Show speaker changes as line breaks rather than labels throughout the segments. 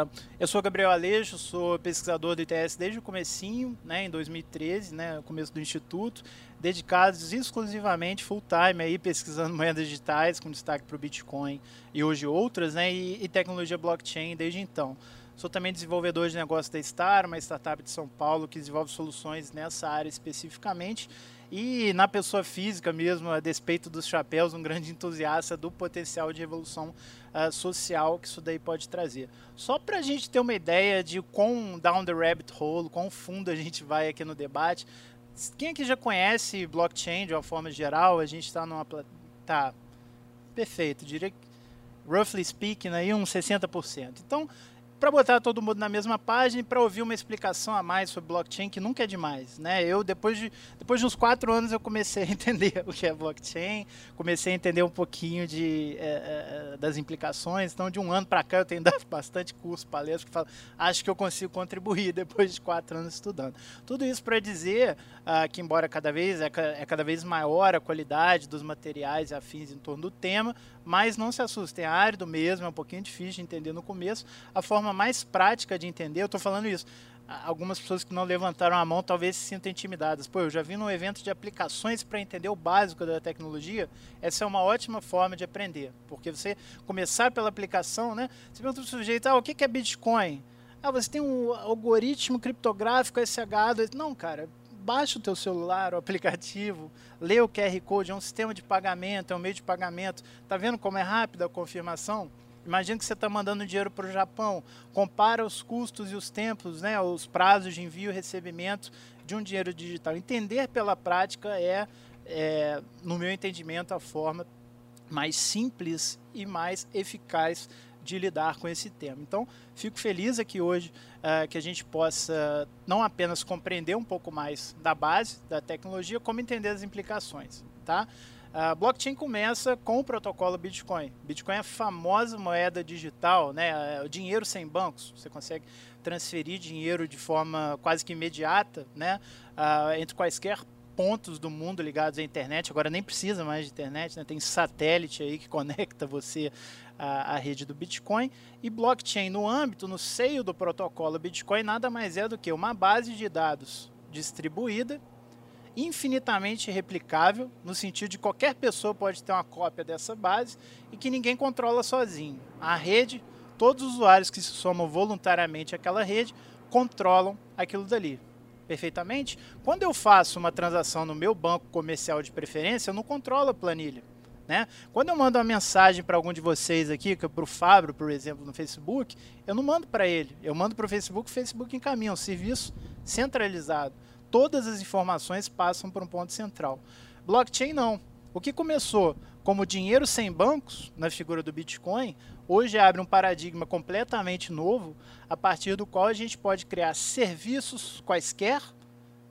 É, eu sou Gabriel Aleixo, sou pesquisador do ITS desde o comecinho, né, em 2013, né, começo do instituto, dedicados exclusivamente full time aí pesquisando moedas digitais com destaque para o Bitcoin e hoje outras, né, e, e, tecnologia blockchain desde então. Sou também desenvolvedor de negócio da Star, uma startup de São Paulo que desenvolve soluções nessa área especificamente e na pessoa física mesmo, a despeito dos chapéus, um grande entusiasta do potencial de revolução uh, social que isso daí pode trazer. Só para a gente ter uma ideia de quão down the rabbit hole, quão fundo a gente vai aqui no debate. Quem aqui já conhece blockchain de uma forma geral? A gente está numa. Tá. Perfeito. Diria que, roughly speaking, aí uns 60%. Então, para botar todo mundo na mesma página e para ouvir uma explicação a mais sobre blockchain, que nunca é demais. Né? Eu, depois de, depois de uns quatro anos, eu comecei a entender o que é blockchain, comecei a entender um pouquinho de, é, das implicações. Então, de um ano para cá, eu tenho dado bastante curso, palestra, que falo, acho que eu consigo contribuir depois de quatro anos estudando. Tudo isso para dizer uh, que, embora cada vez é, é cada vez maior a qualidade dos materiais e afins em torno do tema, mas não se assustem, é árido mesmo, é um pouquinho difícil de entender no começo. A forma mais prática de entender, eu estou falando isso, algumas pessoas que não levantaram a mão talvez se sintam intimidadas. Pô, eu já vi num evento de aplicações para entender o básico da tecnologia. Essa é uma ótima forma de aprender, porque você começar pela aplicação, né? Você pergunta para o sujeito, ah, o que é Bitcoin? Ah, você tem um algoritmo criptográfico SH2. Não, cara, baixa o teu celular, o aplicativo, lê o QR Code, é um sistema de pagamento, é um meio de pagamento. Tá vendo como é rápida a confirmação? Imagina que você está mandando dinheiro para o Japão, compara os custos e os tempos, né, os prazos de envio e recebimento de um dinheiro digital. Entender pela prática é, é, no meu entendimento, a forma mais simples e mais eficaz de lidar com esse tema. Então, fico feliz aqui hoje uh, que a gente possa não apenas compreender um pouco mais da base da tecnologia, como entender as implicações. Tá? A blockchain começa com o protocolo Bitcoin. Bitcoin é a famosa moeda digital, né? É o dinheiro sem bancos. Você consegue transferir dinheiro de forma quase que imediata, né? Uh, entre quaisquer pontos do mundo ligados à internet. Agora nem precisa mais de internet, né? tem satélite aí que conecta você à, à, rede do Bitcoin. E blockchain no âmbito, no seio do protocolo Bitcoin, nada mais é do que uma base de dados distribuída, infinitamente replicável, no sentido de qualquer pessoa pode ter uma cópia dessa base e que ninguém controla sozinho. A rede, todos os usuários que se somam voluntariamente àquela rede controlam aquilo dali perfeitamente. Quando eu faço uma transação no meu banco comercial de preferência, eu não controlo a planilha. Né? Quando eu mando uma mensagem para algum de vocês aqui, é para o Fábio, por exemplo, no Facebook, eu não mando para ele. Eu mando para o Facebook, o Facebook encaminha um serviço centralizado. Todas as informações passam por um ponto central. Blockchain não. O que começou como dinheiro sem bancos, na figura do Bitcoin, hoje abre um paradigma completamente novo, a partir do qual a gente pode criar serviços quaisquer,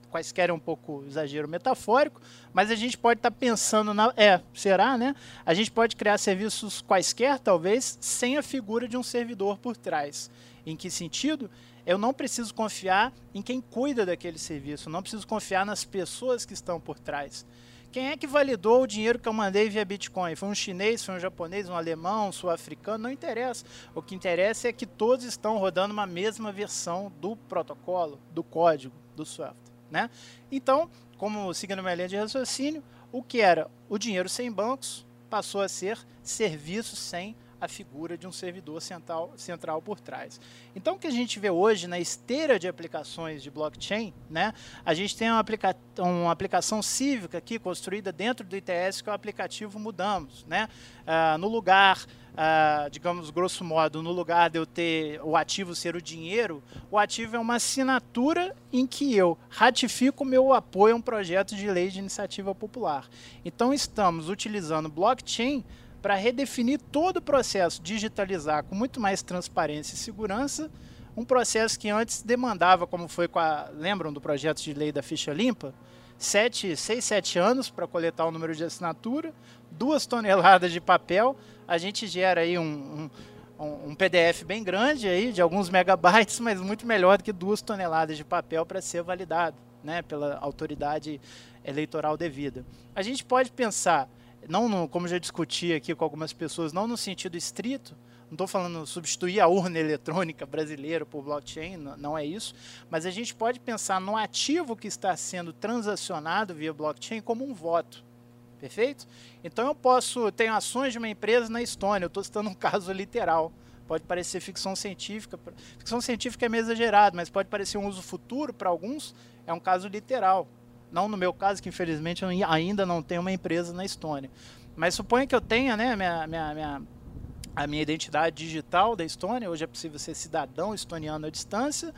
quaisquer é um pouco exagero metafórico, mas a gente pode estar tá pensando na. É, será, né? A gente pode criar serviços quaisquer, talvez, sem a figura de um servidor por trás. Em que sentido? Eu não preciso confiar em quem cuida daquele serviço, não preciso confiar nas pessoas que estão por trás. Quem é que validou o dinheiro que eu mandei via Bitcoin? Foi um chinês, foi um japonês, um alemão, um sul-africano? Não interessa. O que interessa é que todos estão rodando uma mesma versão do protocolo, do código, do software. Né? Então, como seguindo minha linha de raciocínio, o que era o dinheiro sem bancos passou a ser serviço sem a figura de um servidor central, central por trás. Então, o que a gente vê hoje na esteira de aplicações de blockchain, né, a gente tem uma, aplica uma aplicação cívica aqui construída dentro do ITS, que é o aplicativo Mudamos. Né? Uh, no lugar Uh, digamos, grosso modo, no lugar de eu ter o ativo ser o dinheiro, o ativo é uma assinatura em que eu ratifico meu apoio a um projeto de lei de iniciativa popular. Então, estamos utilizando blockchain para redefinir todo o processo, digitalizar com muito mais transparência e segurança, um processo que antes demandava, como foi com a. Lembram do projeto de lei da ficha limpa? Sete, seis, sete anos para coletar o número de assinatura, duas toneladas de papel, a gente gera aí um, um, um PDF bem grande aí, de alguns megabytes, mas muito melhor do que duas toneladas de papel para ser validado né, pela autoridade eleitoral devida. A gente pode pensar não no, como já discuti aqui com algumas pessoas, não no sentido estrito, não estou falando substituir a urna eletrônica brasileira por blockchain, não é isso, mas a gente pode pensar no ativo que está sendo transacionado via blockchain como um voto. Perfeito? Então eu posso, tenho ações de uma empresa na Estônia, eu estou citando um caso literal. Pode parecer ficção científica. Ficção científica é meio exagerado, mas pode parecer um uso futuro para alguns, é um caso literal. Não no meu caso, que infelizmente eu ainda não tenho uma empresa na Estônia. Mas suponha que eu tenha né, minha, minha, minha a minha identidade digital da Estônia, hoje é possível ser cidadão estoniano à distância.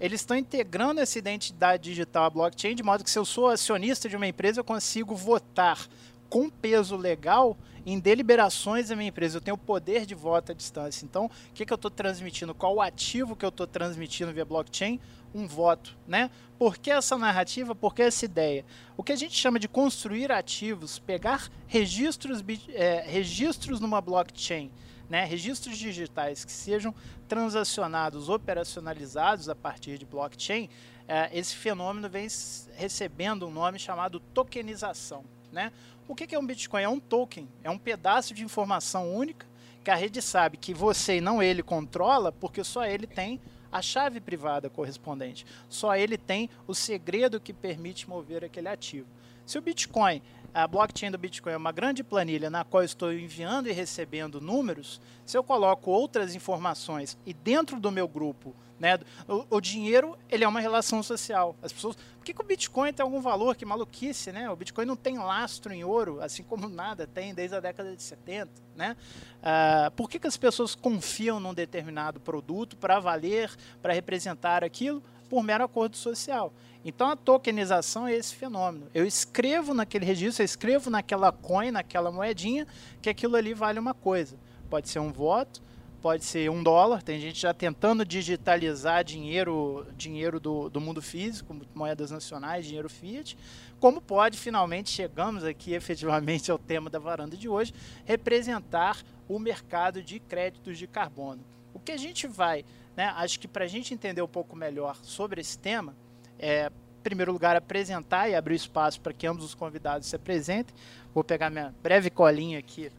Eles estão integrando essa identidade digital à blockchain, de modo que se eu sou acionista de uma empresa, eu consigo votar com peso legal em deliberações da minha empresa. Eu tenho poder de voto à distância. Então, o que, que eu estou transmitindo? Qual o ativo que eu estou transmitindo via blockchain? Um voto. Né? Por que essa narrativa? Por que essa ideia? O que a gente chama de construir ativos, pegar registros, é, registros numa blockchain né, registros digitais que sejam transacionados, operacionalizados a partir de blockchain, é, esse fenômeno vem recebendo um nome chamado tokenização. Né? O que é um Bitcoin? É um token, é um pedaço de informação única que a rede sabe que você e não ele controla, porque só ele tem a chave privada correspondente. Só ele tem o segredo que permite mover aquele ativo. Se o Bitcoin a blockchain do Bitcoin é uma grande planilha na qual estou enviando e recebendo números, se eu coloco outras informações e dentro do meu grupo, né, o, o dinheiro ele é uma relação social. As pessoas, por que, que, o Bitcoin tem algum valor? Que maluquice, né? O Bitcoin não tem lastro em ouro, assim como nada tem desde a década de 70, né? Uh, por que, que as pessoas confiam num determinado produto para valer, para representar aquilo? Por mero acordo social. Então a tokenização é esse fenômeno. Eu escrevo naquele registro, eu escrevo naquela coin, naquela moedinha, que aquilo ali vale uma coisa. Pode ser um voto, pode ser um dólar. Tem gente já tentando digitalizar dinheiro, dinheiro do, do mundo físico, moedas nacionais, dinheiro fiat. Como pode, finalmente, chegamos aqui efetivamente ao tema da varanda de hoje, representar o mercado de créditos de carbono. O que a gente vai, né, acho que para a gente entender um pouco melhor sobre esse tema, é, em primeiro lugar, apresentar e abrir espaço para que ambos os convidados se apresentem. Vou pegar minha breve colinha aqui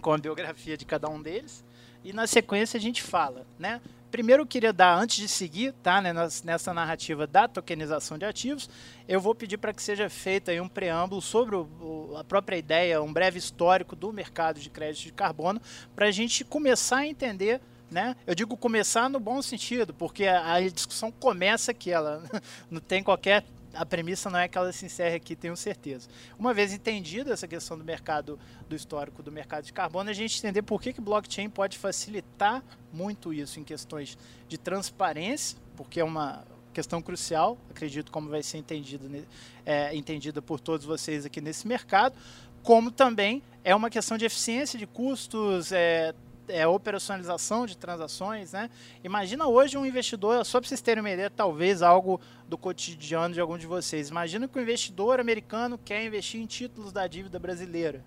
com a biografia de cada um deles. E na sequência a gente fala, né? Primeiro eu queria dar, antes de seguir, tá, né, nessa narrativa da tokenização de ativos, eu vou pedir para que seja feito aí um preâmbulo sobre o, a própria ideia, um breve histórico do mercado de crédito de carbono, para a gente começar a entender né? Eu digo começar no bom sentido, porque a, a discussão começa aqui, ela não tem qualquer a premissa não é que ela se encerre aqui, tenho certeza. Uma vez entendida essa questão do mercado, do histórico do mercado de carbono, a gente entender por que, que blockchain pode facilitar muito isso em questões de transparência, porque é uma questão crucial, acredito como vai ser entendida, é, entendida por todos vocês aqui nesse mercado, como também é uma questão de eficiência de custos, é, é, operacionalização de transações, né? Imagina hoje um investidor, só para vocês terem uma ideia, talvez algo do cotidiano de algum de vocês. Imagina que um investidor americano quer investir em títulos da dívida brasileira.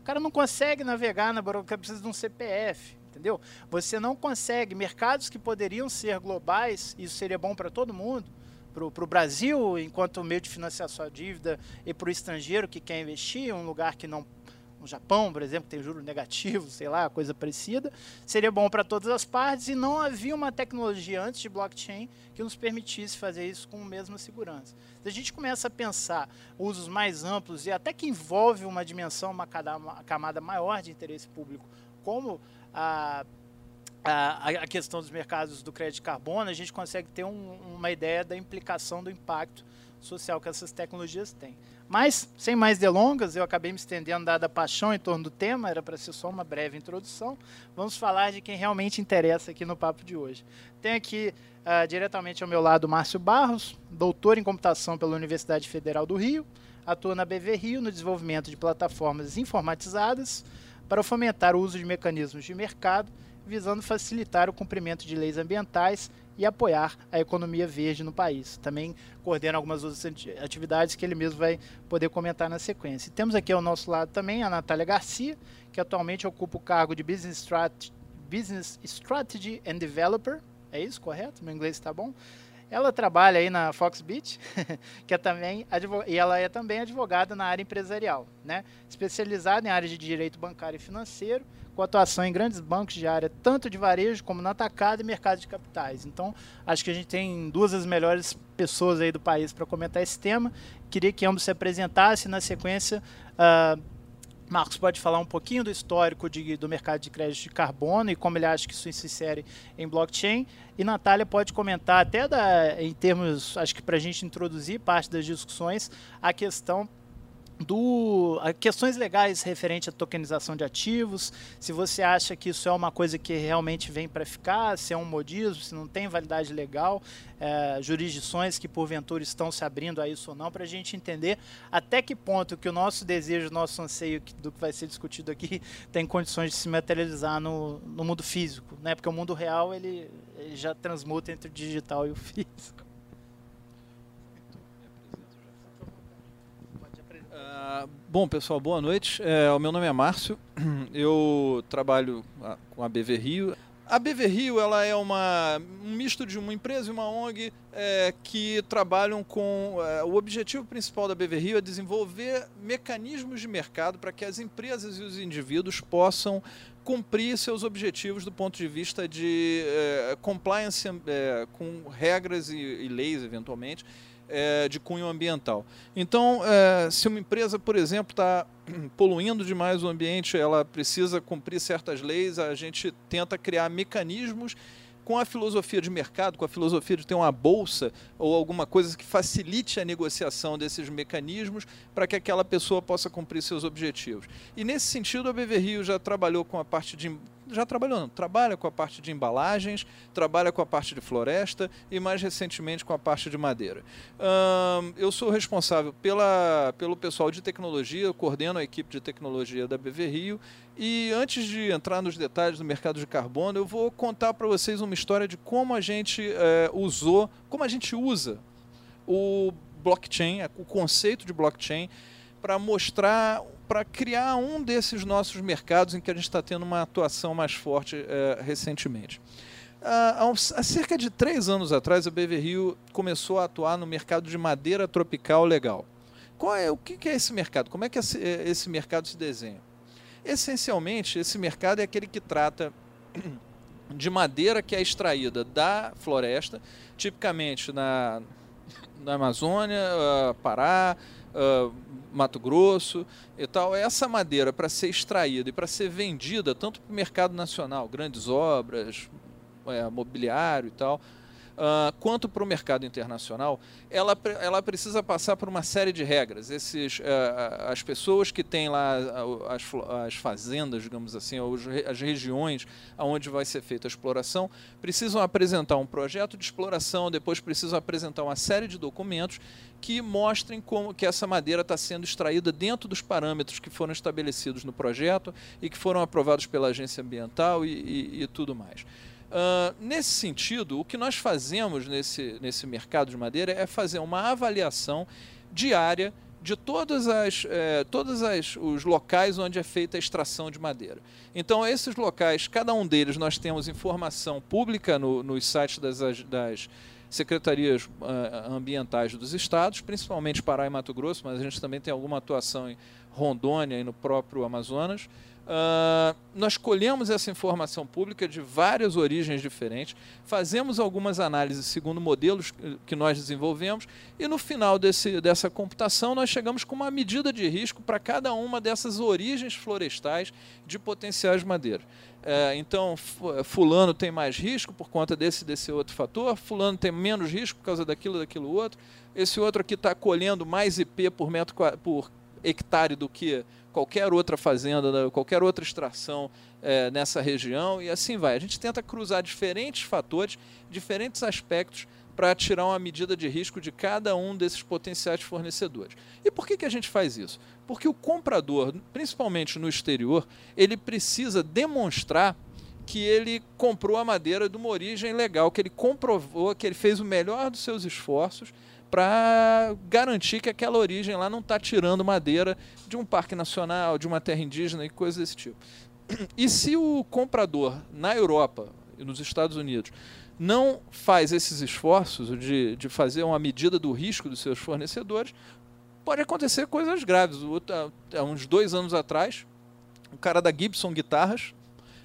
O cara não consegue navegar na burocracia, precisa de um CPF, entendeu? Você não consegue. Mercados que poderiam ser globais, isso seria bom para todo mundo, para o Brasil, enquanto meio de financiar sua dívida, e para o estrangeiro que quer investir, um lugar que não no Japão, por exemplo, tem juro negativo, sei lá, coisa parecida, seria bom para todas as partes e não havia uma tecnologia antes de blockchain que nos permitisse fazer isso com a mesma segurança. Se a gente começa a pensar usos mais amplos e até que envolve uma dimensão, uma camada maior de interesse público, como a a, a questão dos mercados do crédito de carbono, a gente consegue ter um, uma ideia da implicação do impacto social que essas tecnologias têm. Mas, sem mais delongas, eu acabei me estendendo dada a paixão em torno do tema, era para ser só uma breve introdução. Vamos falar de quem realmente interessa aqui no papo de hoje. Tem aqui uh, diretamente ao meu lado Márcio Barros, doutor em computação pela Universidade Federal do Rio, atua na BV Rio no desenvolvimento de plataformas informatizadas para fomentar o uso de mecanismos de mercado, visando facilitar o cumprimento de leis ambientais e apoiar a economia verde no país. Também coordena algumas outras atividades que ele mesmo vai poder comentar na sequência. E temos aqui ao nosso lado também a Natália Garcia, que atualmente ocupa o cargo de Business Strategy, Business Strategy and Developer. É isso, correto? Meu inglês está bom. Ela trabalha aí na Foxbit, que é também e ela é também advogada na área empresarial, né? Especializada em área de direito bancário e financeiro, com atuação em grandes bancos de área tanto de varejo como no atacado e mercado de capitais. Então, acho que a gente tem duas das melhores pessoas aí do país para comentar esse tema. Queria que ambos se apresentassem na sequência. Uh, Marcos pode falar um pouquinho do histórico de, do mercado de crédito de carbono e como ele acha que isso se insere em blockchain. E Natália pode comentar até da, em termos, acho que para a gente introduzir parte das discussões, a questão do questões legais referente à tokenização de ativos, se você acha que isso é uma coisa que realmente vem para ficar, se é um modismo, se não tem validade legal, é, jurisdições que porventura estão se abrindo a isso ou não, para a gente entender até que ponto que o nosso desejo, o nosso anseio do que vai ser discutido aqui tem condições de se materializar no, no mundo físico, né? porque o mundo real ele, ele já transmuta entre o digital e o físico.
Bom, pessoal, boa noite. É, o meu nome é Márcio, eu trabalho com a BV Rio. A BV Rio ela é uma, um misto de uma empresa e uma ONG é, que trabalham com. É, o objetivo principal da BV Rio é desenvolver mecanismos de mercado para que as empresas e os indivíduos possam cumprir seus objetivos do ponto de vista de é, compliance é, com regras e, e leis, eventualmente é, de cunho ambiental. Então, é, se uma empresa, por exemplo, está poluindo demais o ambiente, ela precisa cumprir certas leis, a gente tenta criar mecanismos com a filosofia de mercado, com a filosofia de ter uma bolsa ou alguma coisa que facilite a negociação desses mecanismos para que aquela pessoa possa cumprir seus objetivos. E nesse sentido, a BV Rio já trabalhou com a parte de já trabalhou, não, trabalha com a parte de embalagens, trabalha com a parte de floresta e mais recentemente com a parte de madeira. eu sou responsável pela, pelo pessoal de tecnologia, eu coordeno a equipe de tecnologia da BV Rio e antes de entrar nos detalhes do mercado de carbono, eu vou contar para vocês uma história de como a gente é, usou, como a gente usa o blockchain, o conceito de blockchain para mostrar para criar um desses nossos mercados em que a gente está tendo uma atuação mais forte é, recentemente. Há, há, cerca de três anos atrás, a Rio começou a atuar no mercado de madeira tropical legal. Qual é, o que é esse mercado? Como é que esse, é, esse mercado se desenha? Essencialmente, esse mercado é aquele que trata de madeira que é extraída da floresta, tipicamente na, na Amazônia, uh, Pará, uh, Mato Grosso e tal, essa madeira para ser extraída e para ser vendida tanto para o mercado nacional, grandes obras, é, mobiliário e tal, uh, quanto para o mercado internacional, ela, ela precisa passar por uma série de regras. Esses, uh, as pessoas que têm lá as, as fazendas, digamos assim, as regiões onde vai ser feita a exploração, precisam apresentar um projeto de exploração, depois precisam apresentar uma série de documentos que mostrem como que essa madeira está sendo extraída dentro dos parâmetros que foram estabelecidos no projeto e que foram aprovados pela agência ambiental e, e, e tudo mais. Nesse sentido, o que nós fazemos nesse, nesse mercado de madeira é fazer uma avaliação diária de todas as, eh, todos os locais onde é feita a extração de madeira. Então, esses locais, cada um deles, nós temos informação pública no, nos sites das, das secretarias uh, ambientais dos estados, principalmente Pará e Mato Grosso, mas a gente também tem alguma atuação em Rondônia e no próprio Amazonas. Uh, nós colhemos essa informação pública de várias origens diferentes, fazemos algumas análises segundo modelos que nós desenvolvemos e no final desse, dessa computação nós chegamos com uma medida de risco para cada uma dessas origens florestais de potenciais madeiras. Uh, então, fulano tem mais risco por conta desse desse outro fator, fulano tem menos risco por causa daquilo daquilo outro, esse outro aqui está colhendo mais IP por metro por hectare do que qualquer outra fazenda, né, qualquer outra extração é, nessa região e assim vai. A gente tenta cruzar diferentes fatores, diferentes aspectos para tirar uma medida de risco de cada um desses potenciais fornecedores. E por que, que a gente faz isso? Porque o comprador, principalmente no exterior, ele precisa demonstrar que ele comprou a madeira de uma origem legal, que ele comprovou que ele fez o melhor dos seus esforços para garantir que aquela origem lá não está tirando madeira de um parque nacional, de uma terra indígena e coisas desse tipo. E se o comprador na Europa, nos Estados Unidos não faz esses esforços de, de fazer uma medida do risco dos seus fornecedores, pode acontecer coisas graves. Há uns dois anos atrás, o cara da Gibson Guitarras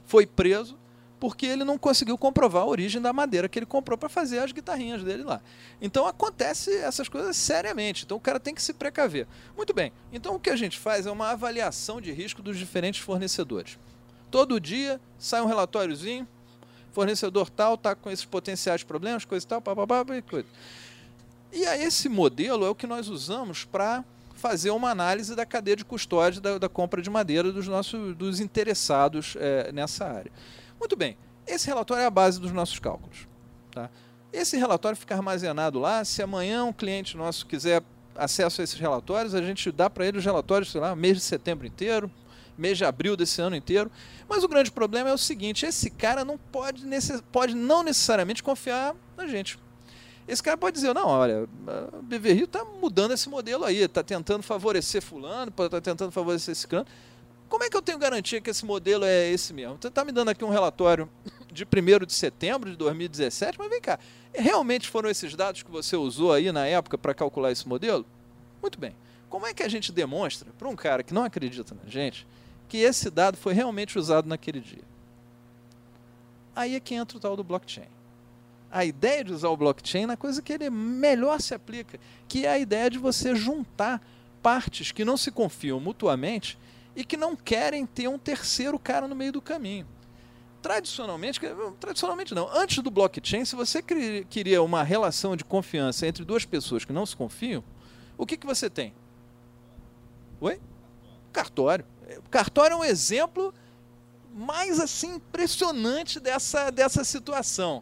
foi preso porque ele não conseguiu comprovar a origem da madeira que ele comprou para fazer as guitarrinhas dele lá. Então acontece essas coisas seriamente. Então o cara tem que se precaver. Muito bem. Então o que a gente faz é uma avaliação de risco dos diferentes fornecedores. Todo dia sai um relatóriozinho, fornecedor tal está com esses potenciais problemas, coisa e tal, papapá, coisa. E aí esse modelo é o que nós usamos para fazer uma análise da cadeia de custódia da, da compra de madeira dos nossos dos interessados é, nessa área. Muito bem, esse relatório é a base dos nossos cálculos. Tá? Esse relatório fica armazenado lá. Se amanhã um cliente nosso quiser acesso a esses relatórios, a gente dá para ele os relatórios, sei lá, mês de setembro inteiro, mês de abril desse ano inteiro. Mas o grande problema é o seguinte: esse cara não pode, pode não necessariamente confiar na gente. Esse cara pode dizer, não, olha, a Beverly está mudando esse modelo aí, está tentando favorecer fulano, está tentando favorecer esse cano. Como é que eu tenho garantia que esse modelo é esse mesmo? Você está me dando aqui um relatório de 1 de setembro de 2017, mas vem cá, realmente foram esses dados que você usou aí na época para calcular esse modelo? Muito bem. Como é que a gente demonstra para um cara que não acredita na gente que esse dado foi realmente usado naquele dia? Aí é que entra o tal do blockchain. A ideia de usar o blockchain é a coisa que ele melhor se aplica, que é a ideia de você juntar partes que não se confiam mutuamente e que não querem ter um terceiro cara no meio do caminho. Tradicionalmente, tradicionalmente não, antes do blockchain, se você queria uma relação de confiança entre duas pessoas que não se confiam, o que, que você tem? Oi? Cartório. Cartório é um exemplo mais assim impressionante dessa, dessa situação.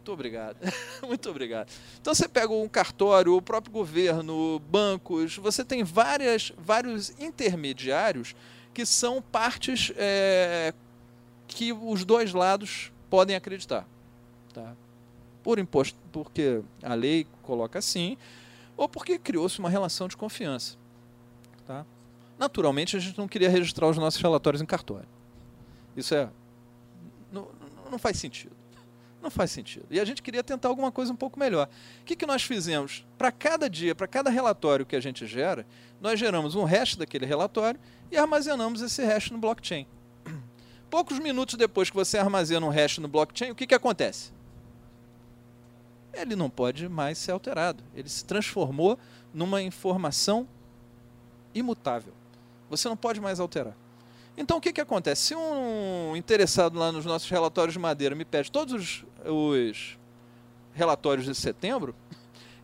Muito obrigado. Muito obrigado. Então você pega um cartório, o próprio governo, bancos, você tem várias, vários intermediários que são partes é, que os dois lados podem acreditar. Tá? Por imposto, porque a lei coloca assim, ou porque criou-se uma relação de confiança. Tá? Naturalmente, a gente não queria registrar os nossos relatórios em cartório. Isso é. Não, não faz sentido. Não faz sentido. E a gente queria tentar alguma coisa um pouco melhor. O que, que nós fizemos? Para cada dia, para cada relatório que a gente gera, nós geramos um hash daquele relatório e armazenamos esse hash no blockchain. Poucos minutos depois que você armazena um hash no blockchain, o que, que acontece? Ele não pode mais ser alterado. Ele se transformou numa informação imutável. Você não pode mais alterar. Então o que, que acontece? Se um interessado lá nos nossos relatórios de madeira me pede todos os, os relatórios de setembro,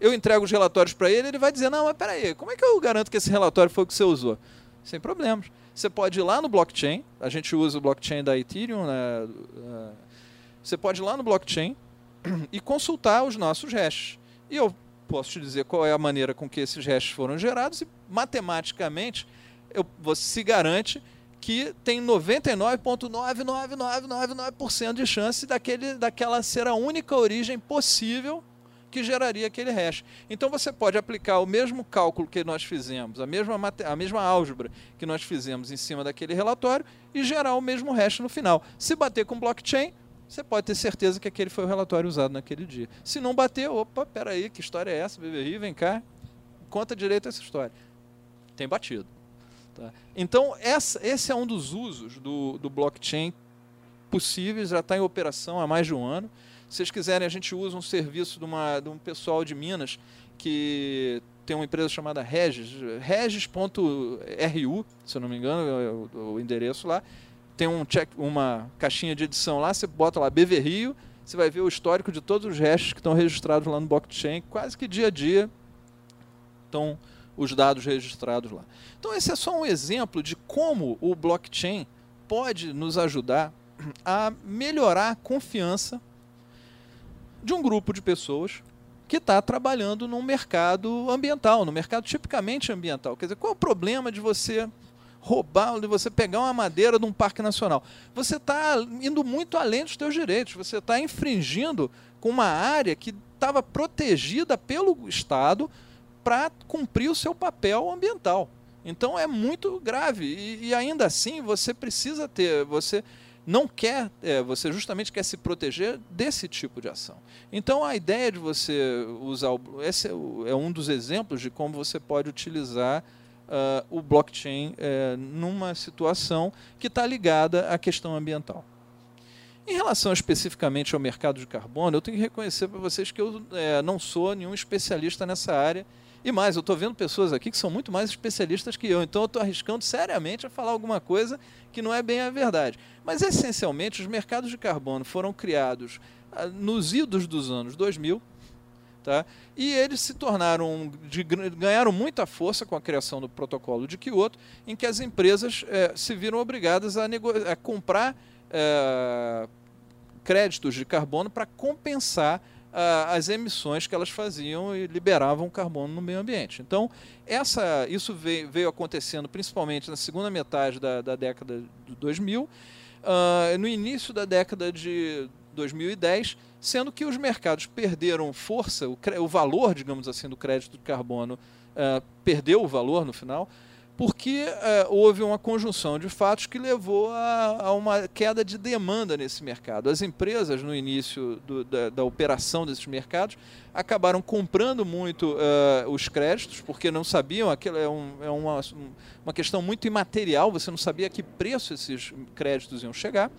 eu entrego os relatórios para ele, ele vai dizer, não, mas peraí, como é que eu garanto que esse relatório foi o que você usou? Sem problemas. Você pode ir lá no blockchain, a gente usa o blockchain da Ethereum, né? você pode ir lá no blockchain e consultar os nossos hashes. E eu posso te dizer qual é a maneira com que esses hashes foram gerados e matematicamente eu, você se garante que tem 99,99999% de chance daquele, daquela ser a única origem possível que geraria aquele hash. Então você pode aplicar o mesmo cálculo que nós fizemos, a mesma, a mesma álgebra que nós fizemos em cima daquele relatório e gerar o mesmo hash no final. Se bater com blockchain, você pode ter certeza que aquele foi o relatório usado naquele dia. Se não bater, opa, peraí, que história é essa, BBRI? Vem cá, conta direito essa história. Tem batido. Tá? Então, essa, esse é um dos usos do, do blockchain possíveis, já está em operação há mais de um ano. Se vocês quiserem, a gente usa um serviço de, uma, de um pessoal de Minas que tem uma empresa chamada Regis, regis.ru, se eu não me engano, é o, o endereço lá. Tem um check, uma caixinha de edição lá, você bota lá BV Rio, você vai ver o histórico de todos os hashes que estão registrados lá no blockchain, quase que dia a dia estão os dados registrados lá. Então, esse é só um exemplo de como o blockchain pode nos ajudar a melhorar a confiança de um grupo de pessoas que está trabalhando no mercado ambiental, no mercado tipicamente ambiental. Quer dizer, qual é o problema de você roubar, de você pegar uma madeira de um parque nacional? Você está indo muito além dos seus direitos, você está infringindo com uma área que estava protegida pelo Estado para cumprir o seu papel ambiental. Então é muito grave e, e, ainda assim você precisa ter, você não quer, é, você justamente quer se proteger desse tipo de ação. Então a ideia de você usar, o, esse é, é um dos exemplos de como você pode utilizar uh, o blockchain uh, numa situação que está ligada à questão ambiental. Em relação especificamente ao mercado de carbono, eu tenho que reconhecer para vocês que eu é, não sou nenhum especialista nessa área. E mais, eu estou vendo pessoas aqui que são muito mais especialistas que eu, então eu estou arriscando seriamente a falar alguma coisa que não é bem a verdade. Mas, essencialmente, os mercados de carbono foram criados ah, nos idos dos anos 2000, Tá? E eles se tornaram, de, ganharam muita força com a criação do protocolo de Kyoto, em que as empresas é, se viram obrigadas a, a comprar é, créditos de carbono para compensar as emissões que elas faziam e liberavam carbono no meio ambiente. Então, essa, isso veio, veio acontecendo principalmente na segunda metade da, da década de 2000. Uh, ah, no início da década de 2010, sendo que os mercados perderam força, o, o valor, digamos assim, do crédito de carbono uh, perdeu o valor no final, porque uh, houve uma conjunção de fatos que levou a, a, uma queda de demanda nesse mercado. As empresas, no início do, da, da, operação desses mercados, acabaram comprando muito uh, os créditos, porque não sabiam, aquilo é, um, é uma, uma questão muito imaterial, você não sabia a que preço esses créditos iam chegar.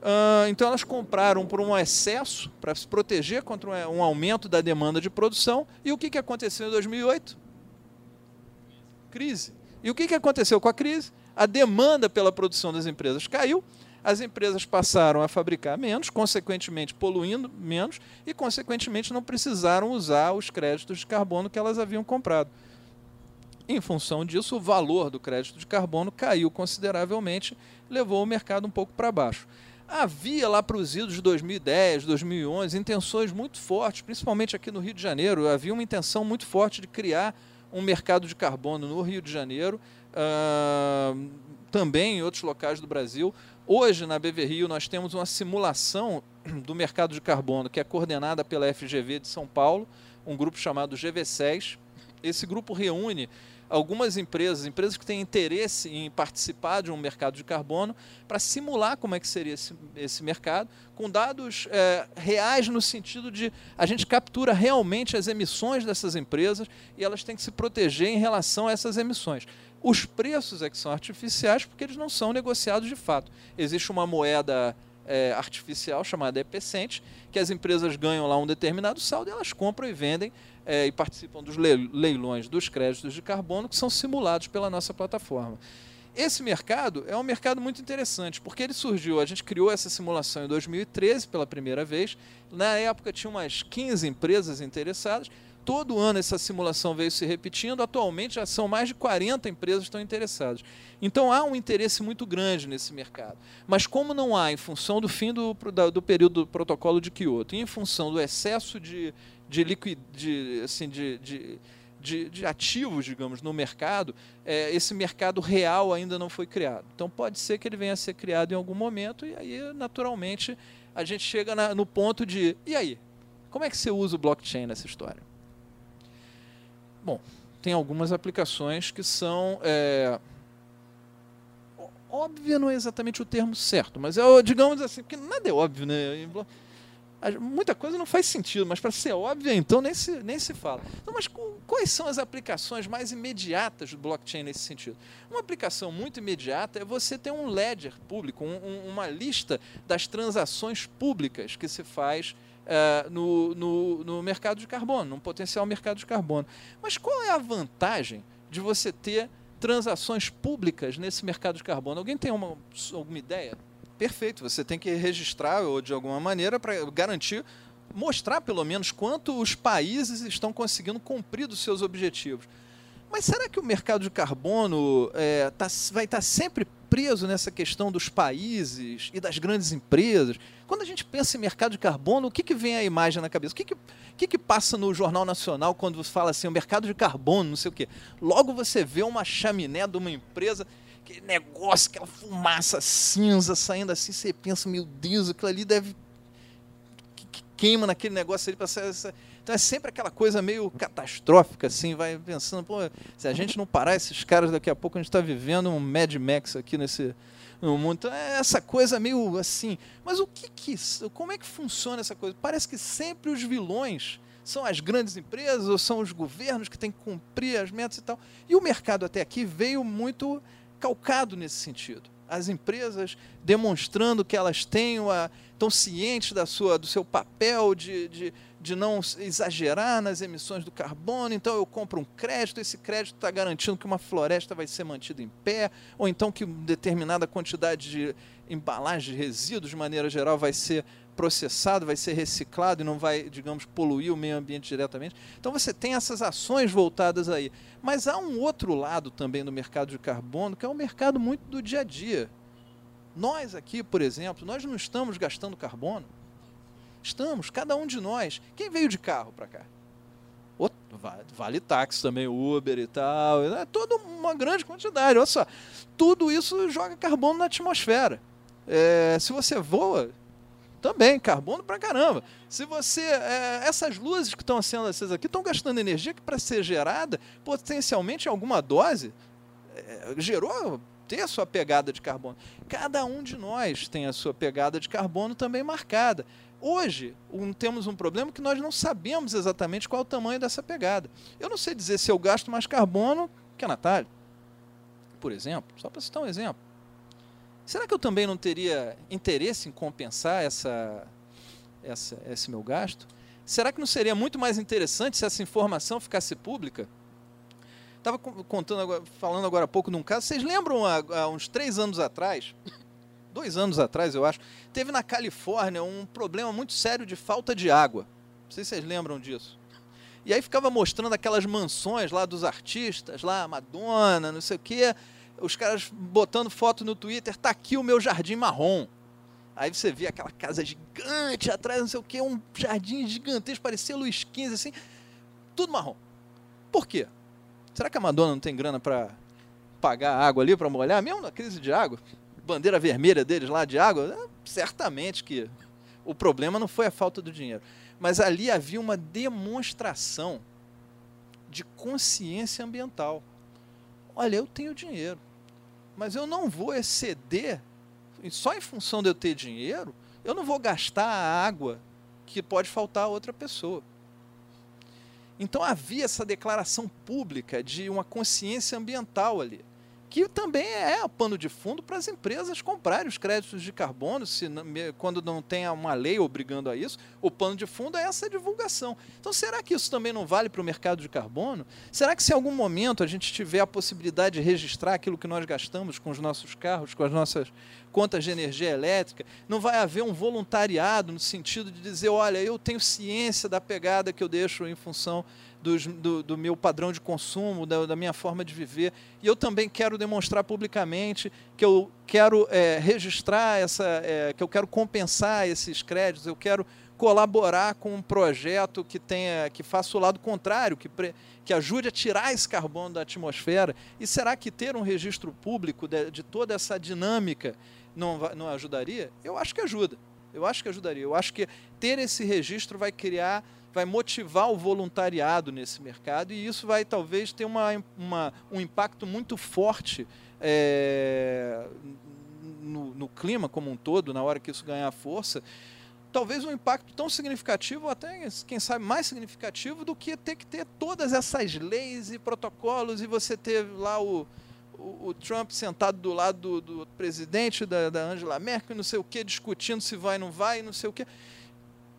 Uh, então elas compraram por um excesso para se proteger contra um, aumento da demanda de produção. E o que, que aconteceu em 2008? Crise. E o que, que aconteceu com a crise? A demanda pela produção das empresas caiu, as empresas passaram a fabricar menos, consequentemente poluindo menos e, consequentemente, não precisaram usar os créditos de carbono que elas haviam comprado. Em função disso, o valor do crédito de carbono caiu consideravelmente, levou o mercado um pouco para baixo. Havia lá para os idos de 2010, 2011, intenções muito fortes, principalmente aqui no Rio de Janeiro, havia uma intenção muito forte de criar um mercado de carbono no Rio de Janeiro, uh, também em outros locais do Brasil. Hoje, na BV Rio, nós temos uma simulação do mercado de carbono que é coordenada pela FGV de São Paulo, um grupo chamado GV6. Esse grupo reúne algumas empresas, empresas que têm interesse em participar de um mercado de carbono, para simular como é que seria esse, esse mercado, com dados é, reais no sentido de a gente captura realmente as emissões dessas empresas e elas têm que se proteger em relação a essas emissões. Os preços é que são artificiais porque eles não são negociados de fato. Existe uma moeda é, artificial chamada Epicente, que as empresas ganham lá um determinado saldo e elas compram e vendem é, e participam dos leilões dos créditos de carbono que são simulados pela nossa plataforma. Esse mercado é um mercado muito interessante, porque ele surgiu, a gente criou essa simulação em 2013 pela primeira vez. Na época tinha umas 15 empresas interessadas. Todo ano essa simulação veio se repetindo. Atualmente já são mais de 40 empresas que estão interessadas. Então há um interesse muito grande nesse mercado. Mas como não há, em função do fim do, do período do protocolo de Kyoto, e em função do excesso de, de, de, assim, de, de, de, de ativos, digamos, no mercado, é, esse mercado real ainda não foi criado. Então pode ser que ele venha a ser criado em algum momento e aí, naturalmente, a gente chega na, no ponto de, e aí? Como é que você usa o blockchain nessa história? Bom, tem algumas aplicações que são... É, óbvia não é exatamente o termo certo, mas é, digamos assim, porque nada é óbvio, né? muita coisa não faz sentido, mas para ser óbvia, então nem se, nem se fala. Então, mas quais são as aplicações mais imediatas do blockchain nesse sentido? Uma aplicação muito imediata é você ter um ledger público, um, um, uma lista das transações públicas que se faz uh, no, no, no mercado de carbono, num potencial mercado de carbono. Mas qual é a vantagem de você ter transações públicas nesse mercado de carbono? Alguém tem uma, alguma ideia? Perfeito, você tem que registrar ou de alguma maneira para garantir, mostrar pelo menos quanto os países estão conseguindo cumprir dos seus objetivos. Mas será que o mercado de carbono é, tá, vai estar tá sempre preso nessa questão dos países e das grandes empresas? Quando a gente pensa em mercado de carbono, o que, que vem a imagem na cabeça? O que, que, que, que passa no Jornal Nacional quando você fala assim, o mercado de carbono, não sei o quê? Logo você vê uma chaminé de uma empresa aquele negócio, aquela fumaça cinza saindo assim, você pensa, meu Deus, aquilo ali deve. que, que queima naquele negócio ali para essa. Então é sempre aquela coisa meio catastrófica, assim, vai pensando, pô, se a gente não parar esses caras, daqui a pouco a gente está vivendo um Mad Max aqui nesse, mundo. Então, é essa coisa meio assim. Mas o que, que como é que funciona essa coisa? Parece que sempre os vilões são as grandes empresas ou são os governos que têm que cumprir as metas e tal. E o mercado até aqui veio muito calcado nesse sentido. As empresas demonstrando que elas têm a, estão cientes da sua, do seu papel de, de, de não exagerar nas emissões do carbono, então eu compro um crédito, esse crédito está garantindo que uma floresta vai ser mantida em pé, ou então que determinada quantidade de embalagem de resíduos, de maneira geral, vai ser processado, vai ser reciclado e não vai, digamos, poluir o meio ambiente diretamente. Então você tem essas ações voltadas aí. Mas há um outro lado também do mercado de carbono, que é um mercado muito do dia a dia. Nós aqui, por exemplo, nós não estamos gastando carbono. Estamos, cada um de nós. Quem veio de carro para cá? Vale táxi também, Uber e tal. É toda uma grande quantidade. Olha só, tudo isso joga carbono na atmosfera. É, se você voa, também, carbono pra caramba. Se você. É, essas luzes que estão sendo acesas aqui estão gastando energia que, para ser gerada, potencialmente alguma dose, é, gerou ter a sua pegada de carbono. Cada um de nós tem a sua pegada de carbono também marcada. Hoje, um, temos um problema que nós não sabemos exatamente qual é o tamanho dessa pegada. Eu não sei dizer se eu gasto mais carbono que a Natália, por exemplo, só para citar um exemplo. Será que eu também não teria interesse em compensar essa, essa, esse meu gasto? Será que não seria muito mais interessante se essa informação ficasse pública? Estava contando falando agora há pouco de um caso. Vocês lembram há, há uns três anos atrás, dois anos atrás, eu acho, teve na Califórnia um problema muito sério de falta de água. Não sei se vocês lembram disso. E aí ficava mostrando aquelas mansões lá dos artistas, lá Madonna, não sei o quê os caras botando foto no Twitter, tá aqui o meu jardim marrom. Aí você vê aquela casa gigante atrás, não sei o que, um jardim gigantesco, parecia Luiz XV, assim, tudo marrom. Por quê? Será que a Madonna não tem grana para pagar água ali para molhar, mesmo na crise de água? Bandeira vermelha deles lá de água? É, certamente que o problema não foi a falta do dinheiro. Mas ali havia uma demonstração de consciência ambiental. Olha, eu tenho dinheiro mas eu não vou exceder, só em função de eu ter dinheiro, eu não vou gastar a água que pode faltar a outra pessoa. Então havia essa declaração pública de uma consciência ambiental ali que também é pano de fundo para as empresas comprarem os créditos de carbono, se quando não tem uma lei obrigando a isso, o pano de fundo é essa divulgação. Então, será que isso também não vale para o mercado de carbono? Será que se em algum momento a gente tiver a possibilidade de registrar aquilo que nós gastamos com os nossos carros, com as nossas contas de energia elétrica, não vai haver um voluntariado no sentido de dizer, olha, eu tenho ciência da pegada que eu deixo em função dos, do, do, meu padrão de consumo, da, da, minha forma de viver. E eu também quero demonstrar publicamente que eu quero é, registrar essa, é, que eu quero compensar esses créditos, eu quero colaborar com um projeto que tenha, que faça o lado contrário, que, que ajude a tirar esse carbono da atmosfera. E será que ter um registro público de, de toda essa dinâmica não, não ajudaria? Eu acho que ajuda. Eu acho que ajudaria. Eu acho que ter esse registro vai criar vai motivar o voluntariado nesse mercado e isso vai talvez ter uma, uma um impacto muito forte é, no, no, clima como um todo, na hora que isso ganhar força. Talvez um impacto tão significativo, até quem sabe mais significativo, do que ter que ter todas essas leis e protocolos e você ter lá o, o, o Trump sentado do lado do, do presidente, da, da Angela Merkel, não sei o que, discutindo se vai ou não vai, não sei o que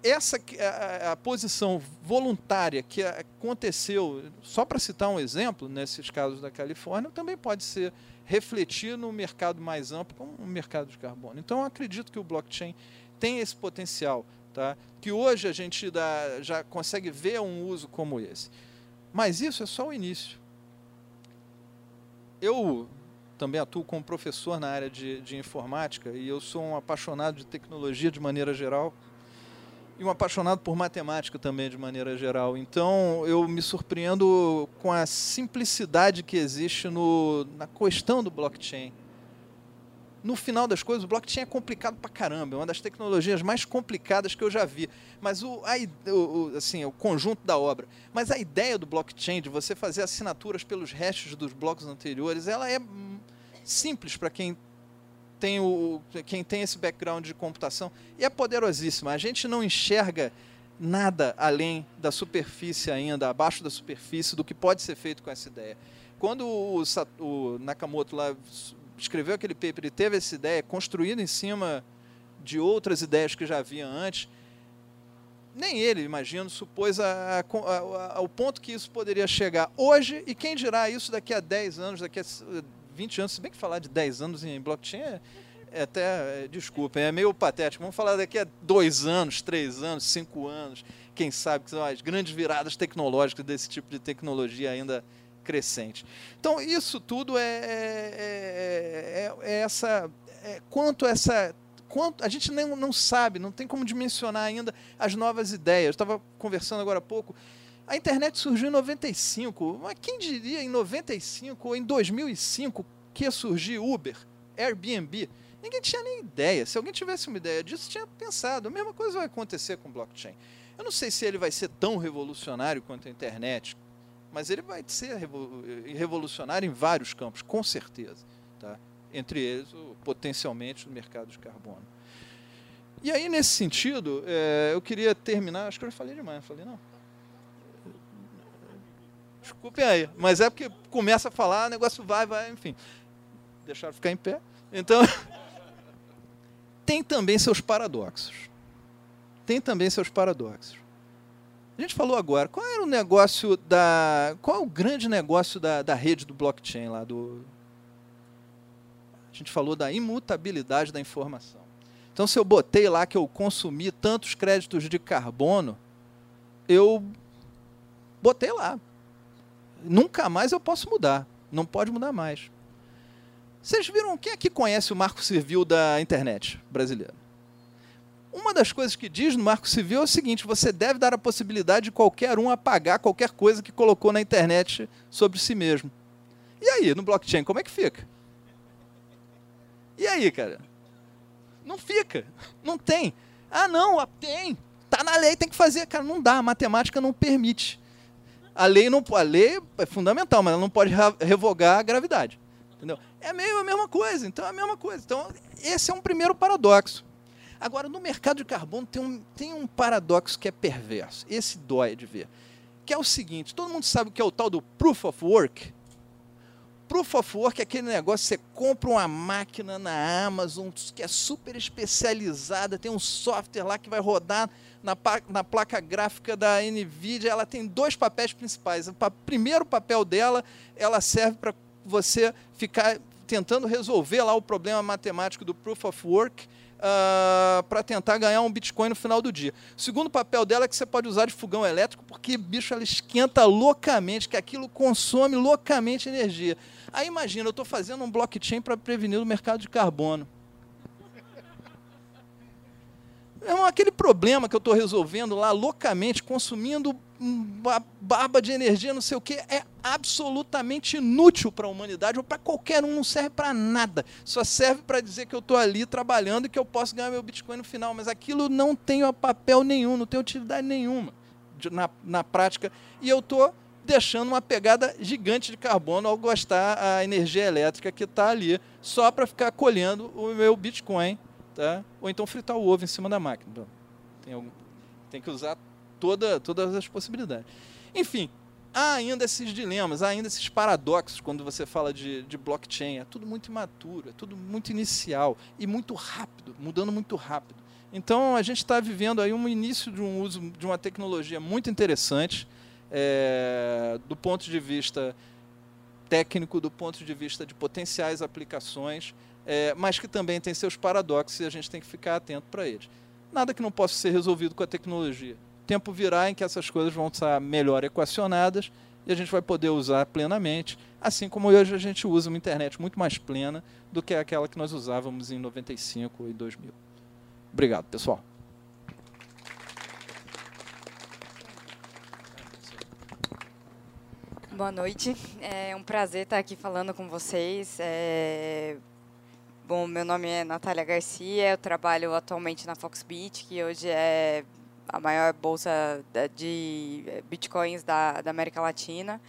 essa a, a, posição voluntária que aconteceu, só para citar um exemplo, nesses casos da Califórnia, também pode ser refletir no mercado mais amplo, como o mercado de carbono. Então, eu acredito que o blockchain tem esse potencial, tá? que hoje a gente dá, já consegue ver um uso como esse. Mas isso é só o início. Eu também atuo como professor na área de, de informática e eu sou um apaixonado de tecnologia de maneira geral e um apaixonado por matemática também, de maneira geral. Então, eu me surpreendo com a simplicidade que existe no, na questão do blockchain. No final das coisas, o blockchain é complicado pra caramba, é uma das tecnologias mais complicadas que eu já vi. Mas o, a, o, assim, o conjunto da obra. Mas a ideia do blockchain, de você fazer assinaturas pelos restos dos blocos anteriores, ela é simples para quem tem o, quem tem esse background de computação, e é poderosíssima. A gente não enxerga nada além da superfície ainda, abaixo da superfície, do que pode ser feito com essa ideia. Quando o, o Nakamoto lá escreveu aquele paper e teve essa ideia construída em cima de outras ideias que já havia antes, nem ele, imagino, supôs a, a, a, ao ponto que isso poderia chegar hoje, e quem dirá isso daqui a 10 anos, daqui a 20 anos, se bem que falar de 10 anos em blockchain é, é até, é, desculpem, é meio patético. Vamos falar daqui a dois anos, três anos, cinco anos, quem sabe que são as grandes viradas tecnológicas desse tipo de tecnologia ainda crescente. Então, isso tudo é, é, é, é essa. É, quanto essa. Quanto, a gente nem, não sabe, não tem como dimensionar ainda as novas ideias. Estava conversando agora há pouco. A internet surgiu em 95, mas quem diria em 95 ou em 2005 que ia surgir Uber, Airbnb? Ninguém tinha nem ideia. Se alguém tivesse uma ideia disso, tinha pensado. A mesma coisa vai acontecer com o blockchain. Eu não sei se ele vai ser tão revolucionário quanto a internet, mas ele vai ser revolucionário em vários campos, com certeza. Tá? Entre eles, potencialmente, o mercado de carbono. E aí, nesse sentido, é, eu queria terminar. Acho que eu já falei demais, falei não. Desculpem aí, mas é porque começa a falar, o negócio vai, vai, enfim. Deixaram ficar em pé. Então, tem também seus paradoxos. Tem também seus paradoxos. A gente falou agora, qual era o negócio da. Qual é o grande negócio da, da rede do blockchain lá? Do, a gente falou da imutabilidade da informação. Então, se eu botei lá que eu consumi tantos créditos de carbono, eu botei lá. Nunca mais eu posso mudar. Não pode mudar mais. Vocês viram quem aqui conhece o Marco Civil da internet brasileira? Uma das coisas que diz no Marco Civil é o seguinte: você deve dar a possibilidade de qualquer um apagar qualquer coisa que colocou na internet sobre si mesmo. E aí, no blockchain, como é que fica? E aí, cara? Não fica. Não tem. Ah, não, tem. Tá na lei, tem que fazer. Cara, não dá. A matemática não permite. A lei, não, a lei é fundamental, mas ela não pode revogar a gravidade. Entendeu? É meio a mesma coisa, então é a mesma coisa. Então, esse é um primeiro paradoxo. Agora, no mercado de carbono tem um, tem um paradoxo que é perverso. Esse dói de ver. Que é o seguinte: todo mundo sabe o que é o tal do proof of work? Proof of work é aquele negócio você compra uma máquina na Amazon que é super especializada, tem um software lá que vai rodar na, na placa gráfica da NVIDIA. Ela tem dois papéis principais. O primeiro papel dela, ela serve para você ficar tentando resolver lá o problema matemático do proof of work uh, ah, para tentar ganhar um Bitcoin no final do dia. O segundo papel dela é que você pode usar de fogão elétrico, porque, bicho, ela esquenta loucamente, que aquilo consome loucamente energia. Aí imagina, eu estou fazendo um blockchain para prevenir o mercado de carbono. É aquele problema que eu estou resolvendo lá loucamente, consumindo uma barba de energia, não sei o que, é absolutamente inútil para a humanidade ou para qualquer um, não serve para nada. Só serve para dizer que eu estou ali trabalhando e que eu posso ganhar meu Bitcoin no final, mas aquilo não tem papel nenhum, não tem utilidade nenhuma na, na prática. E eu estou deixando uma pegada gigante de carbono ao gastar a energia elétrica que está ali, só para ficar colhendo o meu Bitcoin, tá? ou então fritar o ovo em cima da máquina. Tem, algum, tem que usar toda, todas as possibilidades. Enfim, há ainda esses dilemas, há ainda esses paradoxos quando você fala de, de blockchain. É tudo muito imaturo, é tudo muito inicial e muito rápido, mudando muito rápido. Então a gente está vivendo aí um início de um uso de uma tecnologia muito interessante é, do ponto de vista técnico, do ponto de vista de potenciais aplicações, é, mas que também tem seus paradoxos e a gente tem que ficar atento para eles. Nada que não possa ser resolvido com a tecnologia tempo virá em que essas coisas vão estar melhor equacionadas e a gente vai poder usar plenamente, assim como hoje a gente usa uma internet muito mais plena do que aquela que nós usávamos em 95 e 2000. Obrigado, pessoal.
Boa noite, é um prazer estar aqui falando com vocês. É... Bom, meu nome é Natália Garcia, eu trabalho atualmente na Foxbit, que hoje é a maior bolsa de bitcoins da, da América Latina.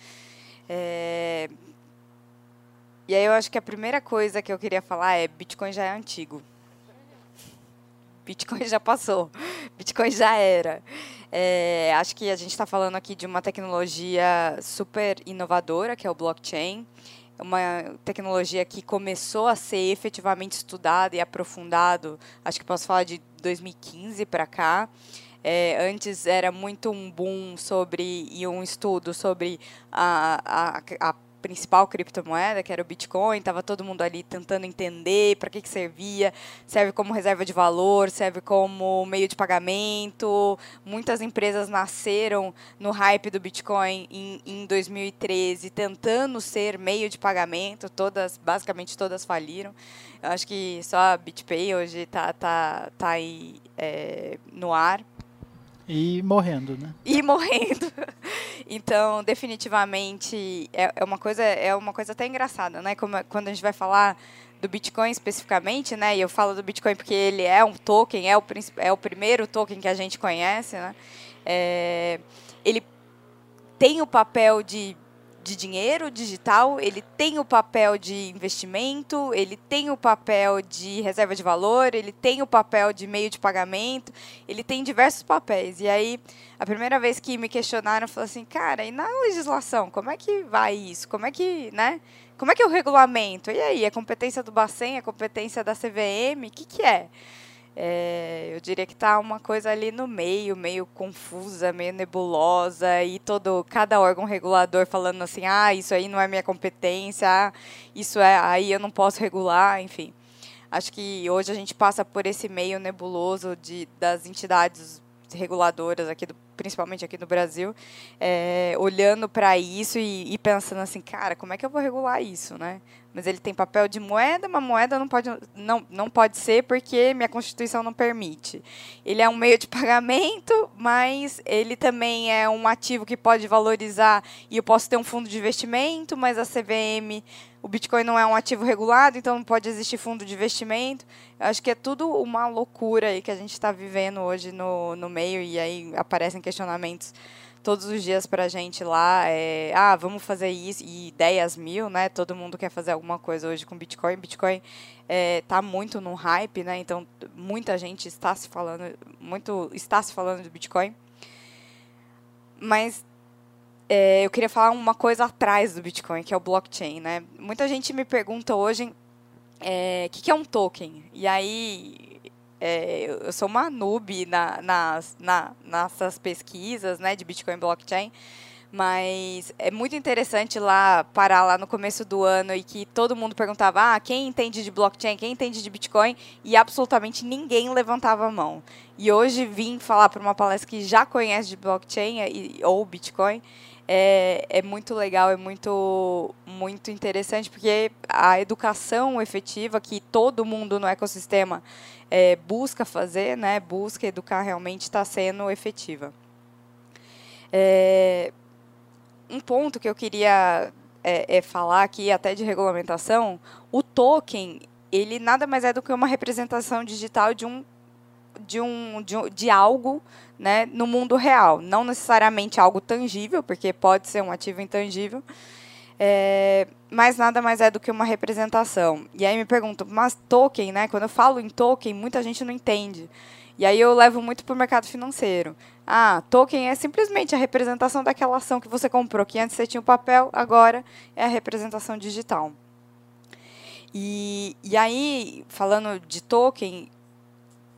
É, E aí eu acho que a primeira coisa que eu queria falar é Bitcoin já é antigo. Bitcoin já passou. Bitcoin já era. É, acho que a gente está falando aqui de uma tecnologia super inovadora, que é o blockchain. Uma tecnologia que começou a ser efetivamente estudada e aprofundado, acho que posso falar de 2015 para cá. É, antes era muito um boom sobre e um estudo sobre a, a, a principal criptomoeda, que era o Bitcoin, estava todo mundo ali tentando entender para que, que servia, serve como reserva de valor, serve como meio de pagamento. Muitas empresas nasceram no hype do Bitcoin em, em 2013, tentando ser meio de pagamento, todas, basicamente todas faliram. Eu acho que só a BitPay hoje está tá, tá aí é, no ar.
E morrendo, né?
E morrendo. Então, definitivamente é, é uma coisa é uma coisa até engraçada, né? Como, quando a gente vai falar do Bitcoin especificamente, né? E eu falo do Bitcoin porque ele é um token, é o, é o primeiro token que a gente conhece, né? É, ele tem o papel de de dinheiro digital, ele tem o papel de investimento, ele tem o papel de reserva de valor, ele tem o papel de meio de pagamento, ele tem diversos papéis. E aí, a primeira vez que me questionaram, falei assim, cara, e na legislação, como é que vai isso? Como é que, né? Como é que é o regulamento? E aí, é competência do Bacen, é competência da CVM? O que, que é? É, eu diria que está uma coisa ali no meio, meio confusa, meio nebulosa, e todo cada órgão regulador falando assim, ah, isso aí não é minha competência, ah, isso é, aí eu não posso regular, enfim. Acho que hoje a gente passa por esse meio nebuloso de, das entidades reguladoras aqui do, principalmente aqui no Brasil, é, olhando para isso e, e, pensando assim, cara, como é que eu vou regular isso, né? Mas ele tem papel de moeda, mas moeda não pode, não, não pode ser porque minha Constituição não permite. Ele é um meio de pagamento, mas ele também é um ativo que pode valorizar e eu posso ter um fundo de investimento, mas a CVM o Bitcoin não é um ativo regulado, então não pode existir fundo de investimento. Eu acho que é tudo uma loucura aí que a gente está vivendo hoje no, no meio, e aí aparecem questionamentos todos os dias para a gente lá. É, ah, vamos fazer isso, e ideias mil, né? Todo mundo quer fazer alguma coisa hoje com Bitcoin. Bitcoin está é, tá muito no hype, né? Então muita gente está se falando, muito está se falando de Bitcoin. Mas é, eu queria falar uma coisa atrás do Bitcoin, que é o blockchain. Né? Muita gente me pergunta hoje o é, que, que é um token. E aí, é, eu sou uma noob na, nas, na, nessas pesquisas né, de Bitcoin blockchain, mas é muito interessante lá parar lá no começo do ano e que todo mundo perguntava: ah, quem entende de blockchain, quem entende de Bitcoin? E absolutamente ninguém levantava a mão. E hoje vim falar para uma palestra que já conhece de blockchain e, ou Bitcoin é, é muito legal, é muito, muito interessante, porque a educação efetiva que todo mundo no ecossistema é, busca fazer, né, busca educar realmente, está sendo efetiva. É, um ponto que eu queria é, é, falar aqui, até de regulamentação, o token, ele nada mais é do que uma representação digital de um de, um, de, de algo né, no mundo real. Não necessariamente algo tangível, porque pode ser um ativo intangível, é, mas nada mais é do que uma representação. E aí me perguntam, mas token, né? Quando eu falo em token, muita gente não entende. E aí eu levo muito para o mercado financeiro. Ah, token é simplesmente a representação daquela ação que você comprou, que antes você tinha o papel, agora é a representação digital. E, e aí, falando de token,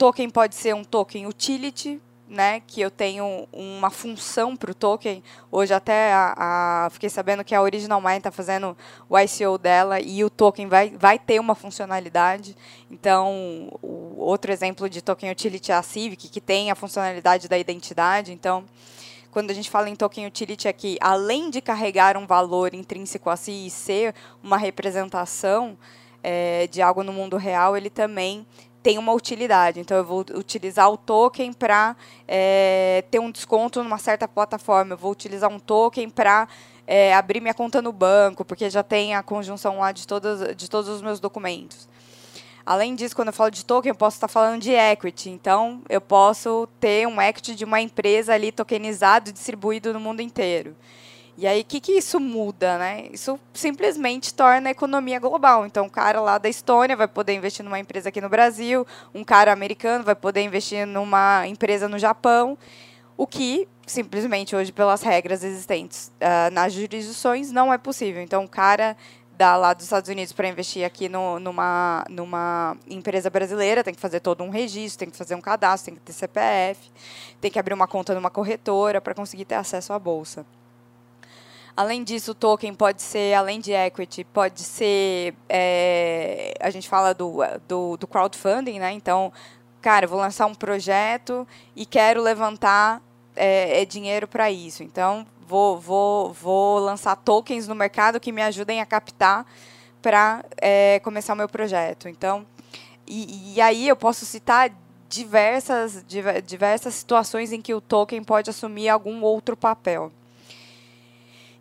token pode ser um token utility, né, que eu tenho uma função para o token. Hoje até a, a, fiquei sabendo que a Original Mind está fazendo o ICO dela e o token vai, vai ter uma funcionalidade. Então, outro exemplo de token utility é a Civic, que tem a funcionalidade da identidade. Então, quando a gente fala em token utility é que, além de carregar um valor intrínseco a si e ser uma representação é, de algo no mundo real, ele também tem uma utilidade. Então, eu vou utilizar o token para é, ter um desconto numa certa plataforma. Eu vou utilizar um token para é, abrir minha conta no banco, porque já tem a conjunção lá de, todas, de todos os meus documentos. Além disso, quando eu falo de token, eu posso estar falando de equity. Então, eu posso ter um equity de uma empresa ali tokenizado distribuído no mundo inteiro. E aí, o que, que isso muda, né? Isso simplesmente torna a economia global. Então, um cara lá da Estônia vai poder investir numa empresa aqui no Brasil, um cara americano vai poder investir numa empresa no Japão, o que simplesmente hoje, pelas regras existentes uh, nas jurisdições, não é possível. Então, o cara da, lá dos Estados Unidos para investir aqui no, numa, numa empresa brasileira tem que fazer todo um registro, tem que fazer um cadastro, tem que ter CPF, tem que abrir uma conta numa corretora para conseguir ter acesso à bolsa. Além disso, o token pode ser, além de equity, pode ser. É, a gente fala do, do, do crowdfunding, né? Então, cara, vou lançar um projeto e quero levantar é, é dinheiro para isso. Então, vou, vou, vou lançar tokens no mercado que me ajudem a captar para é, começar o meu projeto. Então, e, e aí eu posso citar diversas, diversas situações em que o token pode assumir algum outro papel.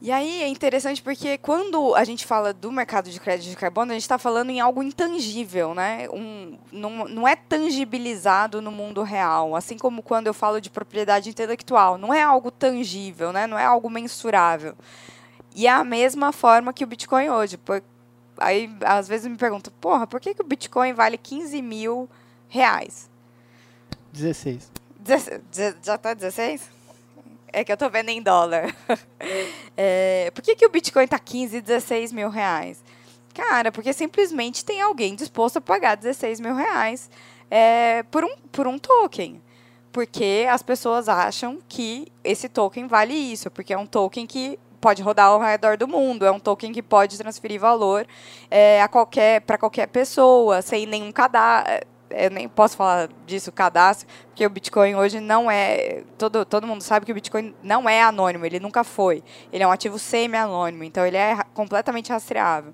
E aí é interessante porque quando a gente fala do mercado de crédito de carbono, a gente está falando em algo intangível, né? Um, não, não é tangibilizado no mundo real. Assim como quando eu falo de propriedade intelectual, não é algo tangível, né? não é algo mensurável. E é a mesma forma que o Bitcoin hoje. Por, aí, às vezes, me perguntam, porra, por que, que o Bitcoin vale 15 mil reais?
16.
já está 16? É que eu tô vendo em dólar. É, por que, que o Bitcoin tá 15, 16 mil reais? Cara, porque simplesmente tem alguém disposto a pagar 16 mil reais é, por, um, por um token. Porque as pessoas acham que esse token vale isso, porque é um token que pode rodar ao redor do mundo, é um token que pode transferir valor é, a qualquer para qualquer pessoa, sem nenhum cadastro eu nem posso falar disso, cadastro, porque o Bitcoin hoje não é. Todo, todo mundo sabe que o Bitcoin não é anônimo, ele nunca foi. Ele é um ativo semi-anônimo, então ele é completamente rastreável.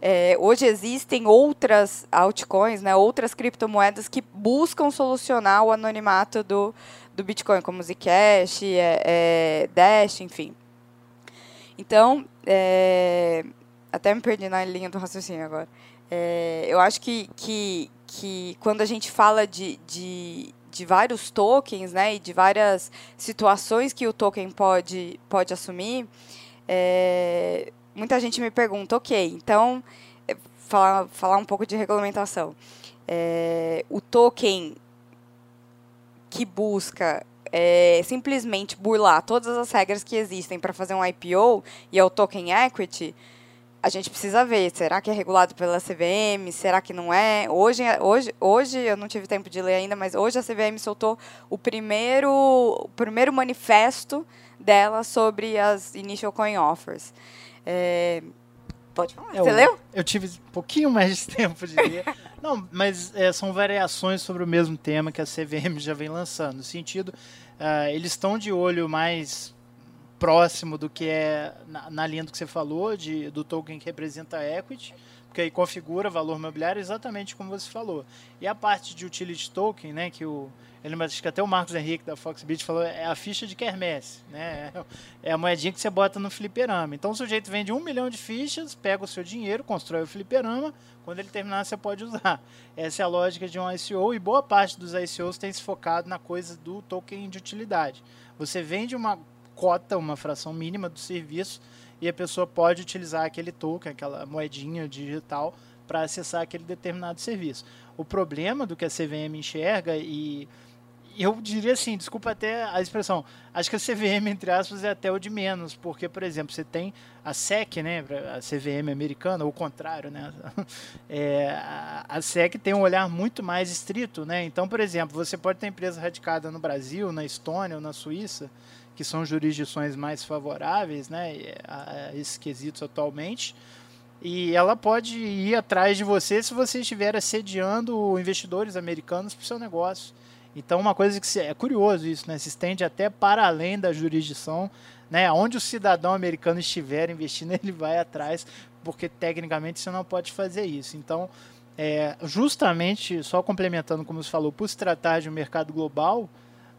É, hoje existem outras altcoins, né, outras criptomoedas que buscam solucionar o anonimato do, do Bitcoin, como Zcash, é, é, Dash, enfim. Então, é, até me perdi na linha do raciocínio agora. É, eu acho que, que, que quando a gente fala de, de, de vários tokens, né, e de várias situações que o token pode, pode assumir, é, muita gente me pergunta, ok, então, é, falar, falar um pouco de regulamentação. É, o token que busca é, simplesmente burlar todas as regras que existem para fazer um IPO e é o token equity, a gente precisa ver, será que é regulado pela CVM, será que não é? Hoje, hoje, hoje eu não tive tempo de ler ainda, mas hoje a CVM soltou o primeiro, o primeiro manifesto dela sobre as initial coin offers. É, pode falar, é, você
eu,
leu?
Eu tive um pouquinho mais de tempo de ler. não, mas é, são variações sobre o mesmo tema que a CVM já vem lançando. No sentido, uh, eles estão de olho mais próximo do que é na, na, linha do que você falou, de, do token que representa a equity, porque aí configura valor imobiliário exatamente como você falou. E a parte de utility token, né, que o ele acho que até o Marcos Henrique da Foxbit falou, é a ficha de quermesse, né? É a moedinha que você bota no fliperama. Então o sujeito vende um milhão de fichas, pega o seu dinheiro, constrói o fliperama, quando ele terminar você pode usar. Essa é a lógica de um ICO e boa parte dos ICOs tem se focado na coisa do token de utilidade. Você vende uma cota, uma fração mínima do serviço, e a pessoa pode utilizar aquele token, aquela moedinha digital, para acessar aquele determinado serviço. O problema do que a CVM enxerga, e eu diria assim, desculpa até a expressão, acho que a CVM, entre aspas, é até o de menos, porque, por exemplo, você tem a SEC, né, a CVM americana, ou o contrário, né, é, a SEC tem um olhar muito mais estrito, né, então, por exemplo, você pode ter empresa radicada no Brasil, na Estônia ou na Suíça, que são jurisdições mais favoráveis né, a, esses quesitos atualmente. E ela pode ir atrás de você se você estiver assediando investidores americanos para o seu negócio. Então, uma coisa que é curioso isso, né? Se estende até para além da jurisdição, né? Onde o cidadão americano estiver investindo, ele vai atrás, porque tecnicamente você não pode fazer isso. Então, é, justamente, só complementando como você falou, por se tratar de um mercado global,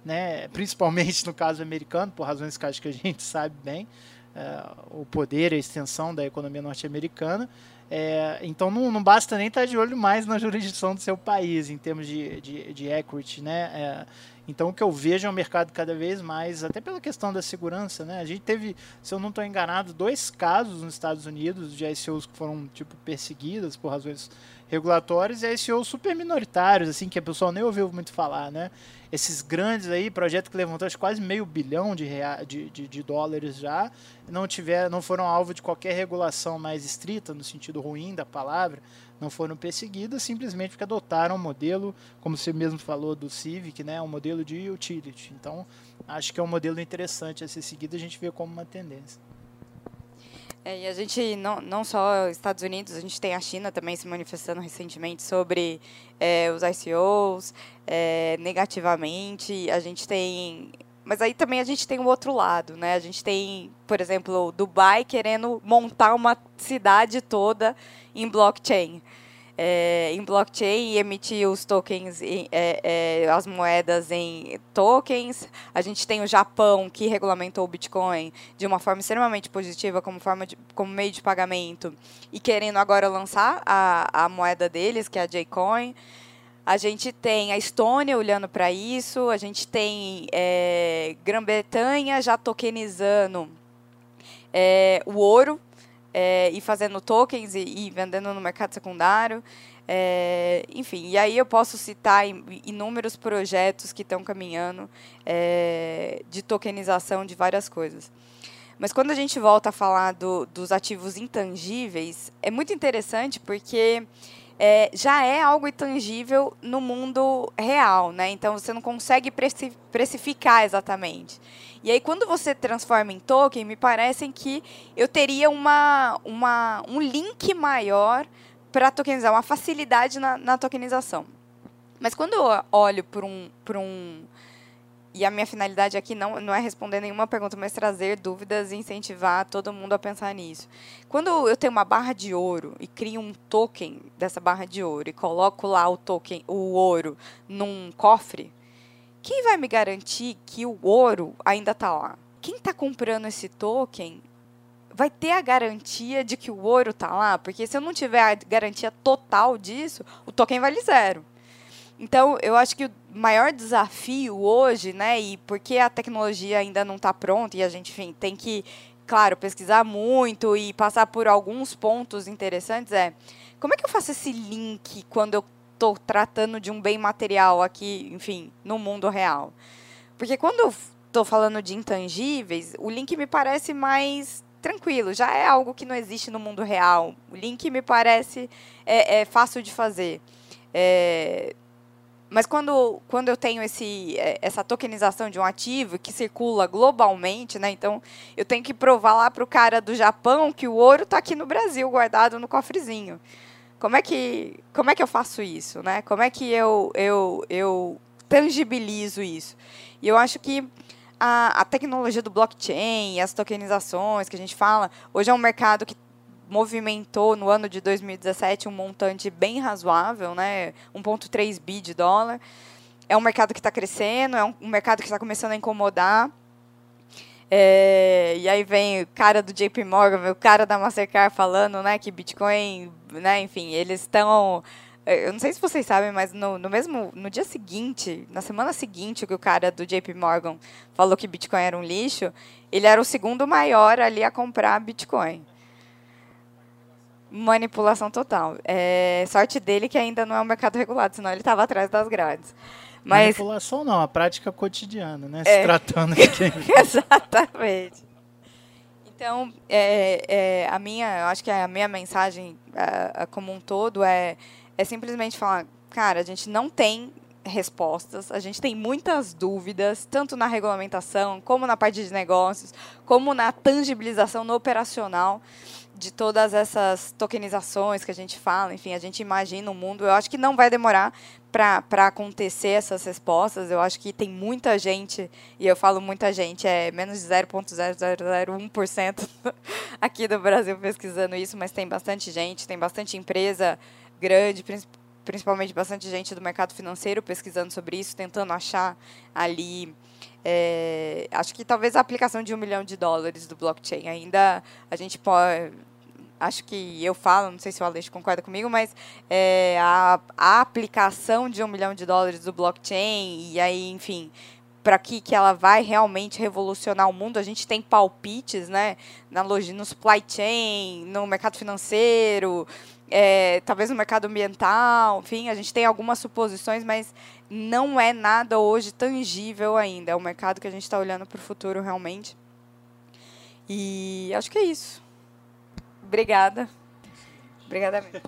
né, principalmente no caso americano, por razões que acho que a gente sabe bem, uh, o poder, a extensão da economia norte-americana, É, então não, não, basta nem estar de olho mais na jurisdição do seu país em termos de, de, de equity, né? É, então o que eu vejo é um mercado cada vez mais, até pela questão da segurança, né? A gente teve, se eu não estou enganado, dois casos nos Estados Unidos de ICOs que foram tipo perseguidas por razões regulatórias e ICOs super minoritários, assim, que a pessoa nem ouviu muito falar, né? Esses grandes aí, projeto que levantou quase meio bilhão de, rea de, de, de, dólares já, não, tiver, não foram alvo de qualquer regulação mais estrita, no sentido ruim da palavra, não foram perseguidas simplesmente porque adotaram um modelo, como você mesmo falou do Civic, né, um modelo de utility. Então, acho que é um modelo interessante a ser seguido, a gente vê como uma tendência.
É, e a gente, não, não só Estados Unidos, a gente tem a China também se manifestando recentemente sobre é, os ICOs é, negativamente. A gente tem. Mas aí também a gente tem o outro lado, né? A gente tem, por exemplo, Dubai querendo montar uma cidade toda em blockchain é, em blockchain e emitir os tokens, em, é, é, as moedas em tokens. A gente tem o Japão que regulamentou o Bitcoin de uma forma extremamente positiva como forma de, como meio de pagamento e querendo agora lançar a, a moeda deles, que é a Jcoin. A gente tem a Estônia olhando para isso, a gente tem é, Grã-Bretanha já tokenizando é, o ouro é, e fazendo tokens e, e, vendendo no mercado secundário. É, enfim, e aí eu posso citar inúmeros projetos que estão caminhando é, de tokenização de várias coisas. Mas quando a gente volta a falar do, dos ativos intangíveis, é muito interessante porque é, já é algo intangível no mundo real, né? Então você não consegue precificar exatamente. E aí, quando você transforma em token, me parece que eu teria uma, uma, um link maior para tokenizar, uma facilidade na, na, tokenização. Mas quando eu olho para um, um. E a minha finalidade aqui não, não é responder nenhuma pergunta, mas trazer dúvidas e incentivar todo mundo a pensar nisso. Quando eu tenho uma barra de ouro e crio um token dessa barra de ouro e coloco lá o token, o ouro, num cofre, quem vai me garantir que o ouro ainda está lá? Quem está comprando esse token vai ter a garantia de que o ouro está lá? Porque se eu não tiver a garantia total disso, o token vale zero. Então, eu acho que o maior desafio hoje, né, e porque a tecnologia ainda não está pronta e a gente enfim, tem que, claro, pesquisar muito e passar por alguns pontos interessantes, é como é que eu faço esse link quando eu estou tratando de um bem material aqui, enfim, no mundo real. Porque quando eu estou falando de intangíveis, o link me parece mais tranquilo, já é algo que não existe no mundo real. O link me parece é, é fácil de fazer. É, mas quando, quando eu tenho esse, é, essa tokenização de um ativo que circula globalmente, né, então eu tenho que provar lá para o cara do Japão que o ouro está aqui no Brasil, guardado no cofrezinho. Como é que, como é que eu faço isso, né? Como é que eu, eu, eu tangibilizo isso? E eu acho que a, a tecnologia do blockchain, as tokenizações que a gente fala, hoje é um mercado que movimentou no ano de 2017 um montante bem razoável, né? 1,3 bi de dólar. É um mercado que está crescendo, é um, um mercado que está começando a incomodar. É, e aí vem o cara do JP Morgan, o cara da Mastercard falando, né, que Bitcoin, né, enfim, eles estão eu não sei se vocês sabem, mas no, no mesmo no dia seguinte, na semana seguinte que o cara do JP Morgan falou que Bitcoin era um lixo, ele era o segundo maior ali a comprar Bitcoin. Manipulação total. É, sorte dele que ainda não é um mercado regulado, senão ele estava atrás das grades.
Mas... Manipulação não, a prática cotidiana, né? É. Se tratando de
Exatamente. Então, é, é, a minha, eu acho que a minha mensagem como um todo é, é simplesmente falar, cara, a gente não tem respostas, a gente tem muitas dúvidas, tanto na regulamentação, como na parte de negócios, como na tangibilização no operacional de todas essas tokenizações que a gente fala, enfim, a gente imagina o um mundo. Eu acho que não vai demorar para acontecer essas respostas. Eu acho que tem muita gente, e eu falo muita gente, é menos de 0,0001% aqui do Brasil pesquisando isso, mas tem bastante gente, tem bastante empresa grande, principalmente bastante gente do mercado financeiro pesquisando sobre isso, tentando achar ali. É, acho que talvez a aplicação de um milhão de dólares do blockchain ainda a gente pode acho que eu falo, não sei se o Aleixo concorda comigo, mas é, a, a aplicação de um milhão de dólares do blockchain, e aí, enfim, para que, que ela vai realmente revolucionar o mundo. A gente tem palpites né, na no supply chain, no mercado financeiro, é, talvez no mercado ambiental, enfim, a gente tem algumas suposições, mas não é nada hoje tangível ainda. É um mercado que a gente está olhando para o futuro realmente. E acho que é isso. Obrigada. Obrigada mesmo.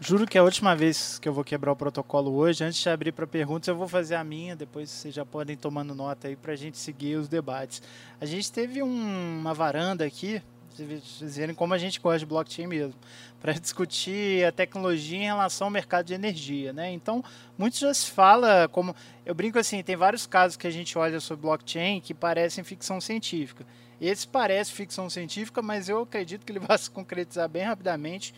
Juro que é a última vez que eu vou quebrar o protocolo hoje. Antes de abrir para perguntas, eu vou fazer a minha. Depois vocês já podem tomando nota aí para a gente seguir os debates. A gente teve um, uma varanda aqui, vocês verem como a gente gosta de blockchain mesmo, para discutir a tecnologia em relação ao mercado de energia, né? Então, muitos já se fala como eu brinco assim, tem vários casos que a gente olha sobre blockchain que parecem ficção científica. Esse parece ficção científica, mas eu acredito que ele vai se concretizar bem rapidamente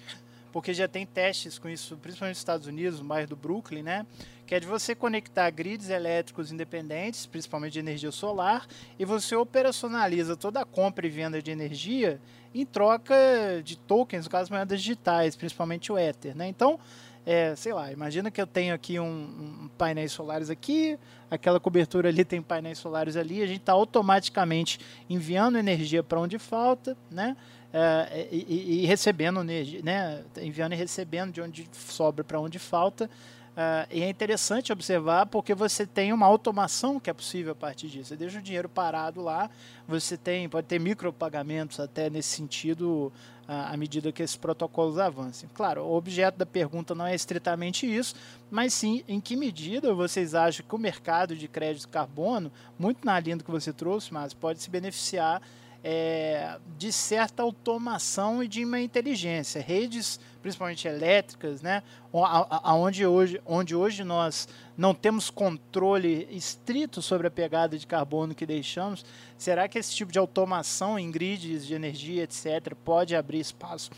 porque já tem testes com isso, principalmente nos Estados Unidos, bairro do Brooklyn, né? Que é de você conectar grids elétricos independentes, principalmente de energia solar, e você operacionaliza toda a compra e venda de energia em troca de tokens, no caso moedas digitais, principalmente o Ether, né? Então, é, sei lá, imagina que eu tenho aqui um, um painéis solares aqui, aquela cobertura ali tem painéis solares ali, a gente está automaticamente enviando energia para onde falta, né? É, e, e, recebendo, né, enviando e recebendo de onde sobra para onde falta. Uh, e é interessante observar porque você tem uma automação que é possível a partir disso. Você deixa o dinheiro parado lá, você tem, pode ter micropagamentos até nesse sentido uh, à medida que esses protocolos avancem. Claro, o objeto da pergunta não é estritamente isso, mas sim em que medida vocês acham que o mercado de crédito carbono, muito na linha do que você trouxe, mas pode se beneficiar é, de certa automação e de uma inteligência. Redes, principalmente elétricas, né, onde, hoje, onde hoje nós não temos controle estrito sobre a pegada de carbono que deixamos, será que esse tipo de automação em grids de energia, etc., pode abrir espaço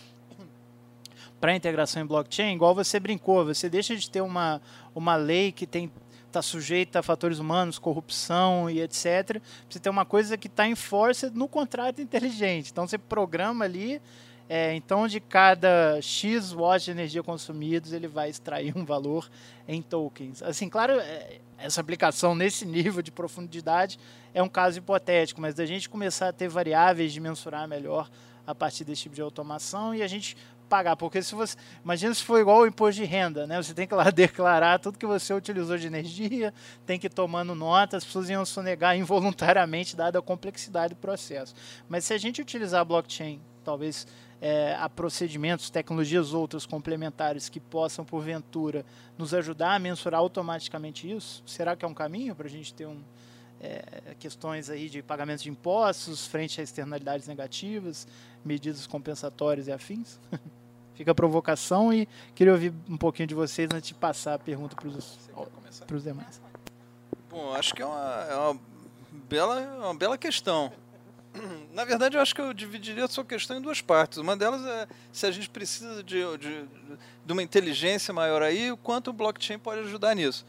para integração em blockchain? Igual você brincou, você deixa de ter uma, uma lei que tem está sujeita a fatores humanos, corrupção e etc. Você tem uma coisa que está em força no contrato inteligente. Então você programa ali, é, então de cada X watts de energia consumidos, ele vai extrair um valor em tokens. Assim, claro, é, essa aplicação nesse nível de profundidade é um caso hipotético, mas da gente começar a ter variáveis de mensurar melhor a partir desse tipo de automação e a gente pagar, porque se você, imagina se for igual o imposto de renda, né? Você tem que lá declarar tudo que você utilizou de energia, tem que ir tomando nota, as pessoas iam sonegar involuntariamente dada a complexidade do processo. Mas se a gente utilizar a blockchain, talvez é, a procedimentos, tecnologias outras complementares que possam porventura nos ajudar a mensurar automaticamente isso, será que é um caminho para a gente ter um é, questões aí de pagamentos de impostos frente a externalidades negativas, medidas compensatórias e afins? Fica a provocação e queria ouvir um pouquinho de vocês antes de passar a pergunta para os demais.
Bom, acho que é uma, é uma, bela, uma bela questão. Na verdade, eu acho que eu dividiria a sua questão em duas partes. Uma delas é se a gente precisa de, de, de uma inteligência maior aí, o quanto o blockchain pode ajudar nisso.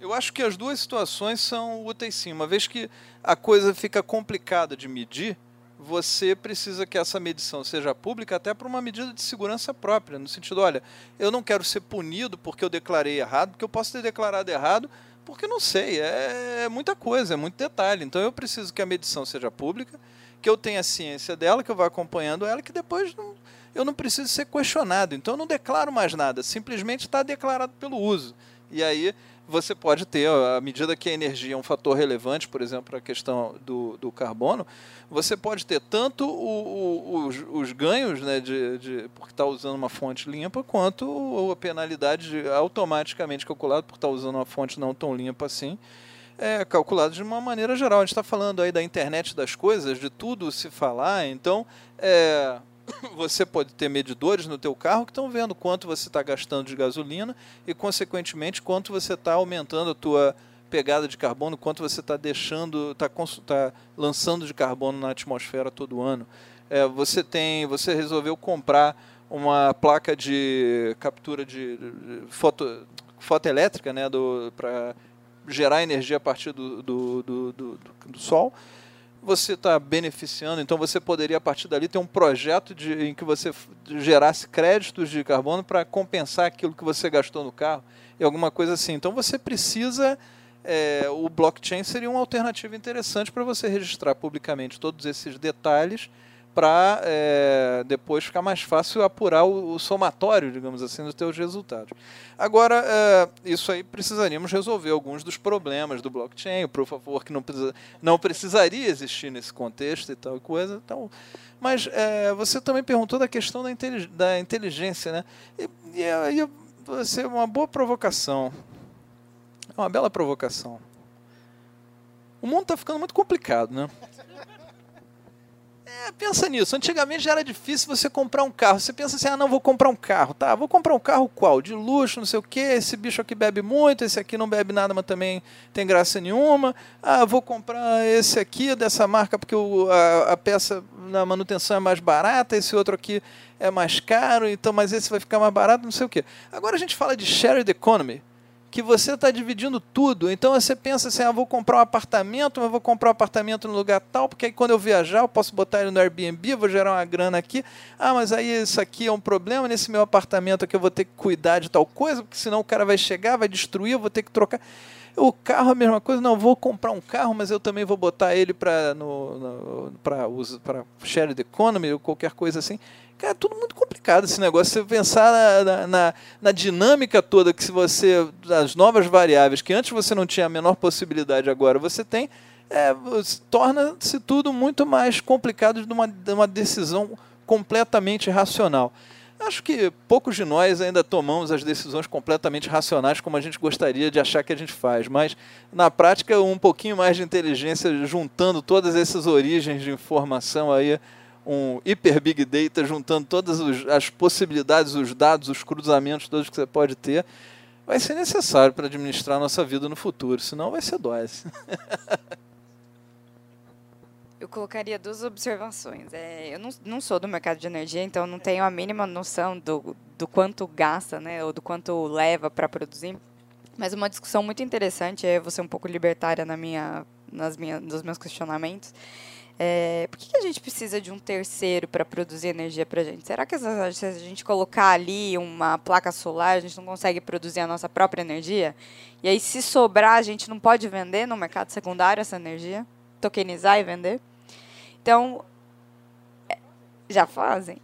Eu acho que as duas situações são úteis sim. Uma vez que a coisa fica complicada de medir, você precisa que essa medição seja pública até por uma medida de segurança própria, no sentido, olha, eu não quero ser punido porque eu declarei errado, porque eu posso ter declarado errado porque não sei, é, é muita coisa, é muito detalhe. Então eu preciso que a medição seja pública, que eu tenha ciência dela, que eu vá acompanhando ela, que depois não, eu não preciso ser questionado. Então eu não declaro mais nada, simplesmente está declarado pelo uso. E aí você pode ter, à medida que a energia é um fator relevante, por exemplo, para a questão do, do carbono, você pode ter tanto o, o, os, os, ganhos né, de, de por estar usando uma fonte limpa, quanto a penalidade automaticamente calculada por estar usando uma fonte não tão limpa assim, é calculado de uma maneira geral. A gente está falando aí da internet das coisas, de tudo se falar, então é, você pode ter medidores no teu carro que estão vendo quanto você está gastando de gasolina e, consequentemente, quanto você está aumentando a tua pegada de carbono, quanto você está deixando, está tá lançando de carbono na atmosfera todo ano. É, você tem, você resolveu comprar uma placa de captura de, foto, fotoelétrica, né, para gerar energia a partir do, do, do, do, do sol você está beneficiando, então você poderia a partir dali ter um projeto de, em que você gerasse créditos de carbono para compensar aquilo que você gastou no carro e alguma coisa assim. Então você precisa é, o blockchain seria uma alternativa interessante para você registrar publicamente todos esses detalhes para é, depois ficar mais fácil apurar o, o, somatório, digamos assim, dos teus resultados. Agora, é, isso aí precisaríamos resolver alguns dos problemas do blockchain, o Proof of Work não, precisa, não precisaria existir nesse contexto e tal coisa. Então, mas é, você também perguntou da questão da, da inteligência, né? E, e ser uma boa provocação. Uma bela provocação. O mundo está ficando muito complicado, né? É, pensa nisso. Antigamente já era difícil você comprar um carro. Você pensa assim, ah, não, vou comprar um carro. Tá, vou comprar um carro qual? De luxo, não sei o quê. Esse bicho aqui bebe muito, esse aqui não bebe nada, mas também tem graça nenhuma. Ah, vou comprar esse aqui dessa marca porque o, a, a peça na manutenção é mais barata, esse outro aqui é mais caro, então, mas esse vai ficar mais barato, não sei o quê. Agora a gente fala de shared economy que você está dividindo tudo. Então você pensa assim: ah, vou comprar um apartamento, mas vou comprar um apartamento no lugar tal, porque aí quando eu viajar eu posso botar ele no Airbnb, vou gerar uma grana aqui. Ah, mas aí isso aqui é um problema, nesse meu apartamento aqui eu vou ter que cuidar de tal coisa, porque senão o cara vai chegar, vai destruir, eu vou ter que trocar. O carro é a mesma coisa, não, vou comprar um carro, mas eu também vou botar ele para no, no, para shared economy ou qualquer coisa assim. Cara, é tudo muito complicado esse negócio. Você pensar na, na, na, dinâmica toda que se você. as novas variáveis que antes você não tinha a menor possibilidade, agora você tem, é, torna-se tudo muito mais complicado de uma, de uma decisão completamente racional. Acho que poucos de nós ainda tomamos as decisões completamente racionais como a gente gostaria de achar que a gente faz, mas na prática um pouquinho mais de inteligência juntando todas essas origens de informação aí um hiper big data juntando todas as possibilidades, os dados, os cruzamentos todos que você pode ter, vai ser necessário para administrar a nossa vida no futuro, senão vai ser dose.
Eu colocaria duas observações. É, eu não, não sou do mercado de energia, então não tenho a mínima noção do, do quanto gasta, né, ou do quanto leva para produzir. Mas uma discussão muito interessante, é você um pouco libertária na minha, nas minhas, nos meus questionamentos, é, por que, a gente precisa de um terceiro para produzir energia para a gente? Será que se a gente colocar ali uma placa solar, a gente não consegue produzir a nossa própria energia? E aí, se sobrar, a gente não pode vender no mercado secundário essa energia? Tokenizar e vender? Então, é, já fazem.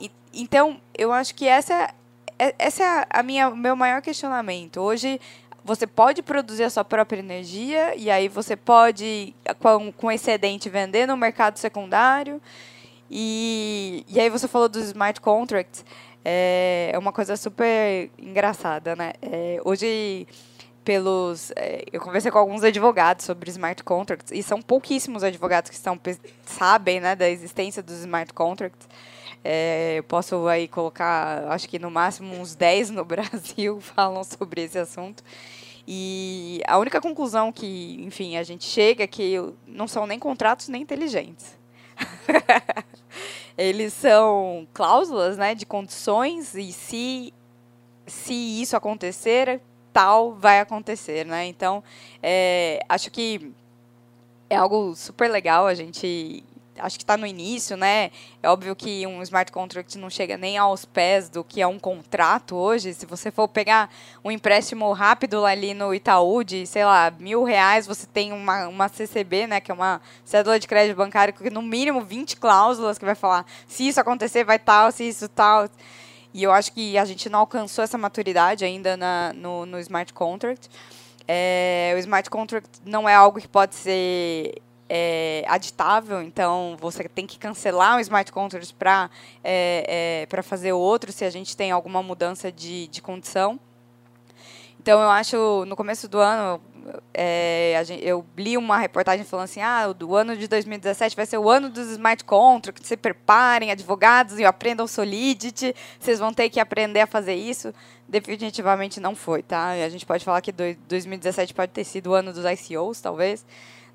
E, então, eu acho que essa, é, essa é a minha, meu maior questionamento. Hoje, você pode produzir a sua própria energia e aí você pode, com, com excedente, vender no mercado secundário. E, e aí você falou dos smart contracts. É uma coisa super engraçada, né? É, hoje, pelos... É, eu conversei com alguns advogados sobre smart contracts e são pouquíssimos advogados que estão, sabem né, da existência dos smart contracts. É, eu posso aí colocar, acho que no máximo uns 10 no Brasil falam sobre esse assunto. E a única conclusão que, enfim, a gente chega é que não são nem contratos nem inteligentes. Eles são cláusulas né, de condições e se, se isso acontecer, tal vai acontecer. Né? Então, é, acho que é algo super legal a gente acho que está no início, né? É óbvio que um smart contract não chega nem aos pés do que é um contrato hoje. Se você for pegar um empréstimo rápido ali no Itaú de, sei lá, mil reais, você tem uma, uma CCB, né? Que é uma cédula de crédito bancário com no mínimo 20 cláusulas que vai falar se isso acontecer vai tal, se isso tal. E eu acho que a gente não alcançou essa maturidade ainda na, no, no smart contract. É, o smart contract não é algo que pode ser é, aditável, então você tem que cancelar o smart contract para é, é, fazer outro se a gente tem alguma mudança de, de condição. Então eu acho no começo do ano é, gente, eu li uma reportagem falando assim, ah, o ano de 2017 vai ser o ano dos smart contracts, se preparem, advogados, e aprendam Solidity, vocês vão ter que aprender a fazer isso. Definitivamente não foi, tá? A gente pode falar que 2017 pode ter sido o ano dos ICOs, talvez,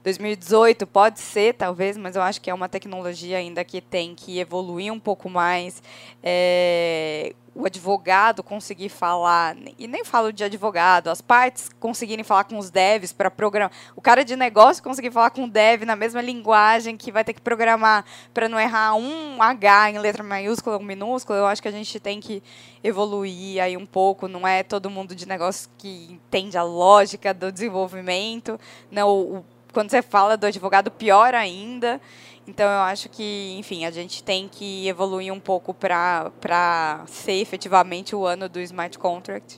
2018 pode ser, talvez, mas eu acho que é uma tecnologia ainda que tem que evoluir um pouco mais. É, o advogado conseguir falar, e nem falo de advogado, as partes conseguirem falar com os devs para programar. O cara de negócio conseguir falar com o dev na mesma linguagem que vai ter que programar para não errar um H em letra maiúscula ou minúscula, eu acho que a gente tem que evoluir aí um pouco. Não é todo mundo de negócio que entende a lógica do desenvolvimento. Não, o quando você fala do advogado, pior ainda. Então, eu acho que, enfim, a gente tem que evoluir um pouco para ser efetivamente o ano do smart contract.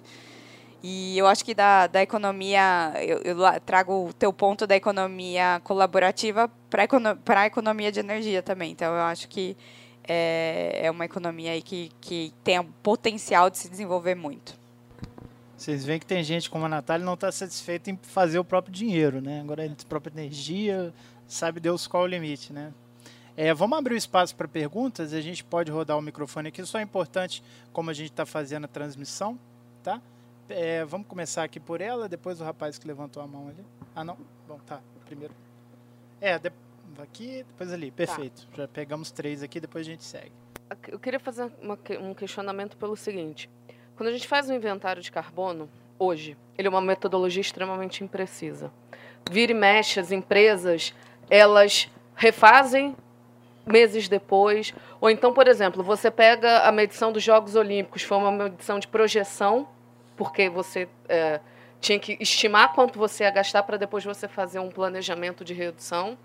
E eu acho que da, da economia, eu, eu trago o teu ponto da economia colaborativa para a economia de energia também. Então, eu acho que é, é uma economia aí que, que tem o potencial de se desenvolver muito.
Vocês veem que tem gente como a Natália não está satisfeita em fazer o próprio dinheiro, né? Agora a própria energia, sabe Deus qual é o limite, né? É, vamos abrir o espaço para perguntas. A gente pode rodar o microfone aqui. Só é importante como a gente está fazendo a transmissão, tá? É, vamos começar aqui por ela, depois o rapaz que levantou a mão ali. Ah, não? Bom, tá. Primeiro. É, de... aqui, depois ali. Perfeito. Tá. Já pegamos três aqui, depois a gente segue.
Eu queria fazer uma, um questionamento pelo seguinte. Quando a gente faz um inventário de carbono, hoje, ele é uma metodologia extremamente imprecisa. Vira e mexe, as empresas, elas refazem meses depois. Ou então, por exemplo, você pega a medição dos Jogos Olímpicos, foi uma medição de projeção, porque você é, tinha que estimar quanto você ia gastar para depois você fazer um planejamento de redução.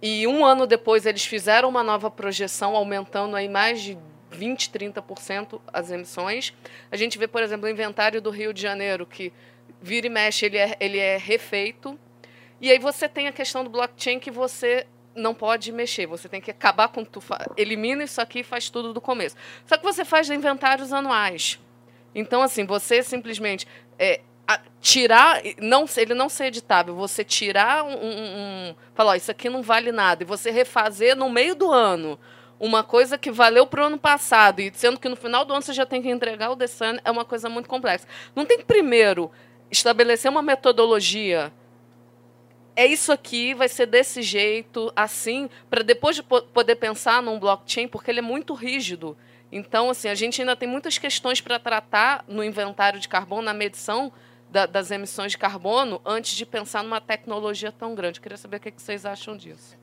E um ano depois eles fizeram uma nova projeção, aumentando aí mais de 20%, 30% as emissões. A gente vê, por exemplo, o inventário do Rio de Janeiro, que vira e mexe, ele é, ele é refeito. E aí você tem a questão do blockchain que você não pode mexer, você tem que acabar com tu elimina isso aqui e faz tudo do começo. Só que você faz inventários anuais. Então assim, você simplesmente é, tirar, não, ele não ser editável, você tirar um, um, um falar, isso aqui não vale nada e você refazer no meio do ano uma coisa que valeu para o ano passado, e sendo que no final do ano você já tem que entregar o Sun, é uma coisa muito complexa. Não tem que primeiro estabelecer uma metodologia. É isso aqui, vai ser desse jeito, assim, para depois de poder pensar num blockchain, porque ele é muito rígido. Então, assim, a gente ainda tem muitas questões para tratar no inventário de carbono, na medição da, das emissões de carbono, antes de pensar numa tecnologia tão grande. Eu queria saber o que vocês acham disso.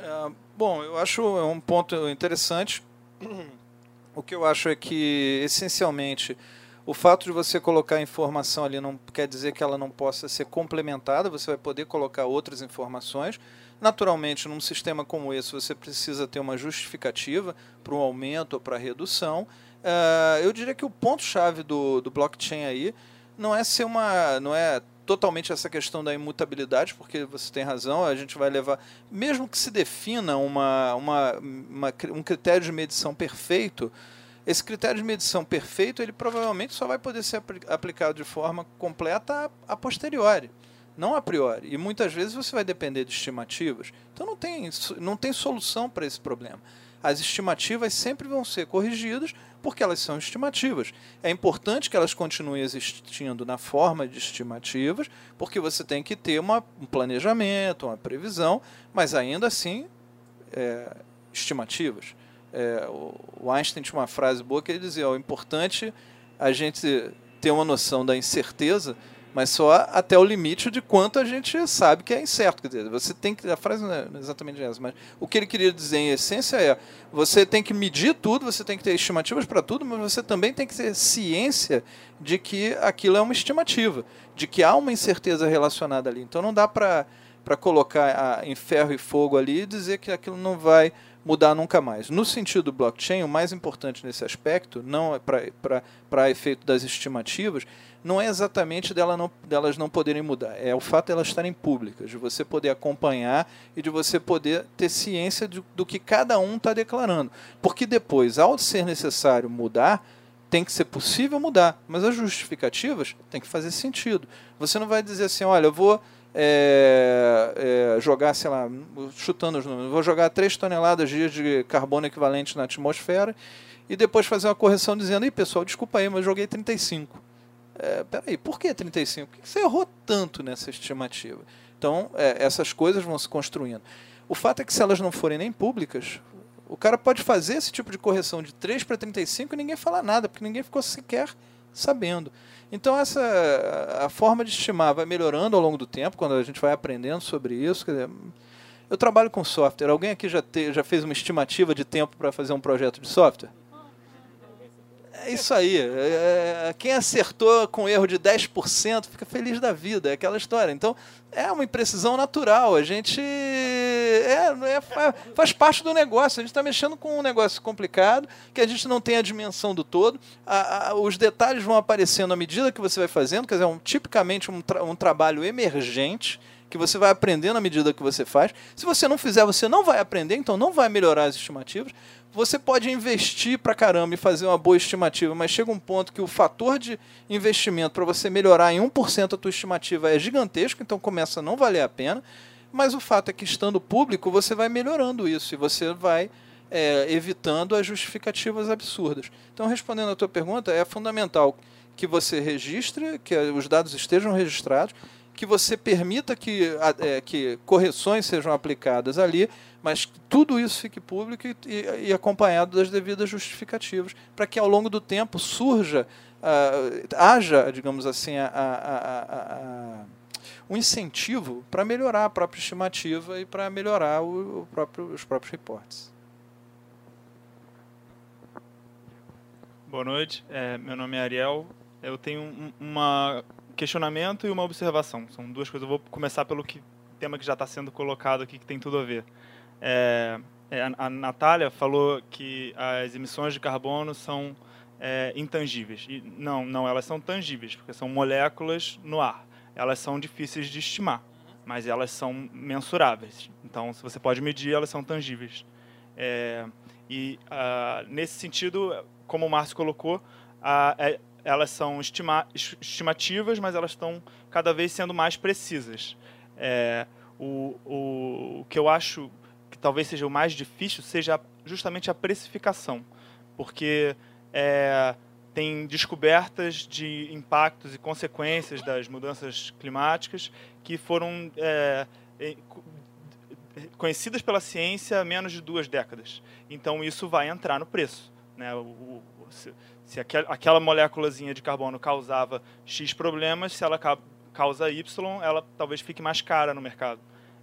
É, bom, eu acho é um ponto interessante. O que eu acho é que, essencialmente, o fato de você colocar informação ali não quer dizer que ela não possa ser complementada, você vai poder colocar outras informações. Naturalmente, num sistema como esse, você precisa ter uma justificativa para um aumento ou para redução. Uh, eu diria que o ponto-chave do, do blockchain aí não é ser uma. não é totalmente essa questão da imutabilidade, porque você tem razão, a gente vai levar, mesmo que se defina uma, uma, uma, um critério de medição perfeito, esse critério de medição perfeito, ele provavelmente só vai poder ser aplicado de forma completa a, a posteriori, não a priori. E muitas vezes você vai depender de estimativas. Então não tem, não tem solução para esse problema as estimativas sempre vão ser corrigidas porque elas são estimativas. É importante que elas continuem existindo na forma de estimativas, porque você tem que ter uma, um planejamento, uma previsão, mas ainda assim, é, estimativas. É, o Einstein tinha uma frase boa que ele dizia: o importante é a gente ter uma noção da incerteza mas só até o limite de quanto a gente sabe que é incerto. Quer dizer, você tem que. A frase não é exatamente essa, mas o que ele queria dizer em essência é: você tem que medir tudo, você tem que ter estimativas para tudo, mas você também tem que ter ciência de que aquilo é uma estimativa, de que há uma incerteza relacionada ali. Então não dá para colocar em ferro e fogo ali e dizer que aquilo não vai mudar nunca mais. No sentido do blockchain, o mais importante nesse aspecto, não é para efeito das estimativas, não é exatamente dela não, delas não poderem mudar, é o fato de elas estarem públicas, de você poder acompanhar e de você poder ter ciência de, do que cada um está declarando. Porque depois, ao ser necessário mudar, tem que ser possível mudar, mas as justificativas têm que fazer sentido. Você não vai dizer assim, olha, eu vou é, é, jogar, sei lá, chutando os números, vou jogar 3 toneladas de carbono equivalente na atmosfera e depois fazer uma correção dizendo, ei pessoal, desculpa aí, mas joguei 35 é, peraí, por que 35? Por que você errou tanto nessa estimativa? Então, é, essas coisas vão se construindo. O fato é que se elas não forem nem públicas, o cara pode fazer esse tipo de correção de 3 para 35 e ninguém fala nada, porque ninguém ficou sequer sabendo. Então essa a forma de estimar vai melhorando ao longo do tempo, quando a gente vai aprendendo sobre isso. Dizer, eu trabalho com software. Alguém aqui já, te, já fez uma estimativa de tempo para fazer um projeto de software? É isso aí. É, é, quem acertou com erro de 10% fica feliz da vida. É aquela história. Então, é uma imprecisão natural. A gente é, é, faz parte do negócio. A gente está mexendo com um negócio complicado, que a gente não tem a dimensão do todo. A, a, os detalhes vão aparecendo à medida que você vai fazendo. Quer dizer, é um, tipicamente um, tra um trabalho emergente que você vai aprendendo à medida que você faz. Se você não fizer, você não vai aprender, então não vai melhorar as estimativas você pode investir para caramba e fazer uma boa estimativa, mas chega um ponto que o fator de investimento para você melhorar em 1% a tua estimativa é gigantesco, então começa a não valer a pena. Mas o fato é que, estando público, você vai melhorando isso e você vai é, evitando as justificativas absurdas. Então, respondendo à tua pergunta, é fundamental que você registre, que os dados estejam registrados, que você permita que, é, que correções sejam aplicadas ali, mas tudo isso fique público e, e, e acompanhado das devidas justificativas, para que ao longo do tempo surja, uh, haja, digamos assim, a, a, a, um incentivo para melhorar a própria estimativa e para melhorar o, o próprio, os próprios reportes.
Boa noite, é, meu nome é Ariel. Eu tenho um uma questionamento e uma observação. São duas coisas. Eu vou começar pelo que, tema que já está sendo colocado aqui, que tem tudo a ver. É, é, a, Natália falou que as emissões de carbono são é, intangíveis. E não, não, elas são tangíveis, porque são moléculas no ar. Elas são difíceis de estimar, mas elas são mensuráveis. Então, se você pode medir, elas são tangíveis. É, e, uh, nesse sentido, como o Márcio colocou, uh, elas são estima estimativas, mas elas estão cada vez sendo mais precisas. É, o, o, o, que eu acho talvez seja o mais difícil seja justamente a precificação, porque é, tem descobertas de impactos e consequências das mudanças climáticas que foram é, conhecidas pela ciência há menos de duas décadas. Então isso vai entrar no preço. Né? O, o, se aquela moléculazinha de carbono causava X problemas, se ela causa Y, ela talvez fique mais cara no mercado.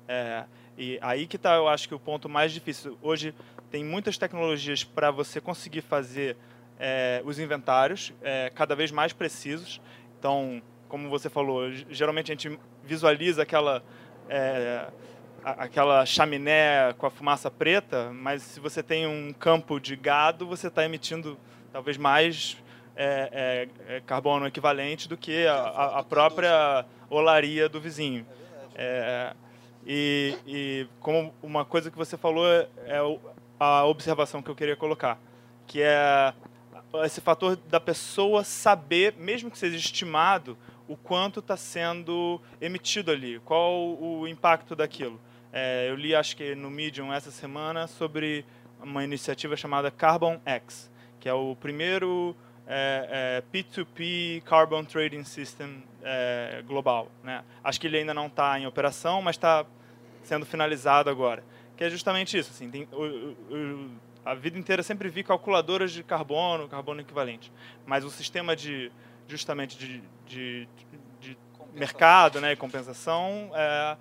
É, e aí que está, eu acho que o ponto mais difícil. Hoje tem muitas tecnologias para você conseguir fazer é, os inventários é, cada vez mais precisos. Então, como você falou, geralmente a gente visualiza aquela é, aquela chaminé com a fumaça preta, mas se você tem um campo de gado, você está emitindo talvez mais é, é, é, carbono equivalente do que a, a, própria olaria do vizinho. É, e, e, como uma coisa que você falou é a observação que eu queria colocar, que é esse fator da pessoa saber, mesmo que seja estimado, o quanto está sendo emitido ali, qual o impacto daquilo. É, eu li, acho que no Medium essa semana, sobre uma iniciativa chamada Carbon X, que é o primeiro é, é, P2P Carbon Trading System é, global. Né? Acho que ele ainda não está em operação, mas está sendo finalizado agora. Que é justamente isso. Assim, tem, o, o, a vida inteira sempre vi calculadoras de carbono, carbono equivalente. Mas o sistema de justamente de, de, de mercado né, e compensação é,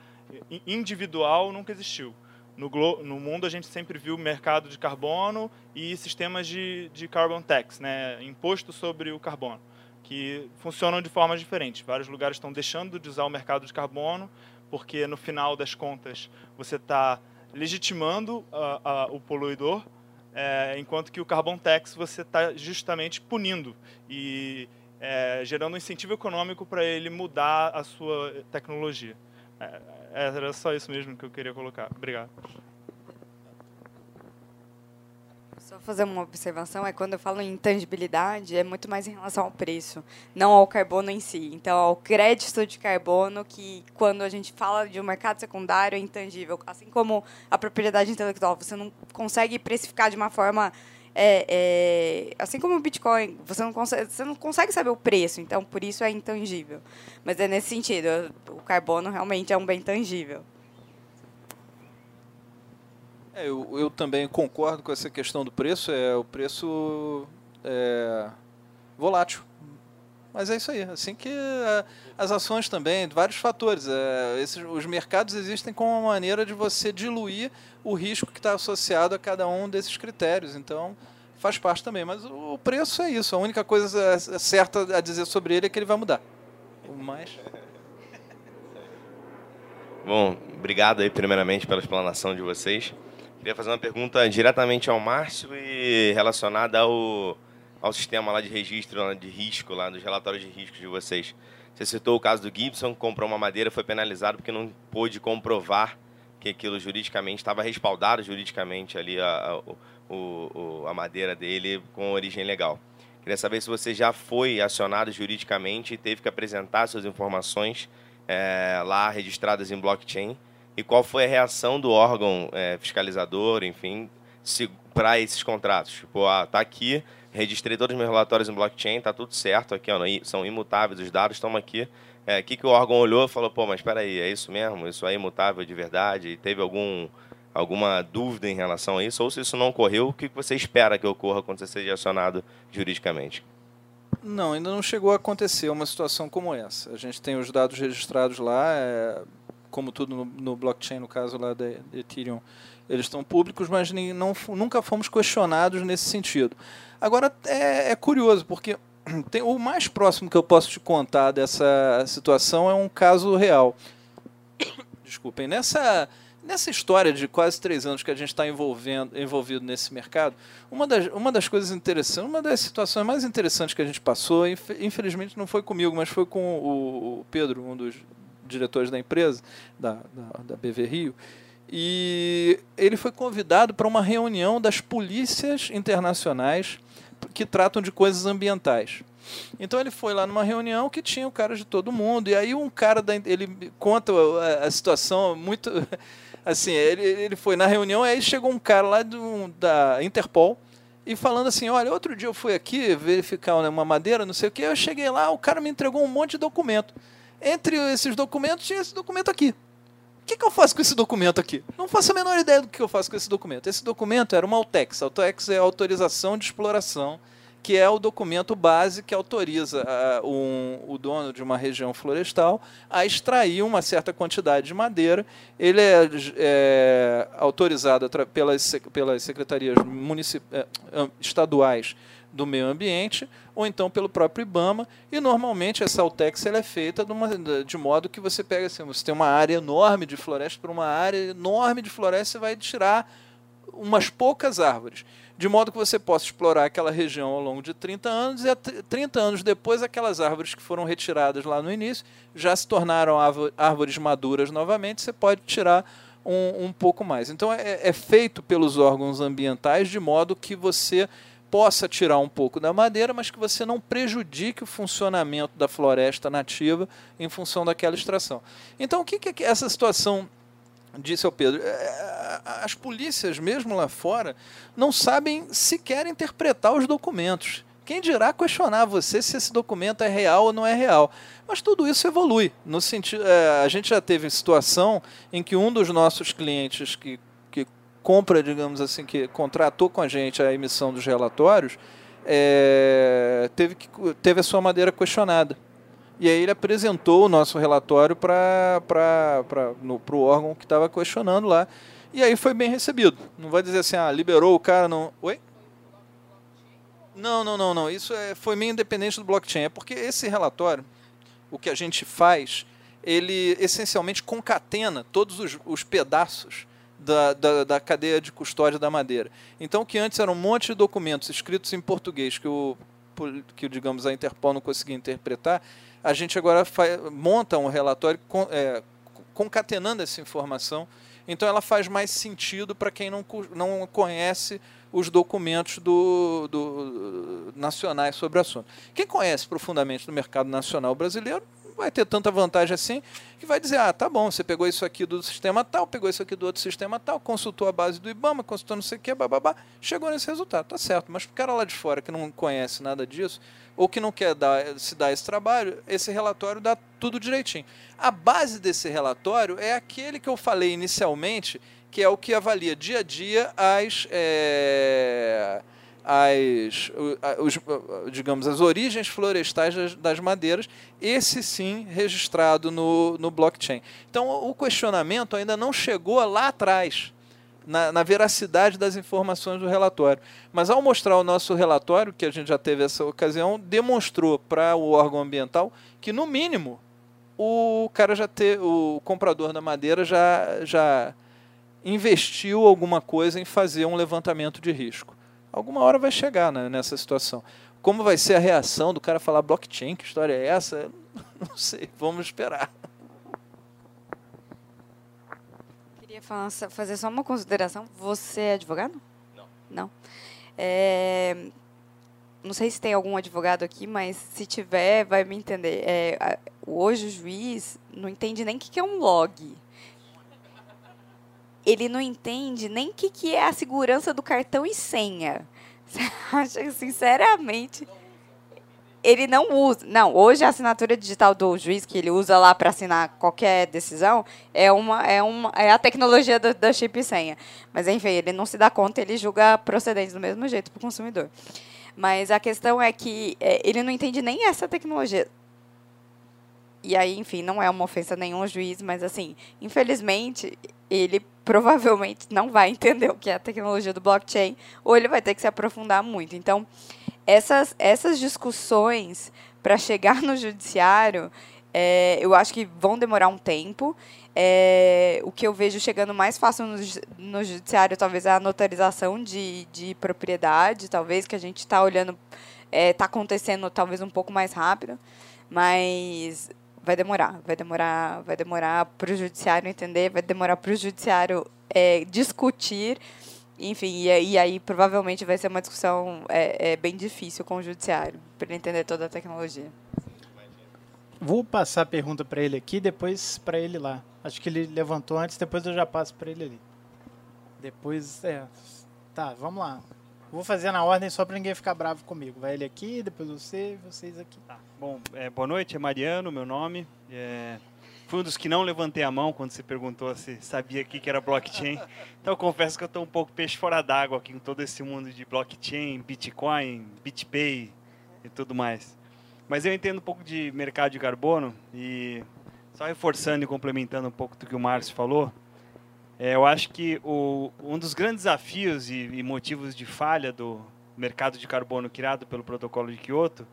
individual nunca existiu no, no mundo a gente sempre viu mercado de carbono e sistemas de, de carbon tax, né, imposto sobre o carbono, que funcionam de formas diferentes. Vários lugares estão deixando de usar o mercado de carbono porque no final das contas você está legitimando o poluidor, é, enquanto que o carbon tax você está justamente punindo e é, gerando um incentivo econômico para ele mudar a sua tecnologia. É, era só isso mesmo que eu queria colocar. Obrigado.
Só fazer uma observação, é quando eu falo em intangibilidade, é muito mais em relação ao preço, não ao carbono em si. Então, ao crédito de carbono, que quando a gente fala de um mercado secundário é intangível. Assim como a propriedade intelectual, você não consegue precificar de uma forma É, é, assim como o Bitcoin, você não, consegue, você não consegue saber o preço, então por isso é intangível. Mas é nesse sentido, o carbono realmente é um bem tangível.
É, eu, eu também concordo com essa questão do preço. É o preço é, volátil. Mas é isso aí. Assim que é, as ações também, vários fatores. É, esses, os mercados existem como uma maneira de você diluir o risco que está associado a cada um desses critérios. Então, faz parte também. Mas o preço é isso. A única coisa é, é certa a dizer sobre ele é que ele vai mudar. O mais.
Bom, obrigado aí primeiramente pela explanação de vocês. Queria fazer uma pergunta diretamente ao Márcio e relacionada ao ao sistema lá de registro de risco, lá dos relatórios de risco de vocês. Você citou o caso do Gibson, que comprou uma madeira, foi penalizado porque não pôde comprovar que aquilo juridicamente estava respaldado juridicamente ali a, a, o, a madeira dele com origem legal. Queria saber se você já foi acionado juridicamente e teve que apresentar suas informações é, lá registradas em blockchain e qual foi a reação do órgão é, fiscalizador, enfim, para esses contratos. Tipo, ah, tá aqui, registrei todos os meus relatórios em blockchain, tá tudo certo aqui, ó, são imutáveis os dados, estão aqui. O é, que, que o órgão olhou e falou, pô, mas espera aí, é isso mesmo? Isso é imutável de verdade? E teve algum, alguma dúvida em relação a isso? Ou se isso não ocorreu, o que você espera que ocorra quando você seja acionado juridicamente?
Não, ainda não chegou a acontecer uma situação como essa. A gente tem os dados registrados lá, é, como tudo no, no, blockchain, no caso lá da Ethereum, eles estão públicos, mas não, nunca fomos questionados nesse sentido. Agora, é, é curioso, porque tem, o mais próximo que eu posso te contar dessa situação é um caso real. Desculpem, nessa, nessa história de quase três anos que a gente está envolvido nesse mercado, uma das, uma das coisas interessantes, uma das situações mais interessantes que a gente passou, infelizmente não foi comigo, mas foi com o, o Pedro, um dos diretores da empresa, da, da, da BV Rio, e ele foi convidado para uma reunião das polícias internacionais que tratam de coisas ambientais. Então ele foi lá numa reunião que tinha o cara de todo mundo. E aí um cara da, ele conta a, a situação muito assim, ele, ele foi na reunião aí chegou um cara lá do, da Interpol e falando assim, olha, outro dia eu fui aqui verificar uma madeira, não sei o que, eu cheguei lá, o cara me entregou um monte de documento. Entre esses documentos tinha esse documento aqui. O que, que, eu faço com esse documento aqui? Não faço a menor ideia do que eu faço com esse documento. Esse documento era uma Altex. Altex é a autorização de exploração, que é o documento base que autoriza uh, um, o dono de uma região florestal a extrair uma certa quantidade de madeira. Ele é, é autorizado pelas, pelas secretarias é, estaduais do meio ambiente ou então pelo próprio IBAMA e normalmente essa Altex ela é feita de, uma, de modo que você pega assim, você tem uma área enorme de floresta para uma área enorme de floresta você vai tirar umas poucas árvores de modo que você possa explorar aquela região ao longo de 30 anos e 30 anos depois aquelas árvores que foram retiradas lá no início já se tornaram árvores maduras novamente, você pode tirar um, um pouco mais. Então é, é feito pelos órgãos ambientais de modo que você possa tirar um pouco da madeira, mas que você não prejudique o funcionamento da floresta nativa em função daquela extração. Então, o que, que essa situação disse ao Pedro? É, as polícias, mesmo lá fora, não sabem sequer interpretar os documentos. Quem dirá questionar você se esse documento é real ou não é real? Mas tudo isso evolui. No sentido, é, a gente já teve situação em que um dos nossos clientes que compra, digamos assim, que contratou com a gente a emissão dos relatórios, é, teve, que, teve a sua madeira questionada. E aí ele apresentou o nosso relatório para o órgão que estava questionando lá. E aí foi bem recebido. Não vai dizer assim, ah, liberou o cara, não. Oi? Não, não, não, não. Isso é, foi meio independente do blockchain. É porque esse relatório, o que a gente faz, ele essencialmente concatena todos os, os pedaços da, da, da, cadeia de custódia da madeira. Então, que antes era um monte de documentos escritos em português que, o, que digamos, a Interpol não conseguia interpretar, a gente agora monta um relatório é, concatenando essa informação. Então, ela faz mais sentido para quem não, não conhece os documentos do, do, nacionais sobre o assunto. Quem conhece profundamente do mercado nacional brasileiro vai ter tanta vantagem assim que vai dizer, ah, tá bom, você pegou isso aqui do sistema tal, pegou isso aqui do outro sistema tal, consultou a base do IBAMA, consultou não sei o que, bababá, chegou nesse resultado, tá certo. Mas o cara lá de fora que não conhece nada disso, ou que não quer dar, se dar esse trabalho, esse relatório dá tudo direitinho. A base desse relatório é aquele que eu falei inicialmente, que é o que avalia dia a dia as... É as, os, digamos, as origens florestais das, das, madeiras, esse sim registrado no, no blockchain. Então, o questionamento ainda não chegou lá atrás, na, na, veracidade das informações do relatório. Mas, ao mostrar o nosso relatório, que a gente já teve essa ocasião, demonstrou para o órgão ambiental que, no mínimo, o cara já ter, o comprador da madeira já, já investiu alguma coisa em fazer um levantamento de risco alguma hora vai chegar né, nessa situação. Como vai ser a reação do cara falar blockchain? Que história é essa? Não sei, vamos esperar.
Queria falar, fazer só uma consideração. Você é advogado?
Não.
Não. É, não sei se tem algum advogado aqui, mas se tiver, vai me entender. É, hoje o juiz não entende nem o que é um log ele não entende nem o que, que é a segurança do cartão e senha. Você acha que, sinceramente, ele não usa. Não, hoje a assinatura digital do juiz que ele usa lá para assinar qualquer decisão é uma é uma é a tecnologia da, da chip e senha. Mas enfim, ele não se dá conta, ele julga procedentes do mesmo jeito para o consumidor. Mas a questão é que é, ele não entende nem essa tecnologia. E aí, enfim, não é uma ofensa nenhum juiz, mas assim, infelizmente, ele provavelmente não vai entender o que é a tecnologia do blockchain, ou ele vai ter que se aprofundar muito. Então, essas, essas discussões para chegar no judiciário, é, eu acho que vão demorar um tempo. É, o que eu vejo chegando mais fácil no, no judiciário, talvez, é a notarização de, de propriedade, talvez, que a gente está olhando, está é, tá acontecendo talvez um pouco mais rápido, mas vai demorar, vai demorar, vai demorar para o judiciário entender, vai demorar para o judiciário é, discutir, enfim, e, e, aí provavelmente vai ser uma discussão é, é bem difícil com o judiciário para ele entender toda a tecnologia.
Vou passar a pergunta para ele aqui, depois para ele lá. Acho que ele levantou antes, depois eu já passo para ele ali. Depois, é, tá, vamos lá. Vou fazer na ordem só para ninguém ficar bravo comigo. Vai ele aqui, depois você vocês aqui.
Tá. Bom, é, boa noite, é Mariano, meu nome. É, fui um dos que não levantei a mão quando você perguntou se sabia aqui que era blockchain. Então eu confesso que eu estou um pouco peixe fora d'água aqui em todo esse mundo de blockchain, Bitcoin, BitPay e tudo mais. Mas eu entendo um pouco de mercado de carbono e só reforçando e complementando um pouco do que o Márcio falou, é, eu acho que o, um dos grandes desafios e, e, motivos de falha do mercado de carbono criado pelo protocolo de Kyoto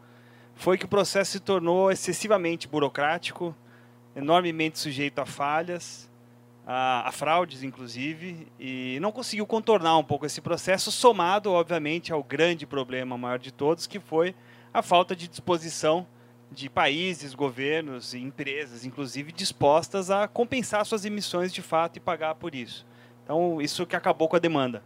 foi que o processo se tornou excessivamente burocrático, enormemente sujeito a falhas, a, a fraudes, inclusive, e não conseguiu contornar um pouco esse processo, somado, obviamente, ao grande problema maior de todos, que foi a falta de disposição de países, governos e empresas, inclusive, dispostas a compensar suas emissões de fato e pagar por isso. Então, isso que acabou com a demanda.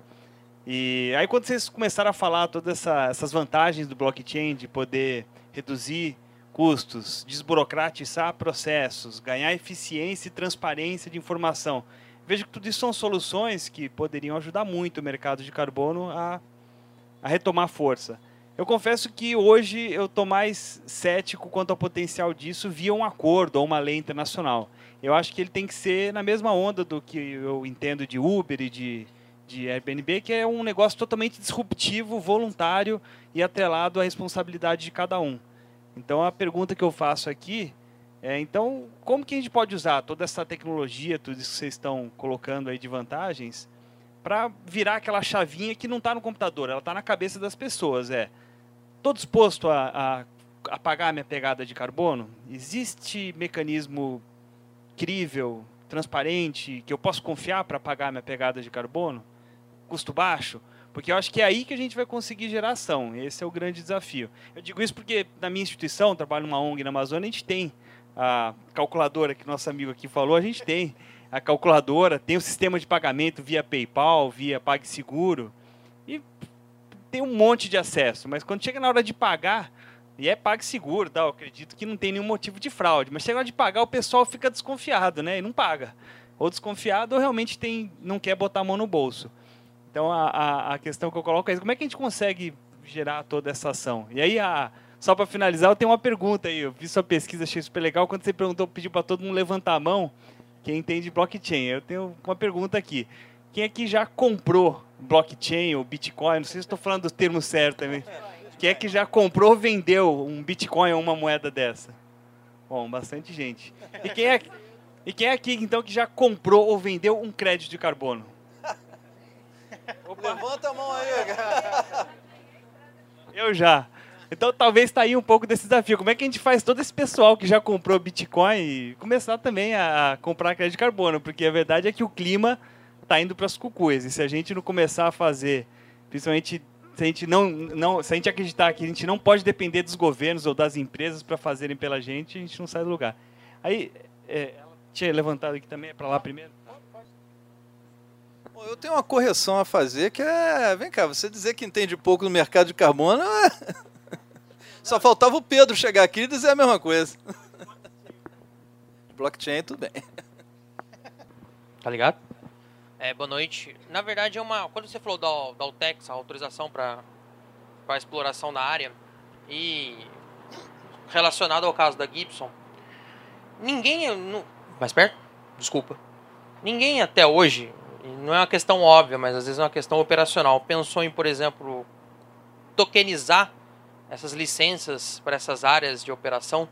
E aí, quando vocês começaram a falar todas essa, essas vantagens do blockchain, de poder reduzir custos, desburocratizar processos, ganhar eficiência e transparência de informação, vejo que tudo isso são soluções que poderiam ajudar muito o mercado de carbono a, a retomar força. Eu confesso que hoje eu estou mais cético quanto ao potencial disso via um acordo ou uma lei internacional. Eu acho que ele tem que ser na mesma onda do que eu entendo de Uber e de, de Airbnb, que é um negócio totalmente disruptivo, voluntário e atrelado à responsabilidade de cada um. Então a pergunta que eu faço aqui é, então, como que a gente pode usar toda essa tecnologia, tudo isso que vocês estão colocando aí de vantagens, para virar aquela chavinha que não está no computador, ela está na cabeça das pessoas. É, Estou disposto a, a, a pagar minha pegada de carbono? Existe mecanismo crível, transparente, que eu posso confiar para pagar minha pegada de carbono? Custo baixo? Porque eu acho que é aí que a gente vai conseguir geração. Esse é o grande desafio. Eu digo isso porque na minha instituição, trabalho numa ONG na Amazônia, a gente tem a calculadora que nosso amigo aqui falou, a gente tem a calculadora, tem o sistema de pagamento via PayPal, via PagSeguro. Tem um monte de acesso, mas quando chega na hora de pagar, E é PagSeguro, tá? Eu acredito que não tem nenhum motivo de fraude. Mas chega de pagar, o pessoal fica desconfiado, né? E não paga. Ou desconfiado ou realmente tem, não quer botar a mão no bolso. Então a, a, a questão que eu coloco é como é que a gente consegue gerar toda essa ação? E aí, a, só para finalizar, eu tenho uma pergunta aí. Eu vi sua pesquisa, achei super legal. Quando você perguntou, pediu para todo mundo levantar a mão, quem entende blockchain. Eu tenho uma pergunta aqui. Quem aqui já comprou blockchain ou Bitcoin? Não sei se estou falando do termo certo também. Quem é que já comprou ou vendeu um Bitcoin ou uma moeda dessa? Bom, bastante gente. E quem é, e quem é aqui, então, que já comprou ou vendeu um crédito de carbono?
Opa. Levanta a mão aí, cara.
Eu já. Então talvez está aí um pouco desse desafio. Como é que a gente faz todo esse pessoal que já comprou Bitcoin começar também a comprar crédito de carbono? Porque a verdade é que o clima está indo para as cucuias. E se a gente não começar a fazer, principalmente se a gente não, não, se a gente acreditar que a gente não pode depender dos governos ou das empresas para fazerem pela gente, a gente não sai do lugar. Aí, é, ela tinha levantado aqui também, para lá primeiro.
Eu tenho uma correção a fazer que é, vem cá, você dizer que entende pouco no mercado de carbono, é... só faltava o Pedro chegar aqui e dizer a mesma coisa. Blockchain, tudo bem.
Tá ligado? É, boa noite. Na verdade, é uma. Quando você falou da, da Altex, a autorização para a exploração da área, e relacionado ao caso da Gibson, ninguém. Não, mais perto? Desculpa. Ninguém até hoje, não é uma questão óbvia, mas às vezes é uma questão operacional, pensou em, por exemplo, tokenizar essas licenças para essas áreas de operação.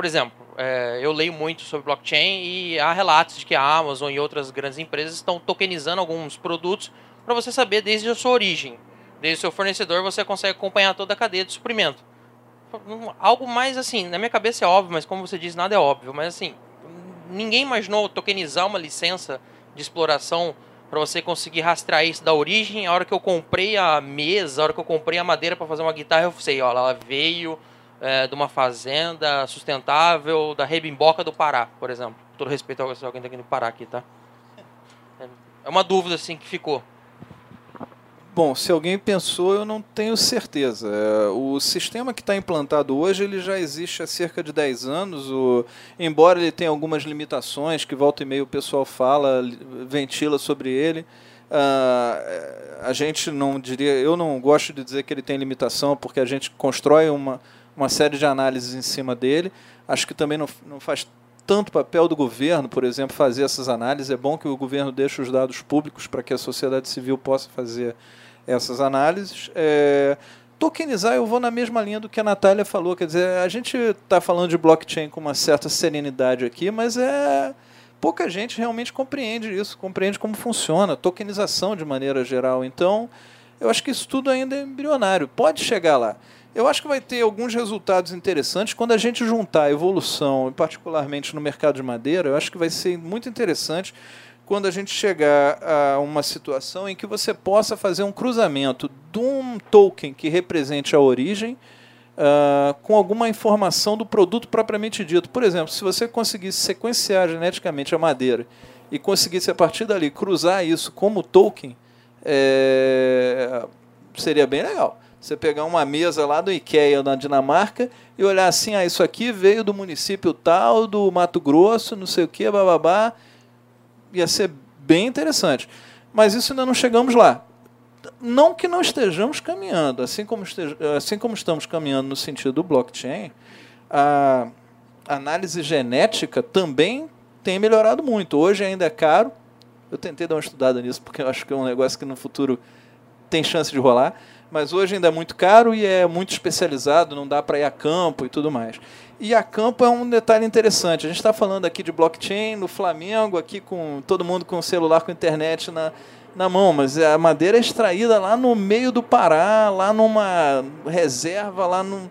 Por exemplo, é, eu leio muito sobre blockchain e há relatos de que a Amazon e outras grandes empresas estão tokenizando alguns produtos para você saber desde a sua origem, desde o seu fornecedor, você consegue acompanhar toda a cadeia de suprimento. Algo mais assim, na minha cabeça é óbvio, mas como você diz, nada é óbvio. Mas assim, ninguém imaginou tokenizar uma licença de exploração para você conseguir rastrear isso da origem. A hora que eu comprei a mesa, a hora que eu comprei a madeira para fazer uma guitarra, eu sei, ó, ela veio é, de uma fazenda sustentável da Rebimboca do Pará, por exemplo. Com todo respeito a alguém daqui do Pará aqui, tá? É uma dúvida assim que ficou.
Bom, se alguém pensou, eu não tenho certeza. É, o sistema que está implantado hoje ele já existe há cerca de 10 anos. O, embora ele tenha algumas limitações, que volta e meio o pessoal fala, ventila sobre ele. Uh, a gente não diria, eu não gosto de dizer que ele tem limitação, porque a gente constrói uma, uma série de análises em cima dele. Acho que também não, não faz tanto papel do governo, por exemplo, fazer essas análises. É bom que o governo deixe os dados públicos para que a sociedade civil possa fazer essas análises. É, tokenizar, eu vou na mesma linha do que a Natália falou. Quer dizer, a gente está falando de blockchain com uma certa serenidade aqui, mas é pouca gente realmente compreende isso, compreende como funciona, tokenização de maneira geral. Então, eu acho que isso tudo ainda é embrionário. Pode chegar lá. Eu acho que vai ter alguns resultados interessantes quando a gente juntar a evolução, particularmente no mercado de madeira. Eu acho que vai ser muito interessante quando a gente chegar a uma situação em que você possa fazer um cruzamento de um token que represente a origem uh, com alguma informação do produto propriamente dito. Por exemplo, se você conseguisse sequenciar geneticamente a madeira e conseguisse a partir dali cruzar isso como token, é, seria bem legal. Você pegar uma mesa lá do IKEA na Dinamarca e olhar assim, ah, isso aqui veio do município tal, do Mato Grosso, não sei o que, bababá. Ia ser bem interessante. Mas isso ainda não chegamos lá. Não que não estejamos caminhando, assim como, estej assim como estamos caminhando no sentido do blockchain, a análise genética também tem melhorado muito. Hoje ainda é caro. Eu tentei dar uma estudada nisso porque eu acho que é um negócio que no futuro tem chance de rolar mas hoje ainda é muito caro e é muito especializado, não dá para ir a campo e tudo mais. E a campo é um detalhe interessante. A gente está falando aqui de blockchain no Flamengo, aqui com todo mundo com celular com internet na, na mão, mas a madeira é extraída lá no meio do Pará, lá numa reserva, lá num,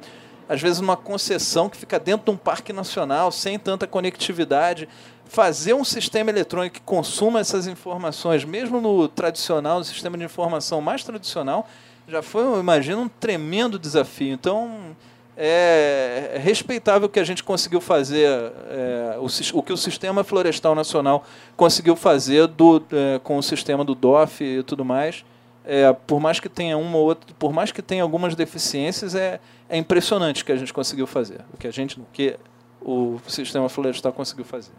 às vezes numa concessão que fica dentro de um parque nacional, sem tanta conectividade. Fazer um sistema eletrônico que consuma essas informações, mesmo no tradicional, no sistema de informação mais tradicional, já foi, eu imagino, um tremendo desafio. Então, é, é respeitável que a gente conseguiu fazer, é, o, o, que o Sistema Florestal Nacional conseguiu fazer do, é, com o sistema do DOF e tudo mais. é, por mais que tenha uma ou outra, por mais que tenha algumas deficiências, é, é impressionante o que a gente conseguiu fazer, o que a gente, o que o sistema florestal conseguiu fazer.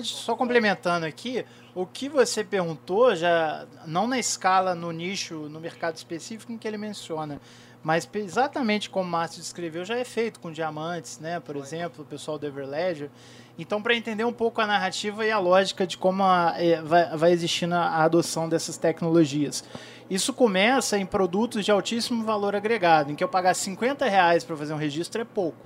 Só complementando aqui, o que você perguntou já não na escala, no nicho, no mercado específico em que ele menciona, mas exatamente como o Márcio descreveu, já é feito com diamantes, né? Por exemplo, o pessoal do Everledger. Então, para entender um pouco a narrativa e a lógica de como a, é, vai, vai existindo a adoção dessas tecnologias. Isso começa em produtos de altíssimo valor agregado, em que eu pagar 50 reais para fazer um registro é pouco.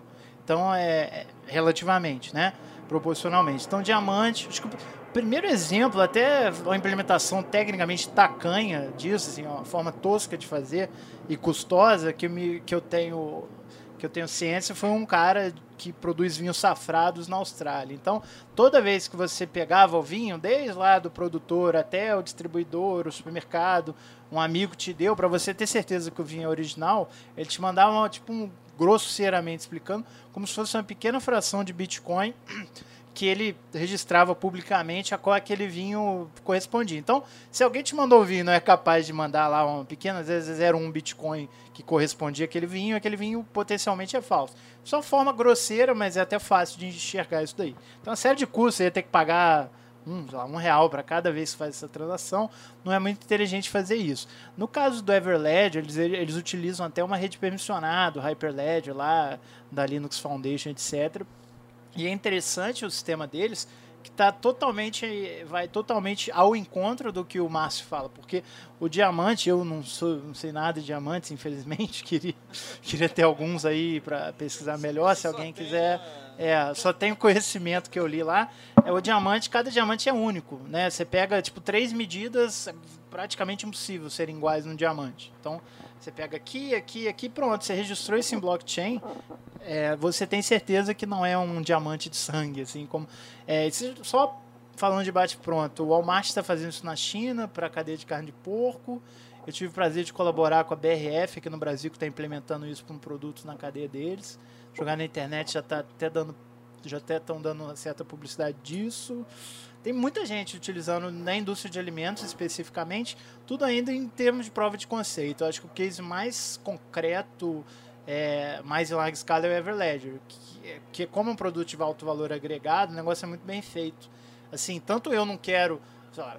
Então, é, é relativamente, né? Proporcionalmente. Então, diamante, o primeiro exemplo, até uma implementação tecnicamente tacanha disso, assim, uma forma tosca de fazer e custosa que, me, que eu tenho que eu tenho ciência foi um cara que produz vinhos safrados na Austrália. Então, toda vez que você pegava o vinho, desde lá do produtor até o distribuidor, o supermercado, um amigo te deu para você ter certeza que o vinho é original, ele te mandava tipo um grosseiramente explicando, como se fosse uma pequena fração de Bitcoin que ele registrava publicamente a qual aquele vinho correspondia. Então, se alguém te mandou o vinho não é capaz de mandar lá uma pequena, às vezes era um Bitcoin que correspondia àquele vinho, aquele vinho potencialmente é falso. Só forma grosseira, mas é até fácil de enxergar isso daí. Então, a série de custos, você ia ter que pagar um, um real para cada vez que faz essa transação, não é muito inteligente fazer isso. No caso do Everledger, eles, eles utilizam até uma rede permissionada, o Hyperledger lá, da Linux Foundation, etc., e é interessante o sistema deles, que está totalmente vai totalmente ao encontro do que o Márcio fala, porque o diamante eu não sou não sei nada de diamantes, infelizmente queria queria ter alguns aí para pesquisar melhor, se alguém quiser é, só tem o conhecimento que eu li lá. É o diamante, cada diamante é único, né? Você pega tipo três medidas, é praticamente impossível serem iguais num diamante. Então, você pega aqui, aqui, aqui, pronto. Você registrou isso em blockchain, é, você tem certeza que não é um diamante de sangue, assim como. É, só falando de bate pronto, o Walmart está fazendo isso na China para a cadeia de carne de porco. Eu tive o prazer de colaborar com a BRF aqui no Brasil que está implementando isso para um produto na cadeia deles. Jogar na internet já está até dando, já até estão dando certa publicidade disso. Tem muita gente utilizando na indústria de alimentos especificamente, tudo ainda em termos de prova de conceito. Eu acho que o case mais concreto, é, mais em larga escala é o Everledger, que, é, que como um produto de alto valor agregado, o negócio é muito bem feito. Assim, tanto eu não quero, lá,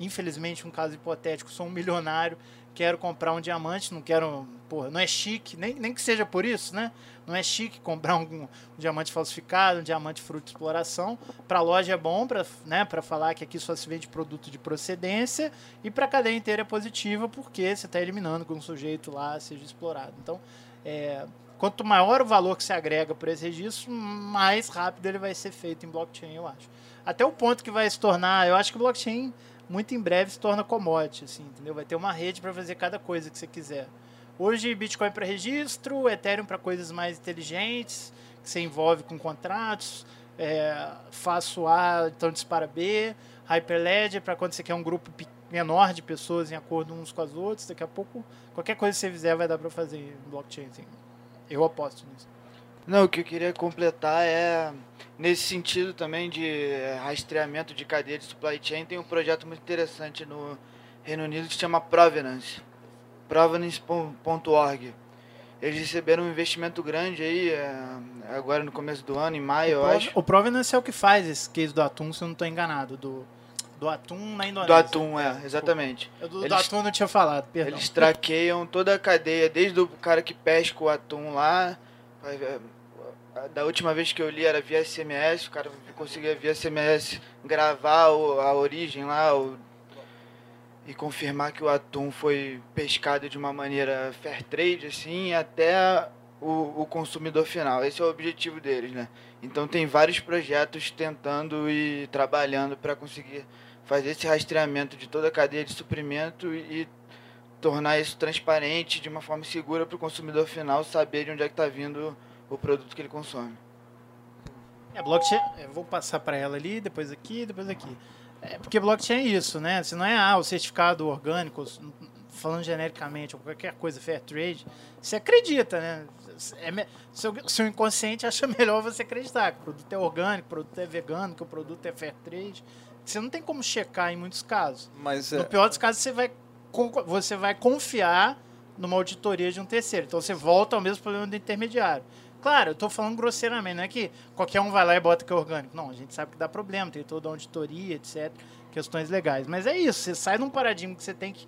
infelizmente um caso hipotético, sou um milionário, quero comprar um diamante, não quero, porra, não é chique, nem, nem que seja por isso, né? Não é chique comprar um, um diamante falsificado, um diamante fruto de exploração. Para a loja é bom, para né, falar que aqui só se vende produto de procedência. E para a cadeia inteira é positiva, porque você está eliminando que um sujeito lá seja explorado. Então, é, quanto maior o valor que se agrega por esse registro, mais rápido ele vai ser feito em blockchain, eu acho. Até o ponto que vai se tornar, eu acho que o blockchain muito em breve se torna commodity, assim, entendeu? Vai ter uma rede para fazer cada coisa que você quiser. Hoje, Bitcoin para registro, Ethereum para coisas mais inteligentes, que você envolve com contratos, é, faço A, então dispara B, Hyperledger para quando você quer um grupo menor de pessoas em acordo uns com as outras. Daqui a pouco, qualquer coisa que você fizer vai dar para fazer em blockchain. Assim. Eu aposto nisso.
Não, o que eu queria completar é, nesse sentido também de rastreamento de cadeia de supply chain, tem um projeto muito interessante no Reino Unido que se chama Provenance provenance.org. Eles receberam um investimento grande aí, é, agora no começo do ano, em maio,
o
eu acho.
O Provenance é o que faz esse case do atum, se eu não estou enganado, do, do atum na Indonésia.
Do atum, é, exatamente.
Eu do, eles, do atum não tinha falado, perdão.
Eles traqueiam toda a cadeia, desde o cara que pesca o atum lá, da última vez que eu li era via SMS, o cara conseguia via SMS gravar a origem lá, o e confirmar que o atum foi pescado de uma maneira fair trade, assim, até o, o consumidor final. Esse é o objetivo deles, né? Então tem vários projetos tentando e trabalhando para conseguir fazer esse rastreamento de toda a cadeia de suprimento e, e tornar isso transparente de uma forma segura para o consumidor final saber de onde é que está vindo o produto que ele consome.
É, blockchain, eu vou passar para ela ali, depois aqui, depois aqui. É porque blockchain é isso, né? Se não é ah, o certificado orgânico, falando genericamente, ou qualquer coisa fair trade, você acredita, né? É, seu, seu inconsciente acha melhor você acreditar que o produto é orgânico, que o produto é vegano, que o produto é fair trade. Você não tem como checar em muitos casos.
Mas, é...
No pior dos casos, você vai você vai confiar numa auditoria de um terceiro. Então você volta ao mesmo problema do intermediário. Claro, eu estou falando grosseiramente, não é que qualquer um vai lá e bota que é orgânico. Não, a gente sabe que dá problema, tem toda a auditoria, etc. Questões legais. Mas é isso, você sai de um paradigma que você tem que.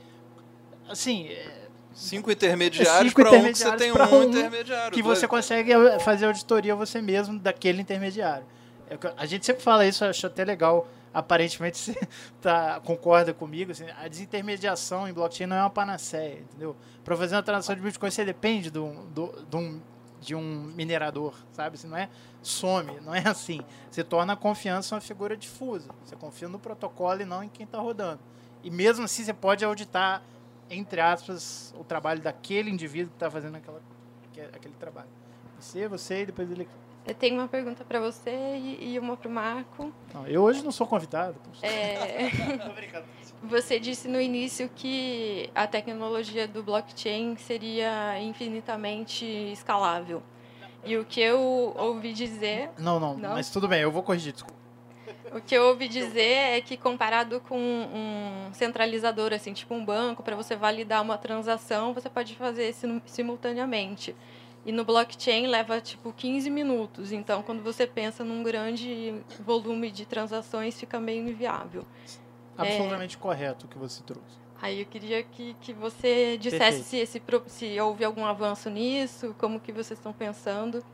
Assim, é,
Cinco intermediários
cinco
para um que você
intermediários
tem um
um
intermediário.
que
dois-
você consegue fazer auditoria você mesmo daquele intermediário. É A gente sempre fala isso, eu acho até legal. Aparentemente você tá, concorda comigo. assim, a desintermediação em blockchain não é uma panaceia, entendeu? Para fazer uma transação de Bitcoin você depende do, do, de, um, de um minerador, sabe? Você não é some, não é assim. Você torna a confiança uma figura difusa. Você confia no protocolo e não em quem está rodando. E mesmo assim você pode auditar, entre aspas, o trabalho daquele indivíduo que está fazendo aquela, que- aquele trabalho. Você, você e depois ele.
Eu tenho uma pergunta para você e, e uma para o Marco.
Não, eu hoje não sou convidado.
É, você disse no início que a tecnologia do blockchain seria infinitamente escalável. E o que eu ouvi dizer,
Não, não,
Não?
mas tudo bem, eu vou corrigir. desculpa.
o que eu ouvi dizer é que comparado com um centralizador, assim, tipo um banco, para você validar uma transação, você pode fazer sim- simultaneamente. E no blockchain leva tipo 15 minutos. Então, quando você pensa num grande volume de transações, fica meio inviável.
Absolutamente correto o que você trouxe.
Aí eu queria que, que você dissesse se, esse, se houve algum avanço nisso, como que vocês estão pensando.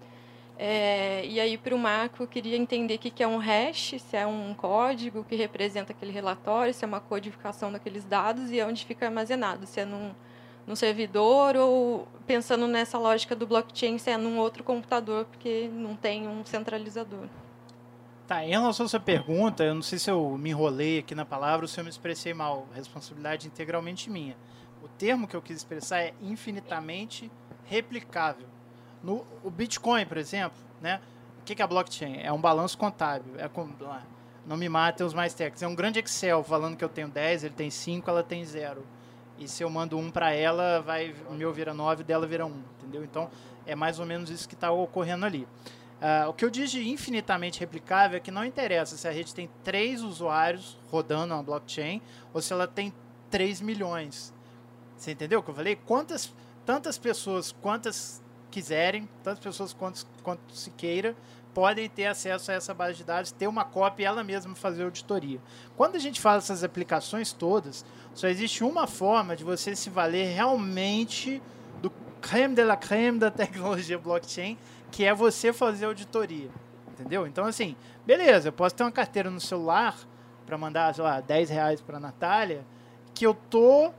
É, e aí, para o Marco, eu queria entender o que, que é um hash, se é um código que representa aquele relatório, se é uma codificação daqueles dados e onde fica armazenado, se é num, num servidor ou, pensando nessa lógica do blockchain, se é num outro computador, porque não tem um centralizador.
Tá, em relação à sua pergunta, eu não sei se eu me enrolei aqui na palavra ou se eu me expressei mal. Responsabilidade integralmente minha. O termo que eu quis expressar é infinitamente replicável. No o Bitcoin, por exemplo, né? O que é a blockchain? É um balanço contábil. É como, não me matem os mais técnicos. É um grande Excel falando que eu tenho 10, ele tem 5, ela tem 0. E se eu mando um para ela, vai, o meu vira 9, o dela vira 1, entendeu? Então, é mais ou menos isso que está ocorrendo ali. Ah, o que eu digo de infinitamente replicável é que não interessa se a rede tem três usuários rodando uma blockchain ou se ela tem 3 milhões. Você entendeu o que eu falei? Quantas, tantas pessoas quantas quiserem, tantas pessoas quantas, quanto se queira, podem ter acesso a essa base de dados, ter uma cópia e ela mesma fazer auditoria. Quando a gente fala essas aplicações todas, só existe uma forma de você se valer realmente do creme de la creme da tecnologia blockchain, que é você fazer auditoria. Entendeu? Então, assim, beleza, eu posso ter uma carteira no celular para mandar, sei lá, 10 reais para Natália, que eu tô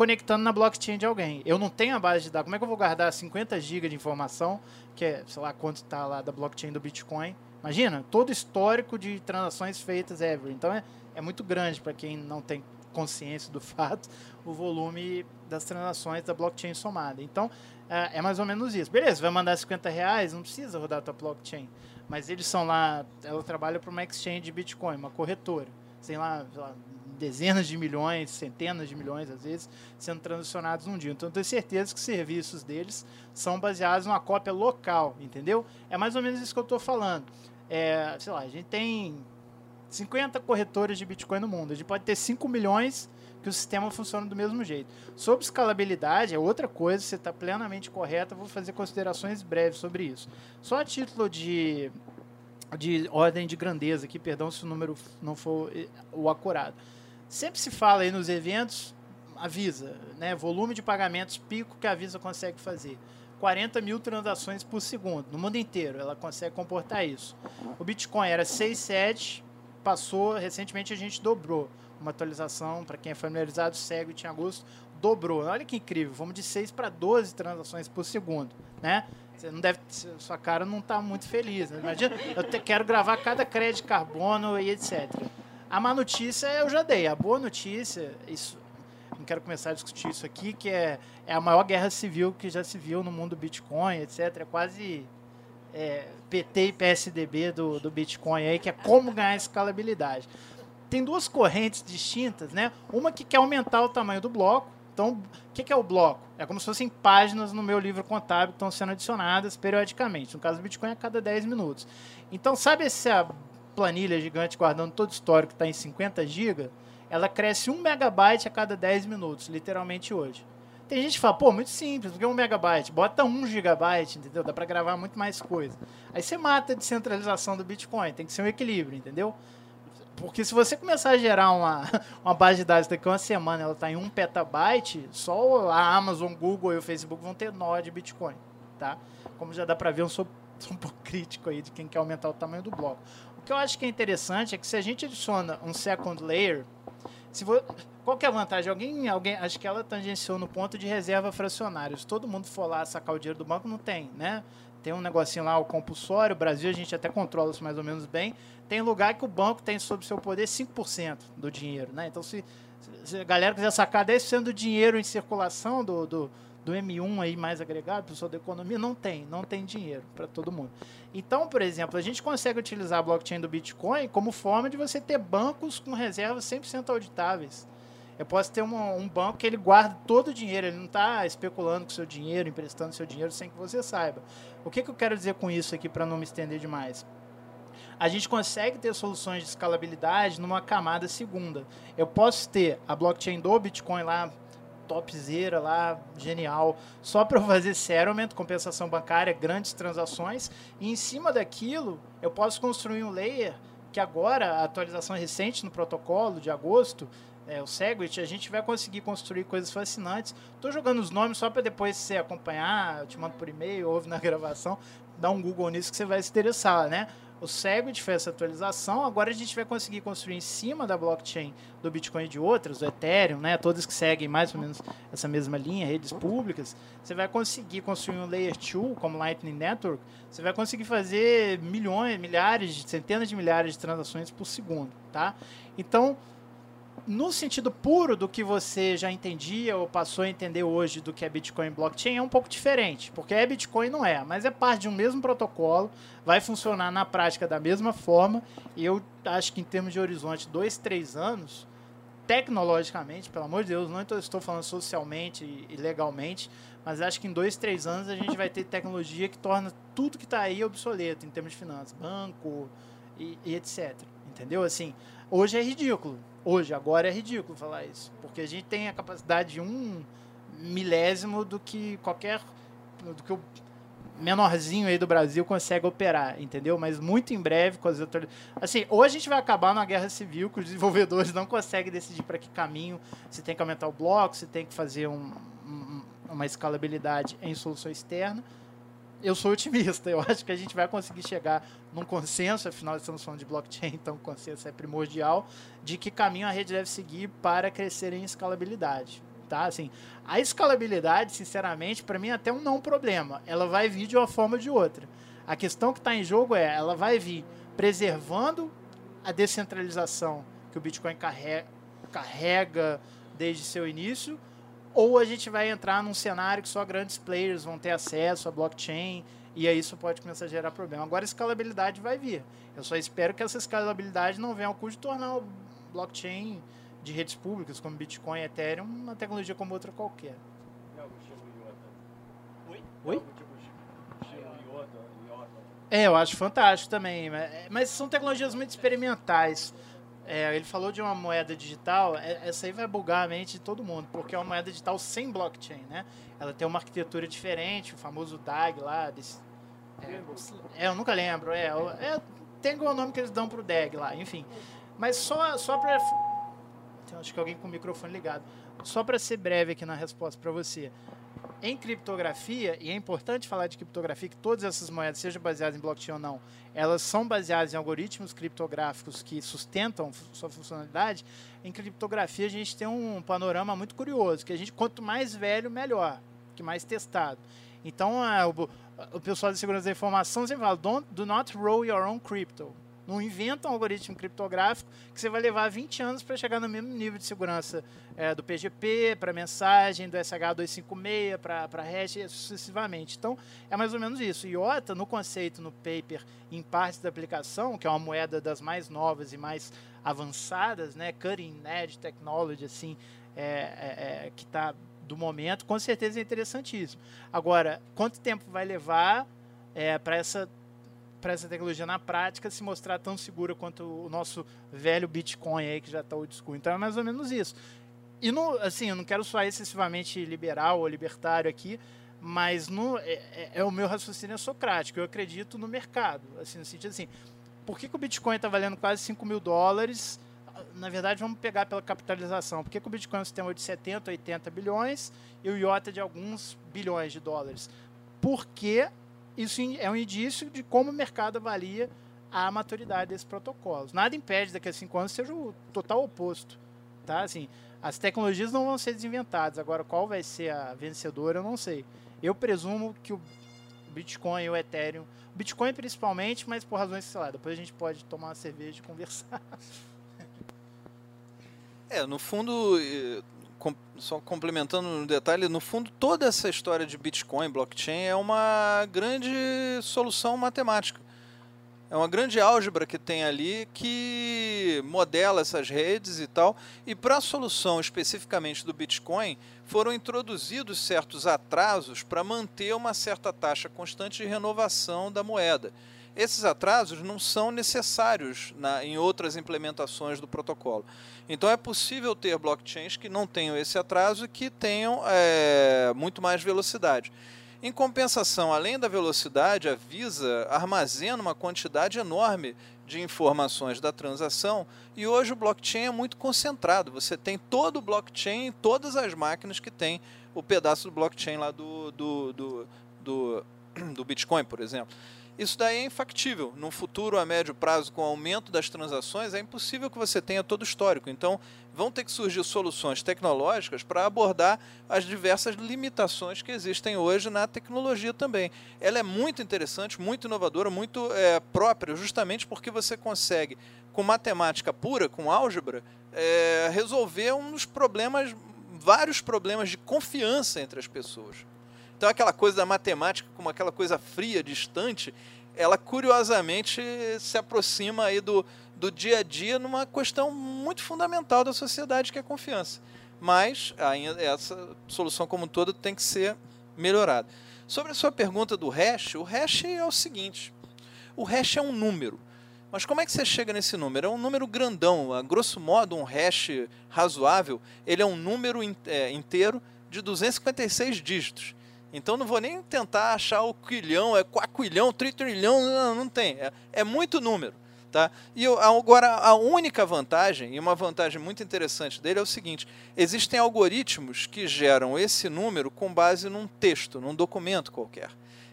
conectando na blockchain de alguém. Eu não tenho a base de dados. Como é que eu vou guardar 50 GB de informação, que é, sei lá, quanto está lá da blockchain do Bitcoin? Imagina, todo histórico de transações feitas ever. Então é, é muito grande para quem não tem consciência do fato, o volume das transações da blockchain somada. Então, é, é mais ou menos isso. Beleza, vai mandar 50 reais, não precisa rodar a tua blockchain. Mas eles são lá, ela trabalha para uma exchange de Bitcoin, uma corretora. Tem lá, sei lá, dezenas de milhões, centenas de milhões, às vezes, sendo transacionados num dia. Então, eu tenho certeza que os serviços deles são baseados numa cópia local, entendeu? É mais ou menos isso que eu estou falando. É, sei lá, a gente tem 50 corretores de Bitcoin no mundo. A gente pode ter 5 milhões que o sistema funciona do mesmo jeito. Sobre escalabilidade, é outra coisa, você está plenamente correto. Eu vou fazer considerações breves sobre isso. Só a título de, de ordem de grandeza aqui, perdão se o número não for eh, o acurado. Sempre se fala aí nos eventos, avisa, né? Volume de pagamentos pico que a Visa consegue fazer. 40 mil transações por segundo, no mundo inteiro, ela consegue comportar isso. O Bitcoin era 6, 7, passou, recentemente a gente dobrou. Uma atualização, para quem é familiarizado, segue tinha agosto, dobrou. Olha que incrível, vamos de 6 para 12 transações por segundo, né? Você não deve, sua cara não está muito feliz, né? Imagina, eu te, quero gravar cada crédito de carbono e etc. A má notícia eu já dei, a boa notícia, isso, não quero começar a discutir isso aqui, que é, é a maior guerra civil que já se viu no mundo do Bitcoin, etc. É quase é, PT e PSDB do, do Bitcoin aí, que é como ganhar escalabilidade. Tem duas correntes distintas, né? Uma que quer aumentar o tamanho do bloco. Então, o que, que é o bloco? É como se fossem páginas no meu livro contábil que estão sendo adicionadas periodicamente. No caso do Bitcoin, a cada 10 minutos. Então, sabe essa planilha gigante guardando todo o histórico que está em 50 GB? ela cresce 1 megabyte a cada 10 minutos, literalmente hoje. Tem gente que fala, pô, muito simples, porque 1 megabyte, bota 1 gigabyte, entendeu? Dá para gravar muito mais coisa. Aí você mata a descentralização do Bitcoin, tem que ser um equilíbrio, entendeu? Porque se você começar a gerar uma, uma base de dados daqui a uma semana, ela está em 1 petabyte, só a Amazon, Google e o Facebook vão ter nó de Bitcoin, tá? Como já dá para ver, eu sou, sou um pouco crítico aí de quem quer aumentar o tamanho do bloco. O que eu acho que é interessante é que se a gente adiciona um second layer, se vo... qual é a vantagem? Alguém, alguém, acho que ela tangenciou no ponto de reserva fracionária. Se todo mundo for lá sacar o dinheiro do banco, não tem, né? Tem um negocinho lá, o compulsório, o Brasil a gente até controla isso mais ou menos bem. Tem lugar que o banco tem sob seu poder 5% do dinheiro, né? Então, se, se a galera quiser sacar 10% do dinheiro em circulação do, do, do M1 aí mais agregado, pessoal da economia, não tem, não tem dinheiro para todo mundo. Então, por exemplo, a gente consegue utilizar a blockchain do Bitcoin como forma de você ter bancos com reservas 100% auditáveis. Eu posso ter um, um, banco que ele guarda todo o dinheiro, ele não está especulando com seu dinheiro, emprestando seu dinheiro sem que você saiba. O que, que eu quero dizer com isso aqui para não me estender demais? A gente consegue ter soluções de escalabilidade numa camada segunda. Eu posso ter a blockchain do Bitcoin lá topzera lá, genial, só para fazer settlement, compensação bancária, grandes transações, e em cima daquilo eu posso construir um layer que agora, a atualização recente no protocolo de agosto, é, o Segwit, a gente vai conseguir construir coisas fascinantes. Estou jogando os nomes só para depois você acompanhar, eu te mando por e-mail, ouve na gravação, dá um Google nisso que você vai se interessar, né? O Segwit fez essa atualização, agora a gente vai conseguir construir em cima da blockchain do Bitcoin e de outras, o Ethereum, né, todas que seguem mais ou menos essa mesma linha, redes públicas, você vai conseguir construir um Layer 2, como Lightning Network, você vai conseguir fazer milhões, milhares, centenas de milhares de transações por segundo, tá? Então, no sentido puro do que você já entendia ou passou a entender hoje do que é Bitcoin blockchain, é um pouco diferente, porque é Bitcoin não é, mas é parte de um mesmo protocolo, vai funcionar na prática da mesma forma, e eu acho que em termos de horizonte, dois, três anos, tecnologicamente, pelo amor de Deus, não estou falando socialmente e legalmente, mas acho que em dois, três anos a gente vai ter tecnologia que torna tudo que está aí obsoleto em termos de finanças, banco e, e etc. Entendeu? Assim, hoje é ridículo Hoje, agora é ridículo falar isso, porque a gente tem a capacidade de um milésimo do que qualquer do que o menorzinho aí do Brasil consegue operar, entendeu? Mas muito em breve com as autoridades. Assim, ou a gente vai acabar numa guerra civil que os desenvolvedores não conseguem decidir para que caminho, se tem que aumentar o bloco, se tem que fazer um, um, uma escalabilidade em solução externa, eu sou otimista. Eu acho que a gente vai conseguir chegar num consenso, afinal estamos falando de blockchain, então o consenso é primordial, de que caminho a rede deve seguir para crescer em escalabilidade. Tá? Assim, a escalabilidade, sinceramente, para mim é até um não problema. Ela vai vir de uma forma ou de outra. A questão que está em jogo é, ela vai vir preservando a descentralização que o Bitcoin carrega, carrega desde seu início, ou a gente vai entrar num cenário que só grandes players vão ter acesso à blockchain e aí isso pode começar a gerar problema. Agora a escalabilidade vai vir. Eu só espero que essa escalabilidade não venha ao custo de tornar o blockchain de redes públicas como Bitcoin e Ethereum uma tecnologia como outra qualquer. Oi? Oi? É, eu acho fantástico também, mas são tecnologias muito experimentais. É, ele falou de uma moeda digital, é, essa aí vai bugar a mente de todo mundo, porque é uma moeda digital sem blockchain, né? Ela tem uma arquitetura diferente, o famoso DAG lá. Desse, é, é, eu nunca lembro, é, é, tem o nome que eles dão pro DAG lá, enfim. Mas só, só para... Acho que alguém com o microfone ligado. Só para ser breve aqui na resposta para você em criptografia, e é importante falar de criptografia, que todas essas moedas, sejam baseadas em blockchain ou não, elas são baseadas em algoritmos criptográficos que sustentam sua funcionalidade. Em criptografia, a gente tem um panorama muito curioso, que a gente, quanto mais velho, melhor, que mais testado. Então, é, o, o pessoal de segurança da informação sempre fala, do not roll your own crypto. Não inventa um algoritmo criptográfico que você vai levar 20 anos para chegar no mesmo nível de segurança é, do PGP, para mensagem, do SH256, para hash, sucessivamente. Então, é mais ou menos isso. IOTA, no conceito, no paper, em partes da aplicação, que é uma moeda das mais novas e mais avançadas, né, cutting edge technology, assim, é, é, é que está do momento, com certeza é interessantíssimo. Agora, quanto tempo vai levar é, para essa para essa tecnologia na prática se mostrar tão segura quanto o nosso velho Bitcoin aí que já está old school. Então é mais ou menos isso. E não, assim, eu não quero soar excessivamente liberal ou libertário aqui, mas no, é, é, é o meu raciocínio socrático. Eu acredito no mercado, assim, no sentido assim, por que, que o Bitcoin está valendo quase 5 mil dólares? Na verdade, vamos pegar pela capitalização. Por que, que o Bitcoin tem um de 70, 80 bilhões e o IOTA de alguns bilhões de dólares? Porque isso é um indício de como o mercado avalia a maturidade desses protocolos. Nada impede daqui a cinco anos seja o total oposto. Tá? Assim, as tecnologias não vão ser desinventadas. Agora, qual vai ser a vencedora, eu não sei. Eu presumo que o Bitcoin e o Ethereum, Bitcoin principalmente, mas por razões, sei lá, depois a gente pode tomar uma cerveja e conversar.
É, no fundo, só complementando no detalhe, no fundo, toda essa história de Bitcoin, blockchain, é uma grande solução matemática. É uma grande álgebra que tem ali que modela essas redes e tal. E para a solução especificamente do Bitcoin, foram introduzidos certos atrasos para manter uma certa taxa constante de renovação da moeda. Esses atrasos não são necessários na, em outras implementações do protocolo. Então é possível ter blockchains que não tenham esse atraso e que tenham é, muito mais velocidade. Em compensação, além da velocidade, a Visa armazena uma quantidade enorme de informações da transação e hoje o blockchain é muito concentrado. Você tem todo o blockchain em todas as máquinas que tem o pedaço do blockchain lá do, do, do, do, do Bitcoin, por exemplo. Isso daí é infactível. No futuro, a médio prazo, com o aumento das transações, é impossível que você tenha todo o histórico. Então, vão ter que surgir soluções tecnológicas para abordar as diversas limitações que existem hoje na tecnologia também. Ela é muito interessante, muito inovadora, muito é, própria, justamente porque você consegue, com matemática pura, com álgebra, é, resolver um dos problemas, vários problemas de confiança entre as pessoas. Então aquela coisa da matemática como aquela coisa fria, distante, ela curiosamente se aproxima aí do, do dia a dia numa questão muito fundamental da sociedade que é a confiança. Mas ainda essa solução como um todo tem que ser melhorada. Sobre a sua pergunta do hash, o hash é o seguinte: o hash é um número. Mas como é que você chega nesse número? É um número grandão. A grosso modo, um hash razoável, ele é um número é, inteiro de 256 dígitos. Então não vou nem tentar achar o quilhão, é quaquilhão, tritrilhão, não, não tem. É, é muito número. Tá? E eu, agora, a única vantagem, e uma vantagem muito interessante dele, é o seguinte: existem algoritmos que geram esse número com base num texto, num documento qualquer.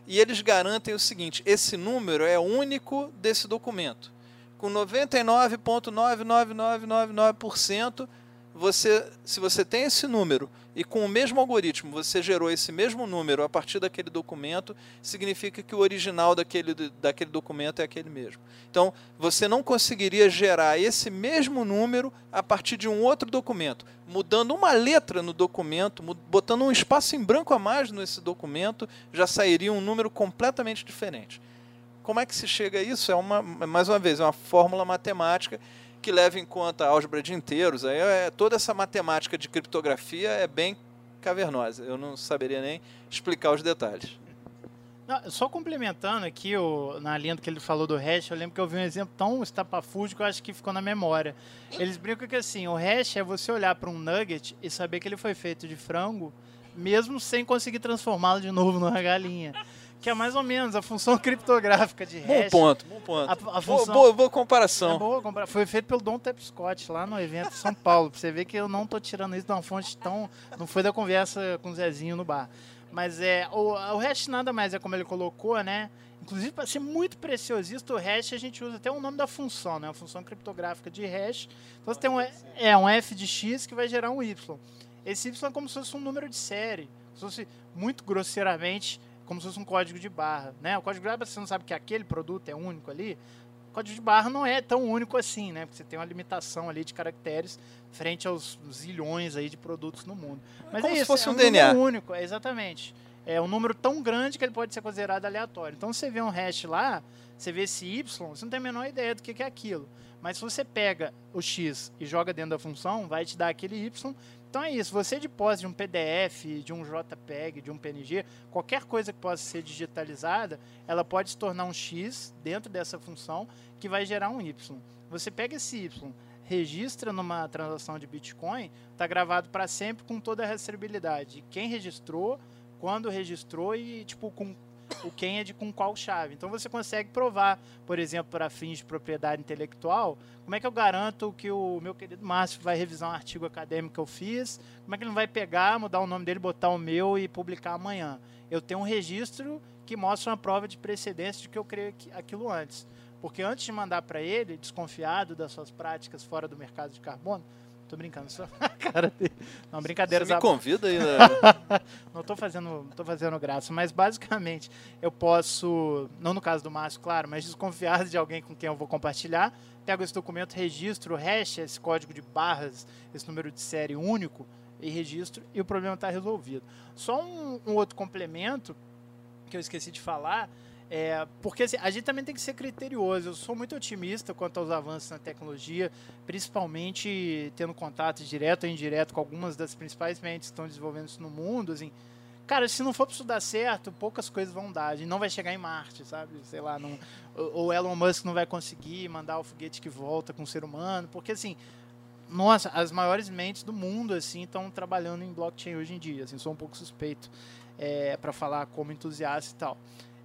E eles garantem o seguinte: esse número é único desse documento. Com 99,99999% você, se você tem esse número e com o mesmo algoritmo você gerou esse mesmo número a partir daquele documento, significa que o original daquele, daquele documento é aquele mesmo. Então, você não conseguiria gerar esse mesmo número a partir de um outro documento, mudando uma letra no documento, botando um espaço em branco a mais nesse documento, já sairia um número completamente diferente. Como é que se chega a isso? É uma, mais uma vez, é uma fórmula matemática que leva em conta a álgebra de inteiros. Aí é, toda essa matemática de criptografia é bem cavernosa. Eu não saberia nem explicar os detalhes.
Não, só complementando aqui o, na linha do que ele falou do hash, eu lembro que eu vi um exemplo tão estapafúrdio que eu acho que ficou na memória. Eles brincam que assim, o hash é você olhar para um nugget e saber que ele foi feito de frango, mesmo sem conseguir transformá-lo de novo numa galinha que é mais ou menos a função criptográfica de hash.
Bom ponto, bom ponto.
A, a função,
boa, boa, comparação.
É boa comparação. Foi feito pelo Don Tep Scott lá no evento de São Paulo. Pra você ver que eu não tô tirando isso de uma fonte tão. Não foi da conversa com o Zezinho no bar. Mas é. O, o hash nada mais é como ele colocou, né? Inclusive, para ser muito preciosista, o hash a gente usa até o nome da função, né? A função criptográfica de hash. Então você tem um, é, um f de x que vai gerar um y. Esse y é como se fosse um número de série. Se fosse muito grosseiramente como se fosse um código de barra. Né? O código de barra, você não sabe que aquele produto é único ali. O código de barra não é tão único assim, né? Porque você tem uma limitação ali de caracteres frente aos zilhões aí de produtos no mundo. Mas
como
é
isso,
se
fosse
é
um,
um
DNA.
número único, é, exatamente. É um número tão grande que ele pode ser considerado aleatório. Então, se você vê um hash lá, você vê esse y, você não tem a menor ideia do que é aquilo. Mas se você pega o x e joga dentro da função, vai te dar aquele y. Então, é isso, você de posse de um PDF, de um JPEG, de um PNG, qualquer coisa que possa ser digitalizada, ela pode se tornar um X dentro dessa função que vai gerar um Y. Você pega esse Y, registra numa transação de Bitcoin, está gravado para sempre com toda a rastreabilidade. Quem registrou, quando registrou e tipo com o quem é de com qual chave. Então você consegue provar, por exemplo, para fins de propriedade intelectual, como é que eu garanto que o meu querido Márcio vai revisar um artigo acadêmico que eu fiz, como é que ele não vai pegar, mudar o nome dele, botar o meu e publicar amanhã. Eu tenho um registro que mostra uma prova de precedência de que eu criei aquilo antes. Porque antes de mandar para ele, desconfiado das suas práticas fora do mercado de carbono, Tô brincando, só cara dele. Não, brincadeira.
Você me convida aí, né?
não tô fazendo, tô fazendo graça, mas basicamente eu posso, não no caso do Márcio, claro, mas desconfiar de alguém com quem eu vou compartilhar, pego esse documento, registro, hash esse código de barras, esse número de série único e registro e o problema está resolvido. Só um, um outro complemento que eu esqueci de falar é, porque assim, a gente também tem que ser criterioso. Eu sou muito otimista quanto aos avanços na tecnologia, principalmente tendo contato direto ou indireto com algumas das principais mentes que estão desenvolvendo isso no mundo. Assim, cara, se não for para isso dar certo, poucas coisas vão dar. A gente não vai chegar em Marte, sabe? Sei lá, não, ou Elon Musk não vai conseguir mandar o foguete que volta com o ser humano, porque assim, nossa, as maiores mentes do mundo assim estão trabalhando em blockchain hoje em dia. Assim, sou um pouco suspeito é, para falar como entusiasta e tal.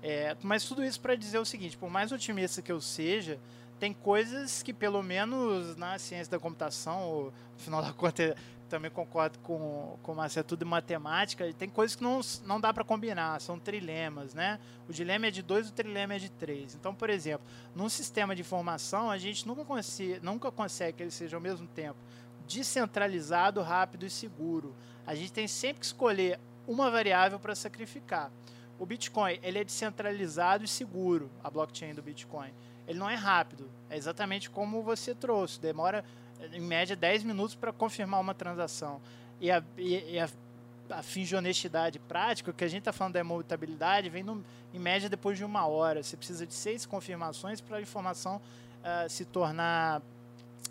É, mas tudo isso para dizer o seguinte: por mais otimista que eu seja, tem coisas que, pelo menos na ciência da computação, ou, final da conta, também concordo com, com o Marcelo, é tudo matemática, tem coisas que não, não dá para combinar, são trilemas, né? O dilema é de dois, o trilema é de três. Então, por exemplo, num sistema de informação, a gente nunca, consegue, nunca consegue que ele seja ao mesmo tempo descentralizado, rápido e seguro. A gente tem sempre que escolher uma variável para sacrificar. O Bitcoin ele é descentralizado e seguro, a blockchain do Bitcoin. Ele não é rápido, é exatamente como você trouxe. Demora, em média, 10 minutos para confirmar uma transação. E a, e, a, a fim de honestidade prática, o que a gente está falando da imutabilidade, vem no, em média depois de uma hora. Você precisa de seis confirmações para a informação uh, se tornar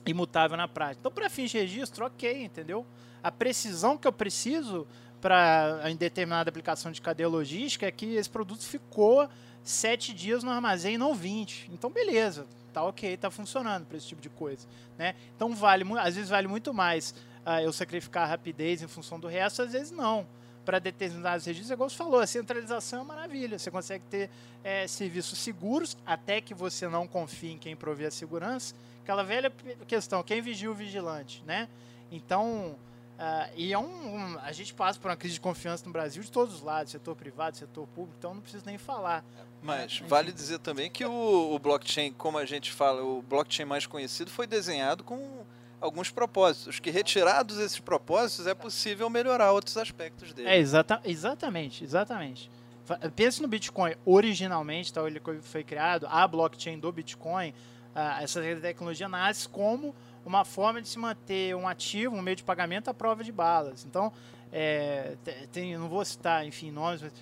imutável na prática. Então, para fins de registro, ok, entendeu? A precisão que eu preciso para em determinada aplicação de cadeia logística é que esse produto ficou sete dias no armazém, não 20. Então, beleza, tá ok, tá funcionando para esse tipo de coisa. Né? Então, vale, às vezes vale muito mais uh, eu sacrificar a rapidez em função do resto, às vezes não. Para determinados registros, igual você falou, a centralização é maravilha. Você consegue ter é, serviços seguros até que você não confie em quem provê a segurança. Aquela velha questão, quem vigia o vigilante, né? Então, Uh, e é um, um, a gente passa por uma crise de confiança no Brasil de todos os lados, setor privado, setor público, então não preciso nem falar.
Mas vale dizer também que o, o, blockchain, como a gente fala, o blockchain mais conhecido foi desenhado com alguns propósitos, que retirados esses propósitos é possível melhorar outros aspectos dele.
É, exata, exatamente, exatamente. Pense no Bitcoin, originalmente, tal, ele foi criado, a blockchain do Bitcoin, uh, essa tecnologia nasce como uma forma de se manter um ativo, um meio de pagamento à prova de balas. Então, é, tem, não vou citar, enfim, nomes, mas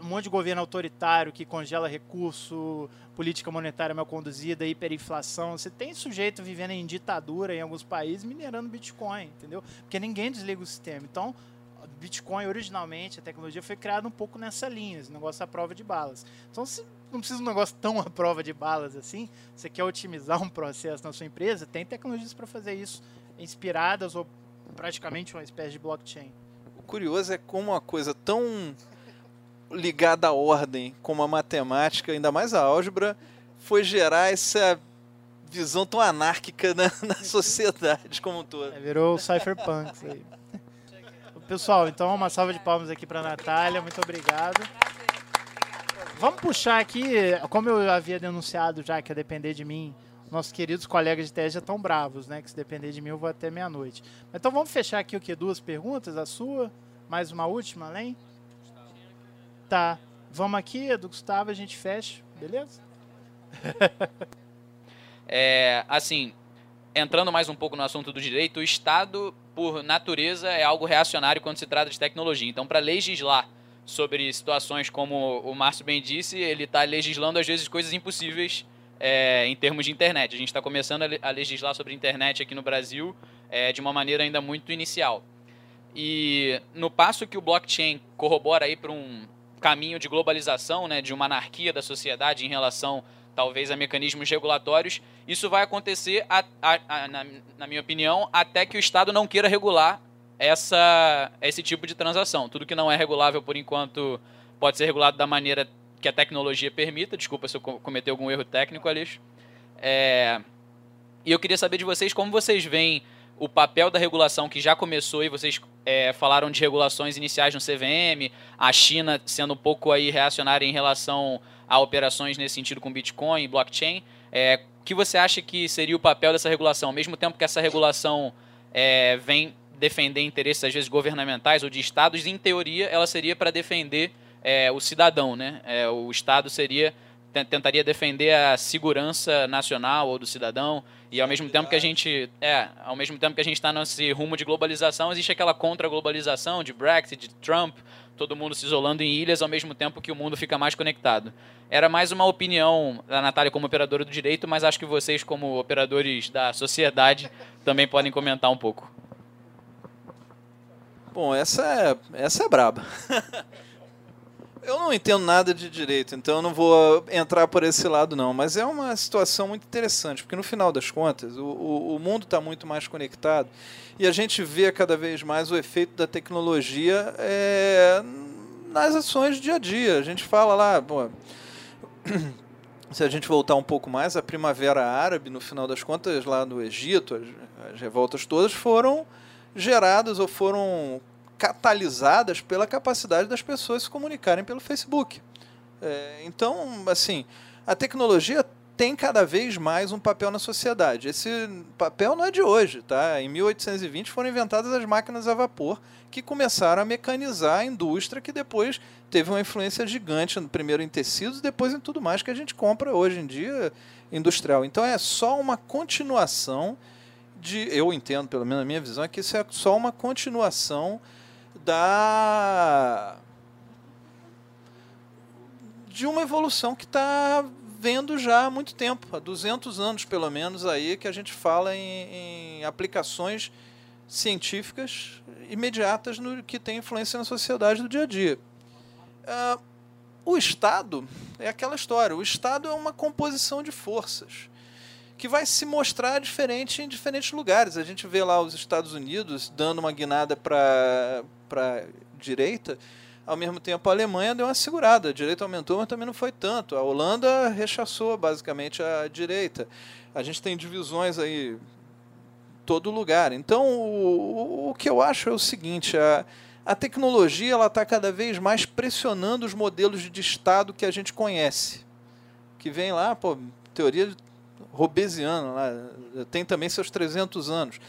um monte de governo autoritário que congela recurso, política monetária mal conduzida, hiperinflação. Você tem sujeito vivendo em ditadura em alguns países minerando Bitcoin, entendeu? Porque ninguém desliga o sistema. Então, Bitcoin, originalmente, a tecnologia foi criada um pouco nessa linha, esse negócio à prova de balas. Então, se não precisa de um negócio tão à prova de balas assim, você quer otimizar um processo na sua empresa, tem tecnologias para fazer isso, inspiradas ou praticamente uma espécie de blockchain.
O curioso é como uma coisa tão ligada à ordem como a matemática, ainda mais a álgebra, foi gerar essa visão tão anárquica na, na sociedade como um todo.
É, virou o cypherpunk aí. Pessoal, então uma salva de palmas aqui para a Natália. Muito obrigado. Vamos puxar aqui, como eu havia denunciado já que ia depender de mim, nossos queridos colegas de tese já estão bravos, né? Que se depender de mim eu vou até meia-noite. Então vamos fechar aqui o que? Duas perguntas, a sua, mais uma última, além? Tá. Vamos aqui, do Gustavo, a gente fecha, beleza?
é, assim, entrando mais um pouco no assunto do direito, o Estado, por natureza, é algo reacionário quando se trata de tecnologia. Então, para legislar sobre situações como o Márcio bem disse, ele está legislando às vezes coisas impossíveis é, em termos de internet. A gente está começando a legislar sobre internet aqui no Brasil é, de uma maneira ainda muito inicial. E no passo que o blockchain corrobora aí para um caminho de globalização, né, de uma anarquia da sociedade em relação talvez a mecanismos regulatórios, isso vai acontecer, a, a, a, na, na, minha opinião, até que o Estado não queira regular essa, esse tipo de transação. Tudo que não é regulável por enquanto pode ser regulado da maneira que a tecnologia permita. Desculpa se eu cometer algum erro técnico, Aleixo. É... E eu queria saber de vocês como vocês veem o papel da regulação que já começou e vocês é, falaram de regulações iniciais no CVM, a China sendo um pouco aí reacionária em relação a operações nesse sentido com Bitcoin e blockchain. É, que você acha que seria o papel dessa regulação? Ao mesmo tempo que essa regulação é, vem defender interesses, às vezes, governamentais ou de estados, em teoria, ela seria para defender é, o cidadão. Né? É, o Estado seria tentaria defender a segurança nacional ou do cidadão e ao mesmo tempo que a gente é ao mesmo tempo que a gente está nesse rumo de globalização existe aquela contra-globalização de Brexit de Trump todo mundo se isolando em ilhas ao mesmo tempo que o mundo fica mais conectado era mais uma opinião da Natália como operadora do direito mas acho que vocês como operadores da sociedade também podem comentar um pouco
bom essa é essa é braba Eu não entendo nada de direito, então eu não vou entrar por esse lado, não. Mas é uma situação muito interessante, porque no final das contas, o, o, o mundo está muito mais conectado e a gente vê cada vez mais o efeito da tecnologia é, nas ações do dia a dia. A gente fala lá, pô, se a gente voltar um pouco mais, a Primavera Árabe, no final das contas, lá no Egito, as, as revoltas todas foram geradas ou foram catalisadas pela capacidade das pessoas se comunicarem pelo Facebook. É, então, assim, a tecnologia tem cada vez mais um papel na sociedade. Esse papel não é de hoje, tá? Em 1820 foram inventadas as máquinas a vapor que começaram a mecanizar a indústria que depois teve uma influência gigante, primeiro em tecidos, depois em tudo mais que a gente compra hoje em dia industrial. Então é só uma continuação de, eu entendo, pelo menos na minha visão, é que isso é só uma continuação da de uma evolução que está vendo já há muito tempo, há 200 anos pelo menos aí que a gente fala em, em aplicações científicas imediatas no que tem influência na sociedade do dia a dia. Uh, o Estado é aquela história. O Estado é uma composição de forças que vai se mostrar diferente em diferentes lugares. A gente vê lá os Estados Unidos dando uma guinada para a direita, ao mesmo tempo a Alemanha deu uma segurada. A direita aumentou, mas também não foi tanto. A Holanda rechaçou basicamente a direita. A gente tem divisões aí todo lugar. Então, o, o que eu acho é o seguinte: a, a tecnologia ela está cada vez mais pressionando os modelos de Estado que a gente conhece. Que vem lá, pô, teoria robesiano, lá, tem também seus 300 anos.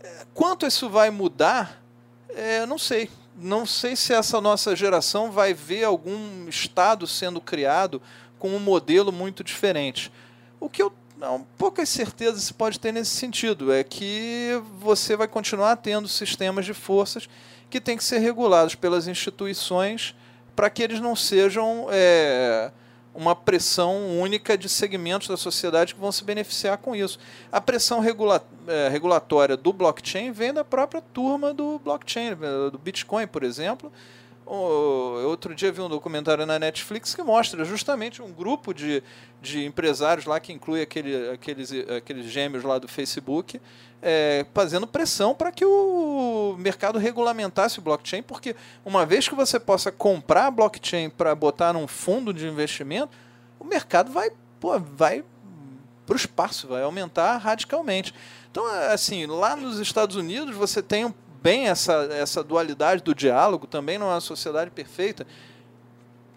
É, quanto isso vai mudar, é, não sei. Não sei se essa nossa geração vai ver algum Estado sendo criado com um modelo muito diferente. O que eu não, poucas certezas se pode ter nesse sentido é que você vai continuar tendo sistemas de forças que têm que ser regulados pelas instituições para que eles não sejam é, uma pressão única de segmentos da sociedade que vão se beneficiar com isso. A pressão regula é, regulatória do blockchain vem da própria turma do blockchain, eh, do Bitcoin, por exemplo. O, outro dia vi um documentário na Netflix que mostra justamente um grupo de, de empresários lá, que inclui aquele, aqueles, aqueles gêmeos lá do Facebook, é, fazendo pressão para que o mercado regulamentasse o blockchain, porque uma vez que você possa comprar blockchain para botar num fundo de investimento, o mercado vai, pô, vai para o espaço, vai aumentar radicalmente. Então, assim, lá nos Estados Unidos você tem bem essa, essa dualidade do diálogo, também não é uma sociedade perfeita.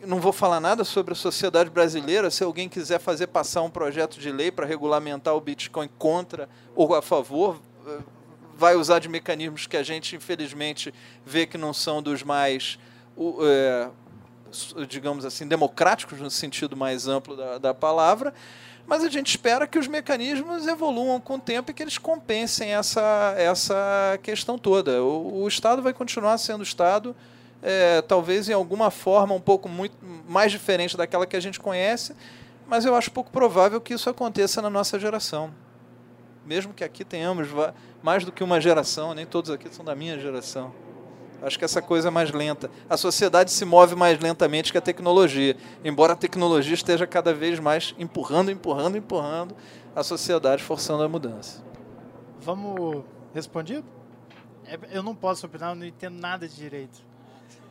Não vou falar nada sobre a sociedade brasileira. Se alguém quiser fazer passar um projeto de lei para regulamentar o Bitcoin contra ou a favor, vai usar de mecanismos que a gente, infelizmente, vê que não são dos mais, é, digamos assim, democráticos no sentido mais amplo da, da palavra mas a gente espera que os mecanismos evoluam com o tempo e que eles compensem essa, essa questão toda. O, o Estado vai continuar sendo Estado, é, talvez em alguma forma um pouco muito mais diferente daquela que a gente conhece, mas eu acho pouco provável que isso aconteça na nossa geração. Mesmo que aqui tenhamos mais do que uma geração, nem todos aqui são da minha geração. Acho que essa coisa é mais lenta. A sociedade se move mais lentamente que a tecnologia, embora a tecnologia esteja cada vez mais empurrando, empurrando, empurrando a sociedade, forçando a mudança.
Vamos respondido? É, eu não posso opinar, eu não entendo nada de direito.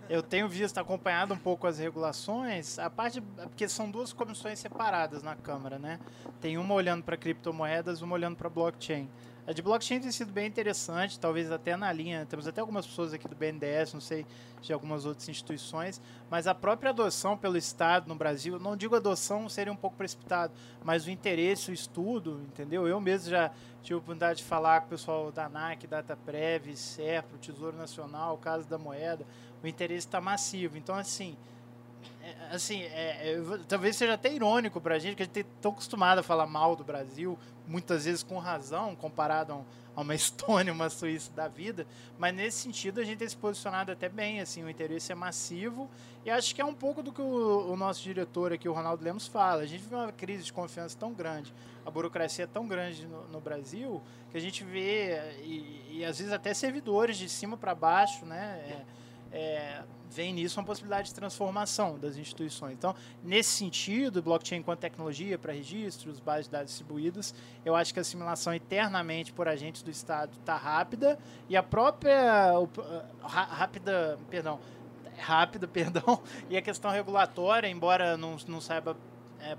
Eu tenho visto, acompanhado um pouco as regulações, a parte porque são duas comissões separadas na Câmara, né? Tem uma olhando para criptomoedas, uma olhando para blockchain. A de blockchain tem sido bem interessante, talvez até na linha. Temos até algumas pessoas aqui do BNDES, não sei de algumas outras instituições, mas a própria adoção pelo Estado no Brasil, não digo adoção, seria um pouco precipitado, mas o interesse, o estudo, entendeu? Eu mesmo já tive a oportunidade de falar com o pessoal da ANAC, DataPrev, SERPRO, Tesouro Nacional, Casa da Moeda, o interesse está massivo. Então, assim, é, assim, é, é, talvez seja até irônico para a gente, que a gente está tão acostumado a falar mal do Brasil, muitas vezes com razão, comparado a uma Estônia, uma Suíça da vida, mas nesse sentido a gente tem se posicionado até bem, assim, o interesse é massivo e acho que é um pouco do que o, o nosso diretor aqui, o Ronaldo Lemos, fala. A gente vive uma crise de confiança tão grande, a burocracia é tão grande no, no Brasil, que a gente vê, e, e, às vezes até servidores de cima para baixo, né, é, é, vem nisso uma possibilidade de transformação das instituições. Então, nesse sentido, blockchain enquanto tecnologia para registros, bases de dados distribuídas, eu acho que a assimilação internamente por agentes do Estado está rápida e a própria rápida, perdão, rápida, perdão, e a questão regulatória, embora não, não saiba é,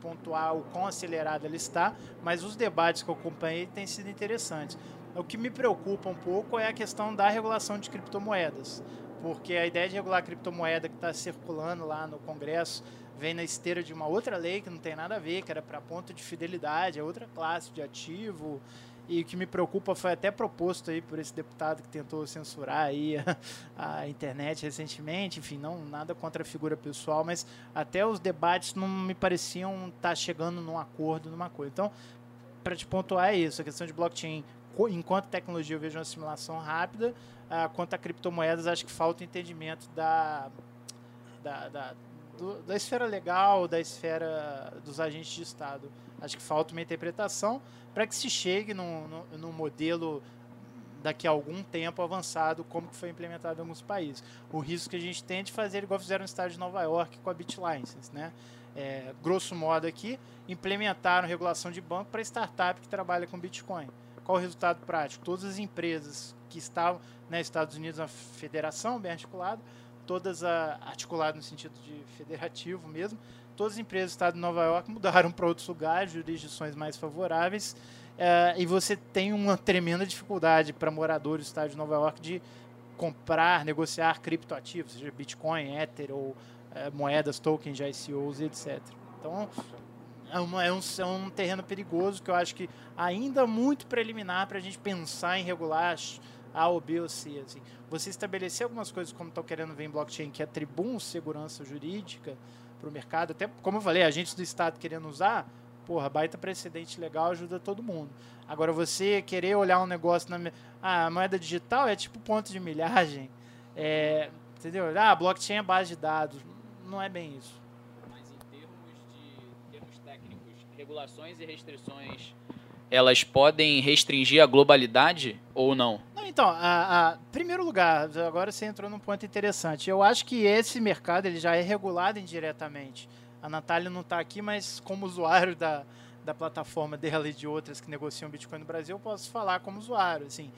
pontuar o quão acelerada ela está, mas os debates que eu acompanhei têm sido interessantes. O que me preocupa um pouco é a questão da regulação de criptomoedas porque a ideia de regular a criptomoeda que está circulando lá no Congresso vem na esteira de uma outra lei que não tem nada a ver, que era para ponto de fidelidade, é outra classe de ativo. E o que me preocupa foi até proposto aí por esse deputado que tentou censurar aí a, a internet recentemente, enfim, não nada contra a figura pessoal, mas até os debates não me pareciam estar tá chegando num acordo, numa coisa. Então, para te pontuar é isso, a questão de blockchain enquanto tecnologia eu vejo uma assimilação rápida, quanto a criptomoedas, acho que falta entendimento da, da, da, do, da esfera legal, da esfera dos agentes de Estado. Acho que falta uma interpretação para que se chegue num, num, num modelo daqui a algum tempo avançado, como que foi implementado em alguns países. O risco que a gente tem é de fazer igual fizeram no estado de Nova York com a BitLicense, né? É, grosso modo aqui, implementaram regulação de banco para startup que trabalha com Bitcoin. Qual o resultado prático? Todas as empresas que estavam nos né, Estados Unidos, uma federação bem articulada, todas articuladas no sentido de federativo mesmo, todas as empresas do estado de Nova York mudaram para outros lugares, jurisdições mais favoráveis, uh, e você tem uma tremenda dificuldade para moradores do estado de Nova York de comprar, negociar criptoativos, seja Bitcoin, Ether ou uh, moedas, tokens ICOs, etc. Então, é, uma, é, um, é um terreno perigoso que eu acho que ainda muito preliminar para a gente pensar em regular A ou B ou C. Assim. Você estabelecer algumas coisas como estão querendo ver em blockchain que atribuam segurança jurídica para o mercado, até como eu falei, agentes do Estado querendo usar, porra, baita precedente legal ajuda todo mundo. Agora você querer olhar um negócio na ah, moeda digital é tipo ponto de milhagem, é, entendeu? Ah, blockchain é base de dados, não é bem isso.
regulações e restrições elas podem restringir a globalidade ou não?
não então, a, a, primeiro lugar, agora você entrou num ponto interessante. Eu acho que esse mercado ele já é regulado indiretamente. A Natália não está aqui, mas como usuário da, da plataforma dela e de outras que negociam Bitcoin no Brasil, eu posso falar como usuário. Assim,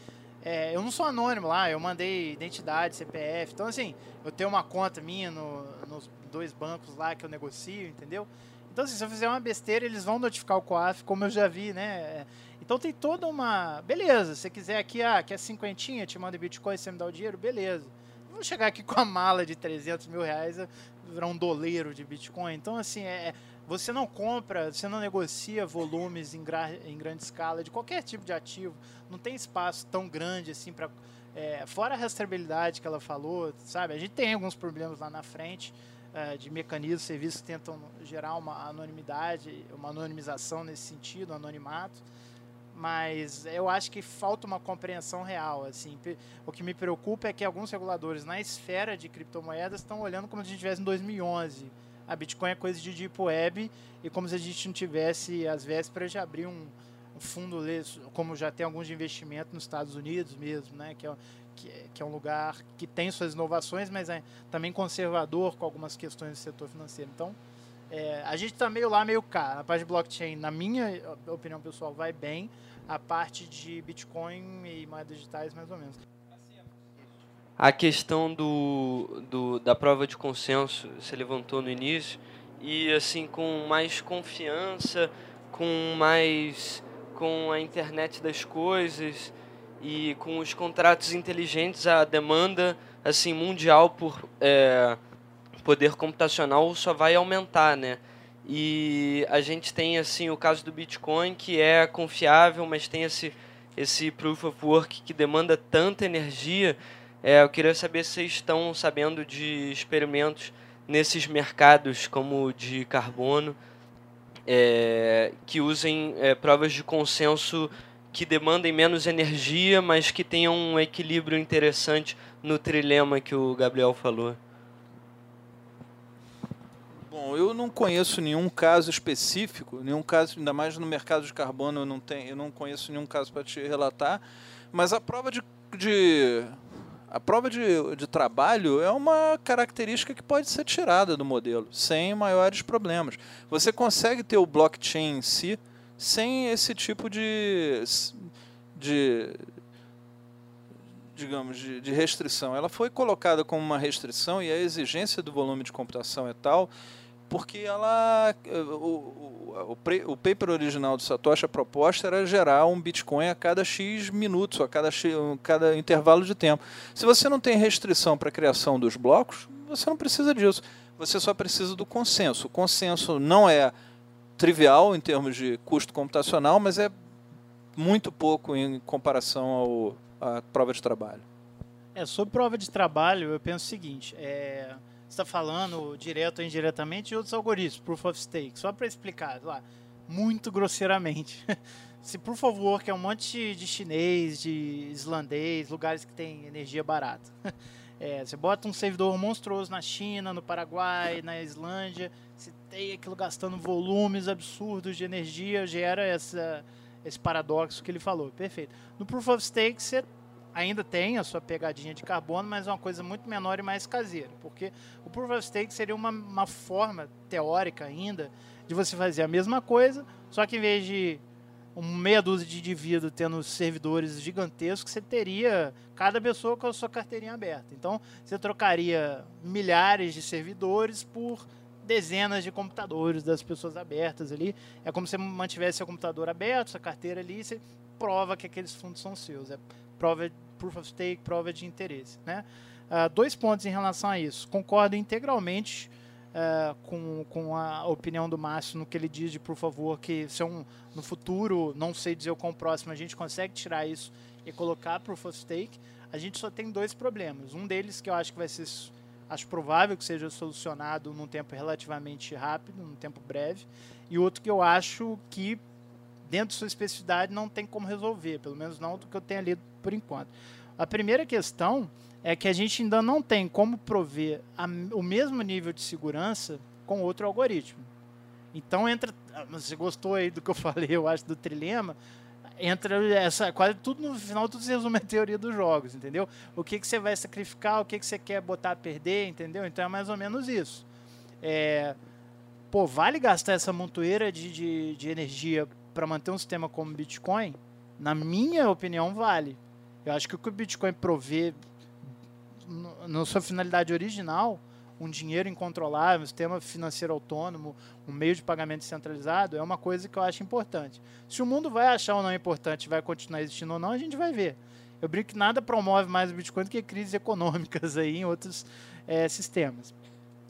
é, eu não sou anônimo lá, eu mandei identidade, CPF. Então, assim, eu tenho uma conta minha no, nos dois bancos lá que eu negocio, entendeu? Então, assim, se eu fizer uma besteira, eles vão notificar o COAF, como eu já vi, né? Então tem toda uma. Beleza, se você quiser aqui, ah, quer cinquentinha, te manda Bitcoin, você me dá o dinheiro, beleza. Vou chegar aqui com a mala de 300 mil reais, virar um doleiro de Bitcoin. Então, assim, é, você não compra, você não negocia volumes em, gra, em grande escala de qualquer tipo de ativo. Não tem espaço tão grande assim para. É, fora a rastreabilidade que ela falou, sabe? A gente tem alguns problemas lá na frente é, de mecanismos, serviços que tentam gerar uma anonimidade, uma anonimização nesse sentido, um anonimato, mas eu acho que falta uma compreensão real. Assim, o que me preocupa é que alguns reguladores na esfera de criptomoedas estão olhando como se a gente estivesse em 2011. A Bitcoin é coisa de deep web e como se a gente não tivesse as vésperas de abrir um, um fundo, como já tem alguns de investimento nos Estados Unidos mesmo, né? Que é, que é, que é um lugar que tem suas inovações, mas é também conservador com algumas questões do setor financeiro. Então, é, a gente está meio lá, meio cá. A parte de blockchain, na minha opinião pessoal, vai bem. A parte de Bitcoin e moedas digitais, mais ou menos.
A questão do, do, da prova de consenso se levantou no início e assim com mais confiança, com mais com a internet das coisas e com os contratos inteligentes, a demanda assim mundial por é, poder computacional só vai aumentar, né? E a gente tem assim o caso do Bitcoin que é confiável, mas tem esse esse proof of work que demanda tanta energia. É, eu queria saber se vocês estão sabendo de experimentos nesses mercados como de carbono é, que usem é, provas de consenso que demandem menos energia, mas que tenham um equilíbrio interessante no trilema que o Gabriel falou.
Bom, eu não conheço nenhum caso específico, nenhum caso, ainda mais no mercado de carbono, eu não, tenho, eu não conheço nenhum caso para te relatar, mas a prova de, de a prova de, de trabalho é uma característica que pode ser tirada do modelo, sem maiores problemas. Você consegue ter o blockchain em si sem esse tipo de, de digamos, de, de restrição. Ela foi colocada como uma restrição e a exigência do volume de computação é tal porque ela o, o, o, paper original do Satoshi, a proposta era gerar um Bitcoin a cada X minutos, a cada, X, a cada intervalo de tempo. Se você não tem restrição para a criação dos blocos, você não precisa disso. Você só precisa do consenso. O consenso não é trivial em termos de custo computacional, mas é muito pouco em comparação ao, à prova de trabalho.
É, sobre prova de trabalho, eu penso o seguinte, é está falando direto ou indiretamente de outros algoritmos, Proof of Stake. Só para explicar lá, muito grosseiramente. Se por favor, que é um monte de chinês, de islandês, lugares que tem energia barata. É, você bota um servidor monstruoso na China, no Paraguai, na Islândia, você tem aquilo gastando volumes absurdos de energia, gera essa, esse paradoxo que ele falou. Perfeito. No Proof of Stake, você ainda tem a sua pegadinha de carbono, mas é uma coisa muito menor e mais caseira, porque o Proof of Stake seria uma, uma forma teórica ainda de você fazer a mesma coisa, só que em vez de um meia dúzia de indivíduos tendo servidores gigantescos, você teria cada pessoa com a sua carteirinha aberta. Então, você trocaria milhares de servidores por dezenas de computadores das pessoas abertas ali. É como se você mantivesse seu computador aberto, sua carteira ali, e você prova que aqueles fundos são seus. É prova proof of stake, prova de interesse. Né? Uh, dois pontos em relação a isso. Concordo integralmente uh, com, com a opinião do Márcio no que ele diz de, por favor, que se é um, no futuro, não sei dizer o quão próximo, a gente consegue tirar isso e colocar proof of stake. A gente só tem dois problemas. Um deles que eu acho que vai ser acho provável que seja solucionado num tempo relativamente rápido, num tempo breve, e outro que eu acho que dentro de sua especificidade não tem como resolver, pelo menos não do que eu tenha lido por enquanto. A primeira questão é que a gente ainda não tem como prover a, o mesmo nível de segurança com outro algoritmo. Então entra, você gostou aí do que eu falei, eu acho do trilema, entra essa quase tudo no final tudo se resume à teoria dos jogos, entendeu? O que que você vai sacrificar, o que que você quer botar a perder, entendeu? Então é mais ou menos isso. É, pô, vale gastar essa montoeira de, de, de energia para manter um sistema como Bitcoin? Na minha opinião, vale. Eu acho que o que o Bitcoin provê na sua finalidade original, um dinheiro incontrolável, um sistema financeiro autônomo, um meio de pagamento centralizado, é uma coisa que eu acho importante. Se o mundo vai achar ou não importante, vai continuar existindo ou não, a gente vai ver. Eu brinco que nada promove mais o Bitcoin do que crises econômicas aí em outros é, sistemas.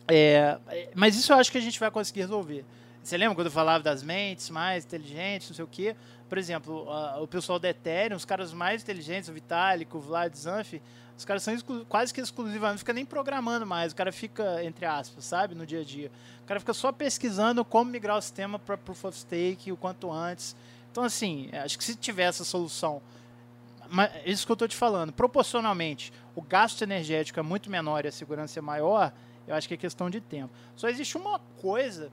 É, mas isso eu acho que a gente vai conseguir resolver. Você lembra quando eu falava das mentes mais inteligentes, não sei o quê? Por exemplo, o pessoal da Ethereum, os caras mais inteligentes, o Vitalik, o Vlad Zanf, os caras são quase que exclusivamente, não fica nem programando mais, o cara fica, entre aspas, sabe, no dia a dia. O cara fica só pesquisando como migrar o sistema para Proof of Stake o quanto antes. Então, assim, acho que se tiver essa solução, mas isso que eu estou te falando, proporcionalmente, o gasto energético é muito menor e a segurança é maior, eu acho que é questão de tempo. Só existe uma coisa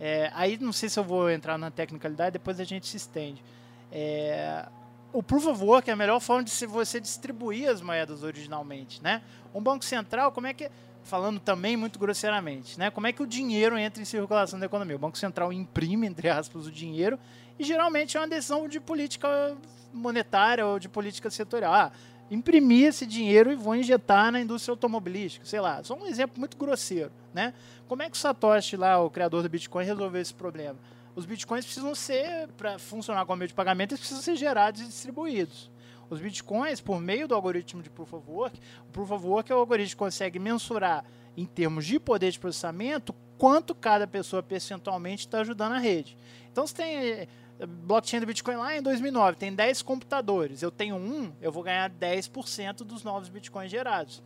é, aí não sei se eu vou entrar na tecnicalidade, depois a gente se estende. É, o Proof of Work é a melhor forma de você distribuir as moedas originalmente, né? Um banco central, como é que falando também muito grosseiramente, né? Como é que o dinheiro entra em circulação da economia? O Banco Central imprime, entre aspas, o dinheiro e geralmente é uma decisão de política monetária ou de política setorial. Ah, imprimir esse dinheiro e vou injetar na indústria automobilística, sei lá. Só um exemplo muito grosseiro, né? Como é que o Satoshi lá, o criador do Bitcoin, resolveu esse problema? Os Bitcoins precisam ser, para funcionar como meio de pagamento, eles precisam ser gerados e distribuídos. Os Bitcoins, por meio do algoritmo de Proof of Work, o Proof of Work é o algoritmo que consegue mensurar, em termos de poder de processamento, quanto cada pessoa percentualmente está ajudando a rede. Então, você tem eh, blockchain do Bitcoin lá em 2009, tem 10 computadores. Eu tenho um, eu vou ganhar 10% dos novos Bitcoins gerados.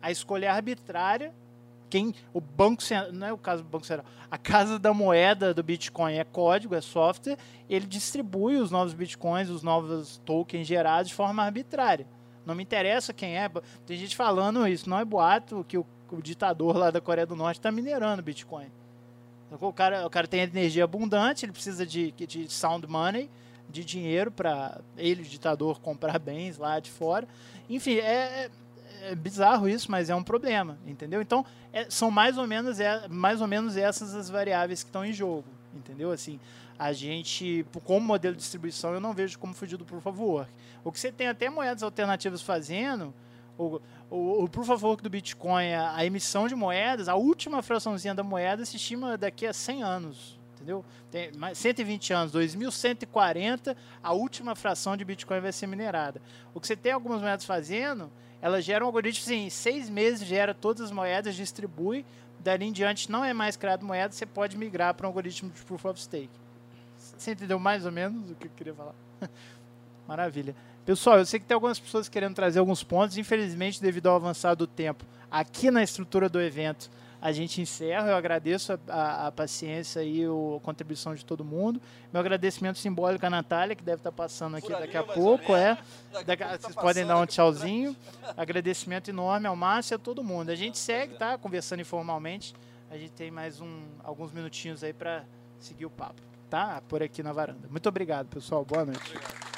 A escolha é arbitrária. Quem, o banco não é o caso do banco central, a casa da moeda do Bitcoin é código, é software, ele distribui os novos Bitcoins, os novos tokens gerados de forma arbitrária. Não me interessa quem é. Tem gente falando isso, não é boato que o, o ditador lá da Coreia do Norte está minerando Bitcoin. O cara, o cara tem energia abundante, ele precisa de, de sound money, de dinheiro para ele, o ditador, comprar bens lá de fora. Enfim, é, é bizarro isso, mas é um problema, entendeu? Então, é, são mais ou, menos, é, mais ou menos essas as variáveis que estão em jogo, entendeu? Assim, a gente, como modelo de distribuição, eu não vejo como fugir do Proof of Work. O que você tem até moedas alternativas fazendo, o, o, o Proof of Work do Bitcoin, a, a, emissão de moedas, a última fraçãozinha da moeda se estima daqui a 100 anos, entendeu? Tem mais 120 anos, 2140, a última fração de Bitcoin vai ser minerada. O que você tem algumas moedas fazendo, elas geram um algoritmo, assim, em seis meses gera todas as moedas, distribui, dali em diante não é mais criado moeda, você pode migrar para um algoritmo de Proof of Stake. Você entendeu mais ou menos o que eu queria falar? Maravilha. Pessoal, eu sei que tem algumas pessoas querendo trazer alguns pontos. Infelizmente, devido ao avançado do tempo, aqui na estrutura do evento, a gente encerra. Eu agradeço a, a, a paciência e a contribuição de todo mundo. Meu agradecimento simbólico à Natália, que deve estar passando aqui Por daqui ali, a pouco. É. Daqui, vocês tá podem dar um tchauzinho. agradecimento enorme ao Márcio e a todo mundo. A gente segue, tá? Conversando informalmente. A gente tem mais um, alguns minutinhos aí para seguir o papo, tá? Por aqui na varanda. Muito obrigado, pessoal. Boa noite. Obrigado.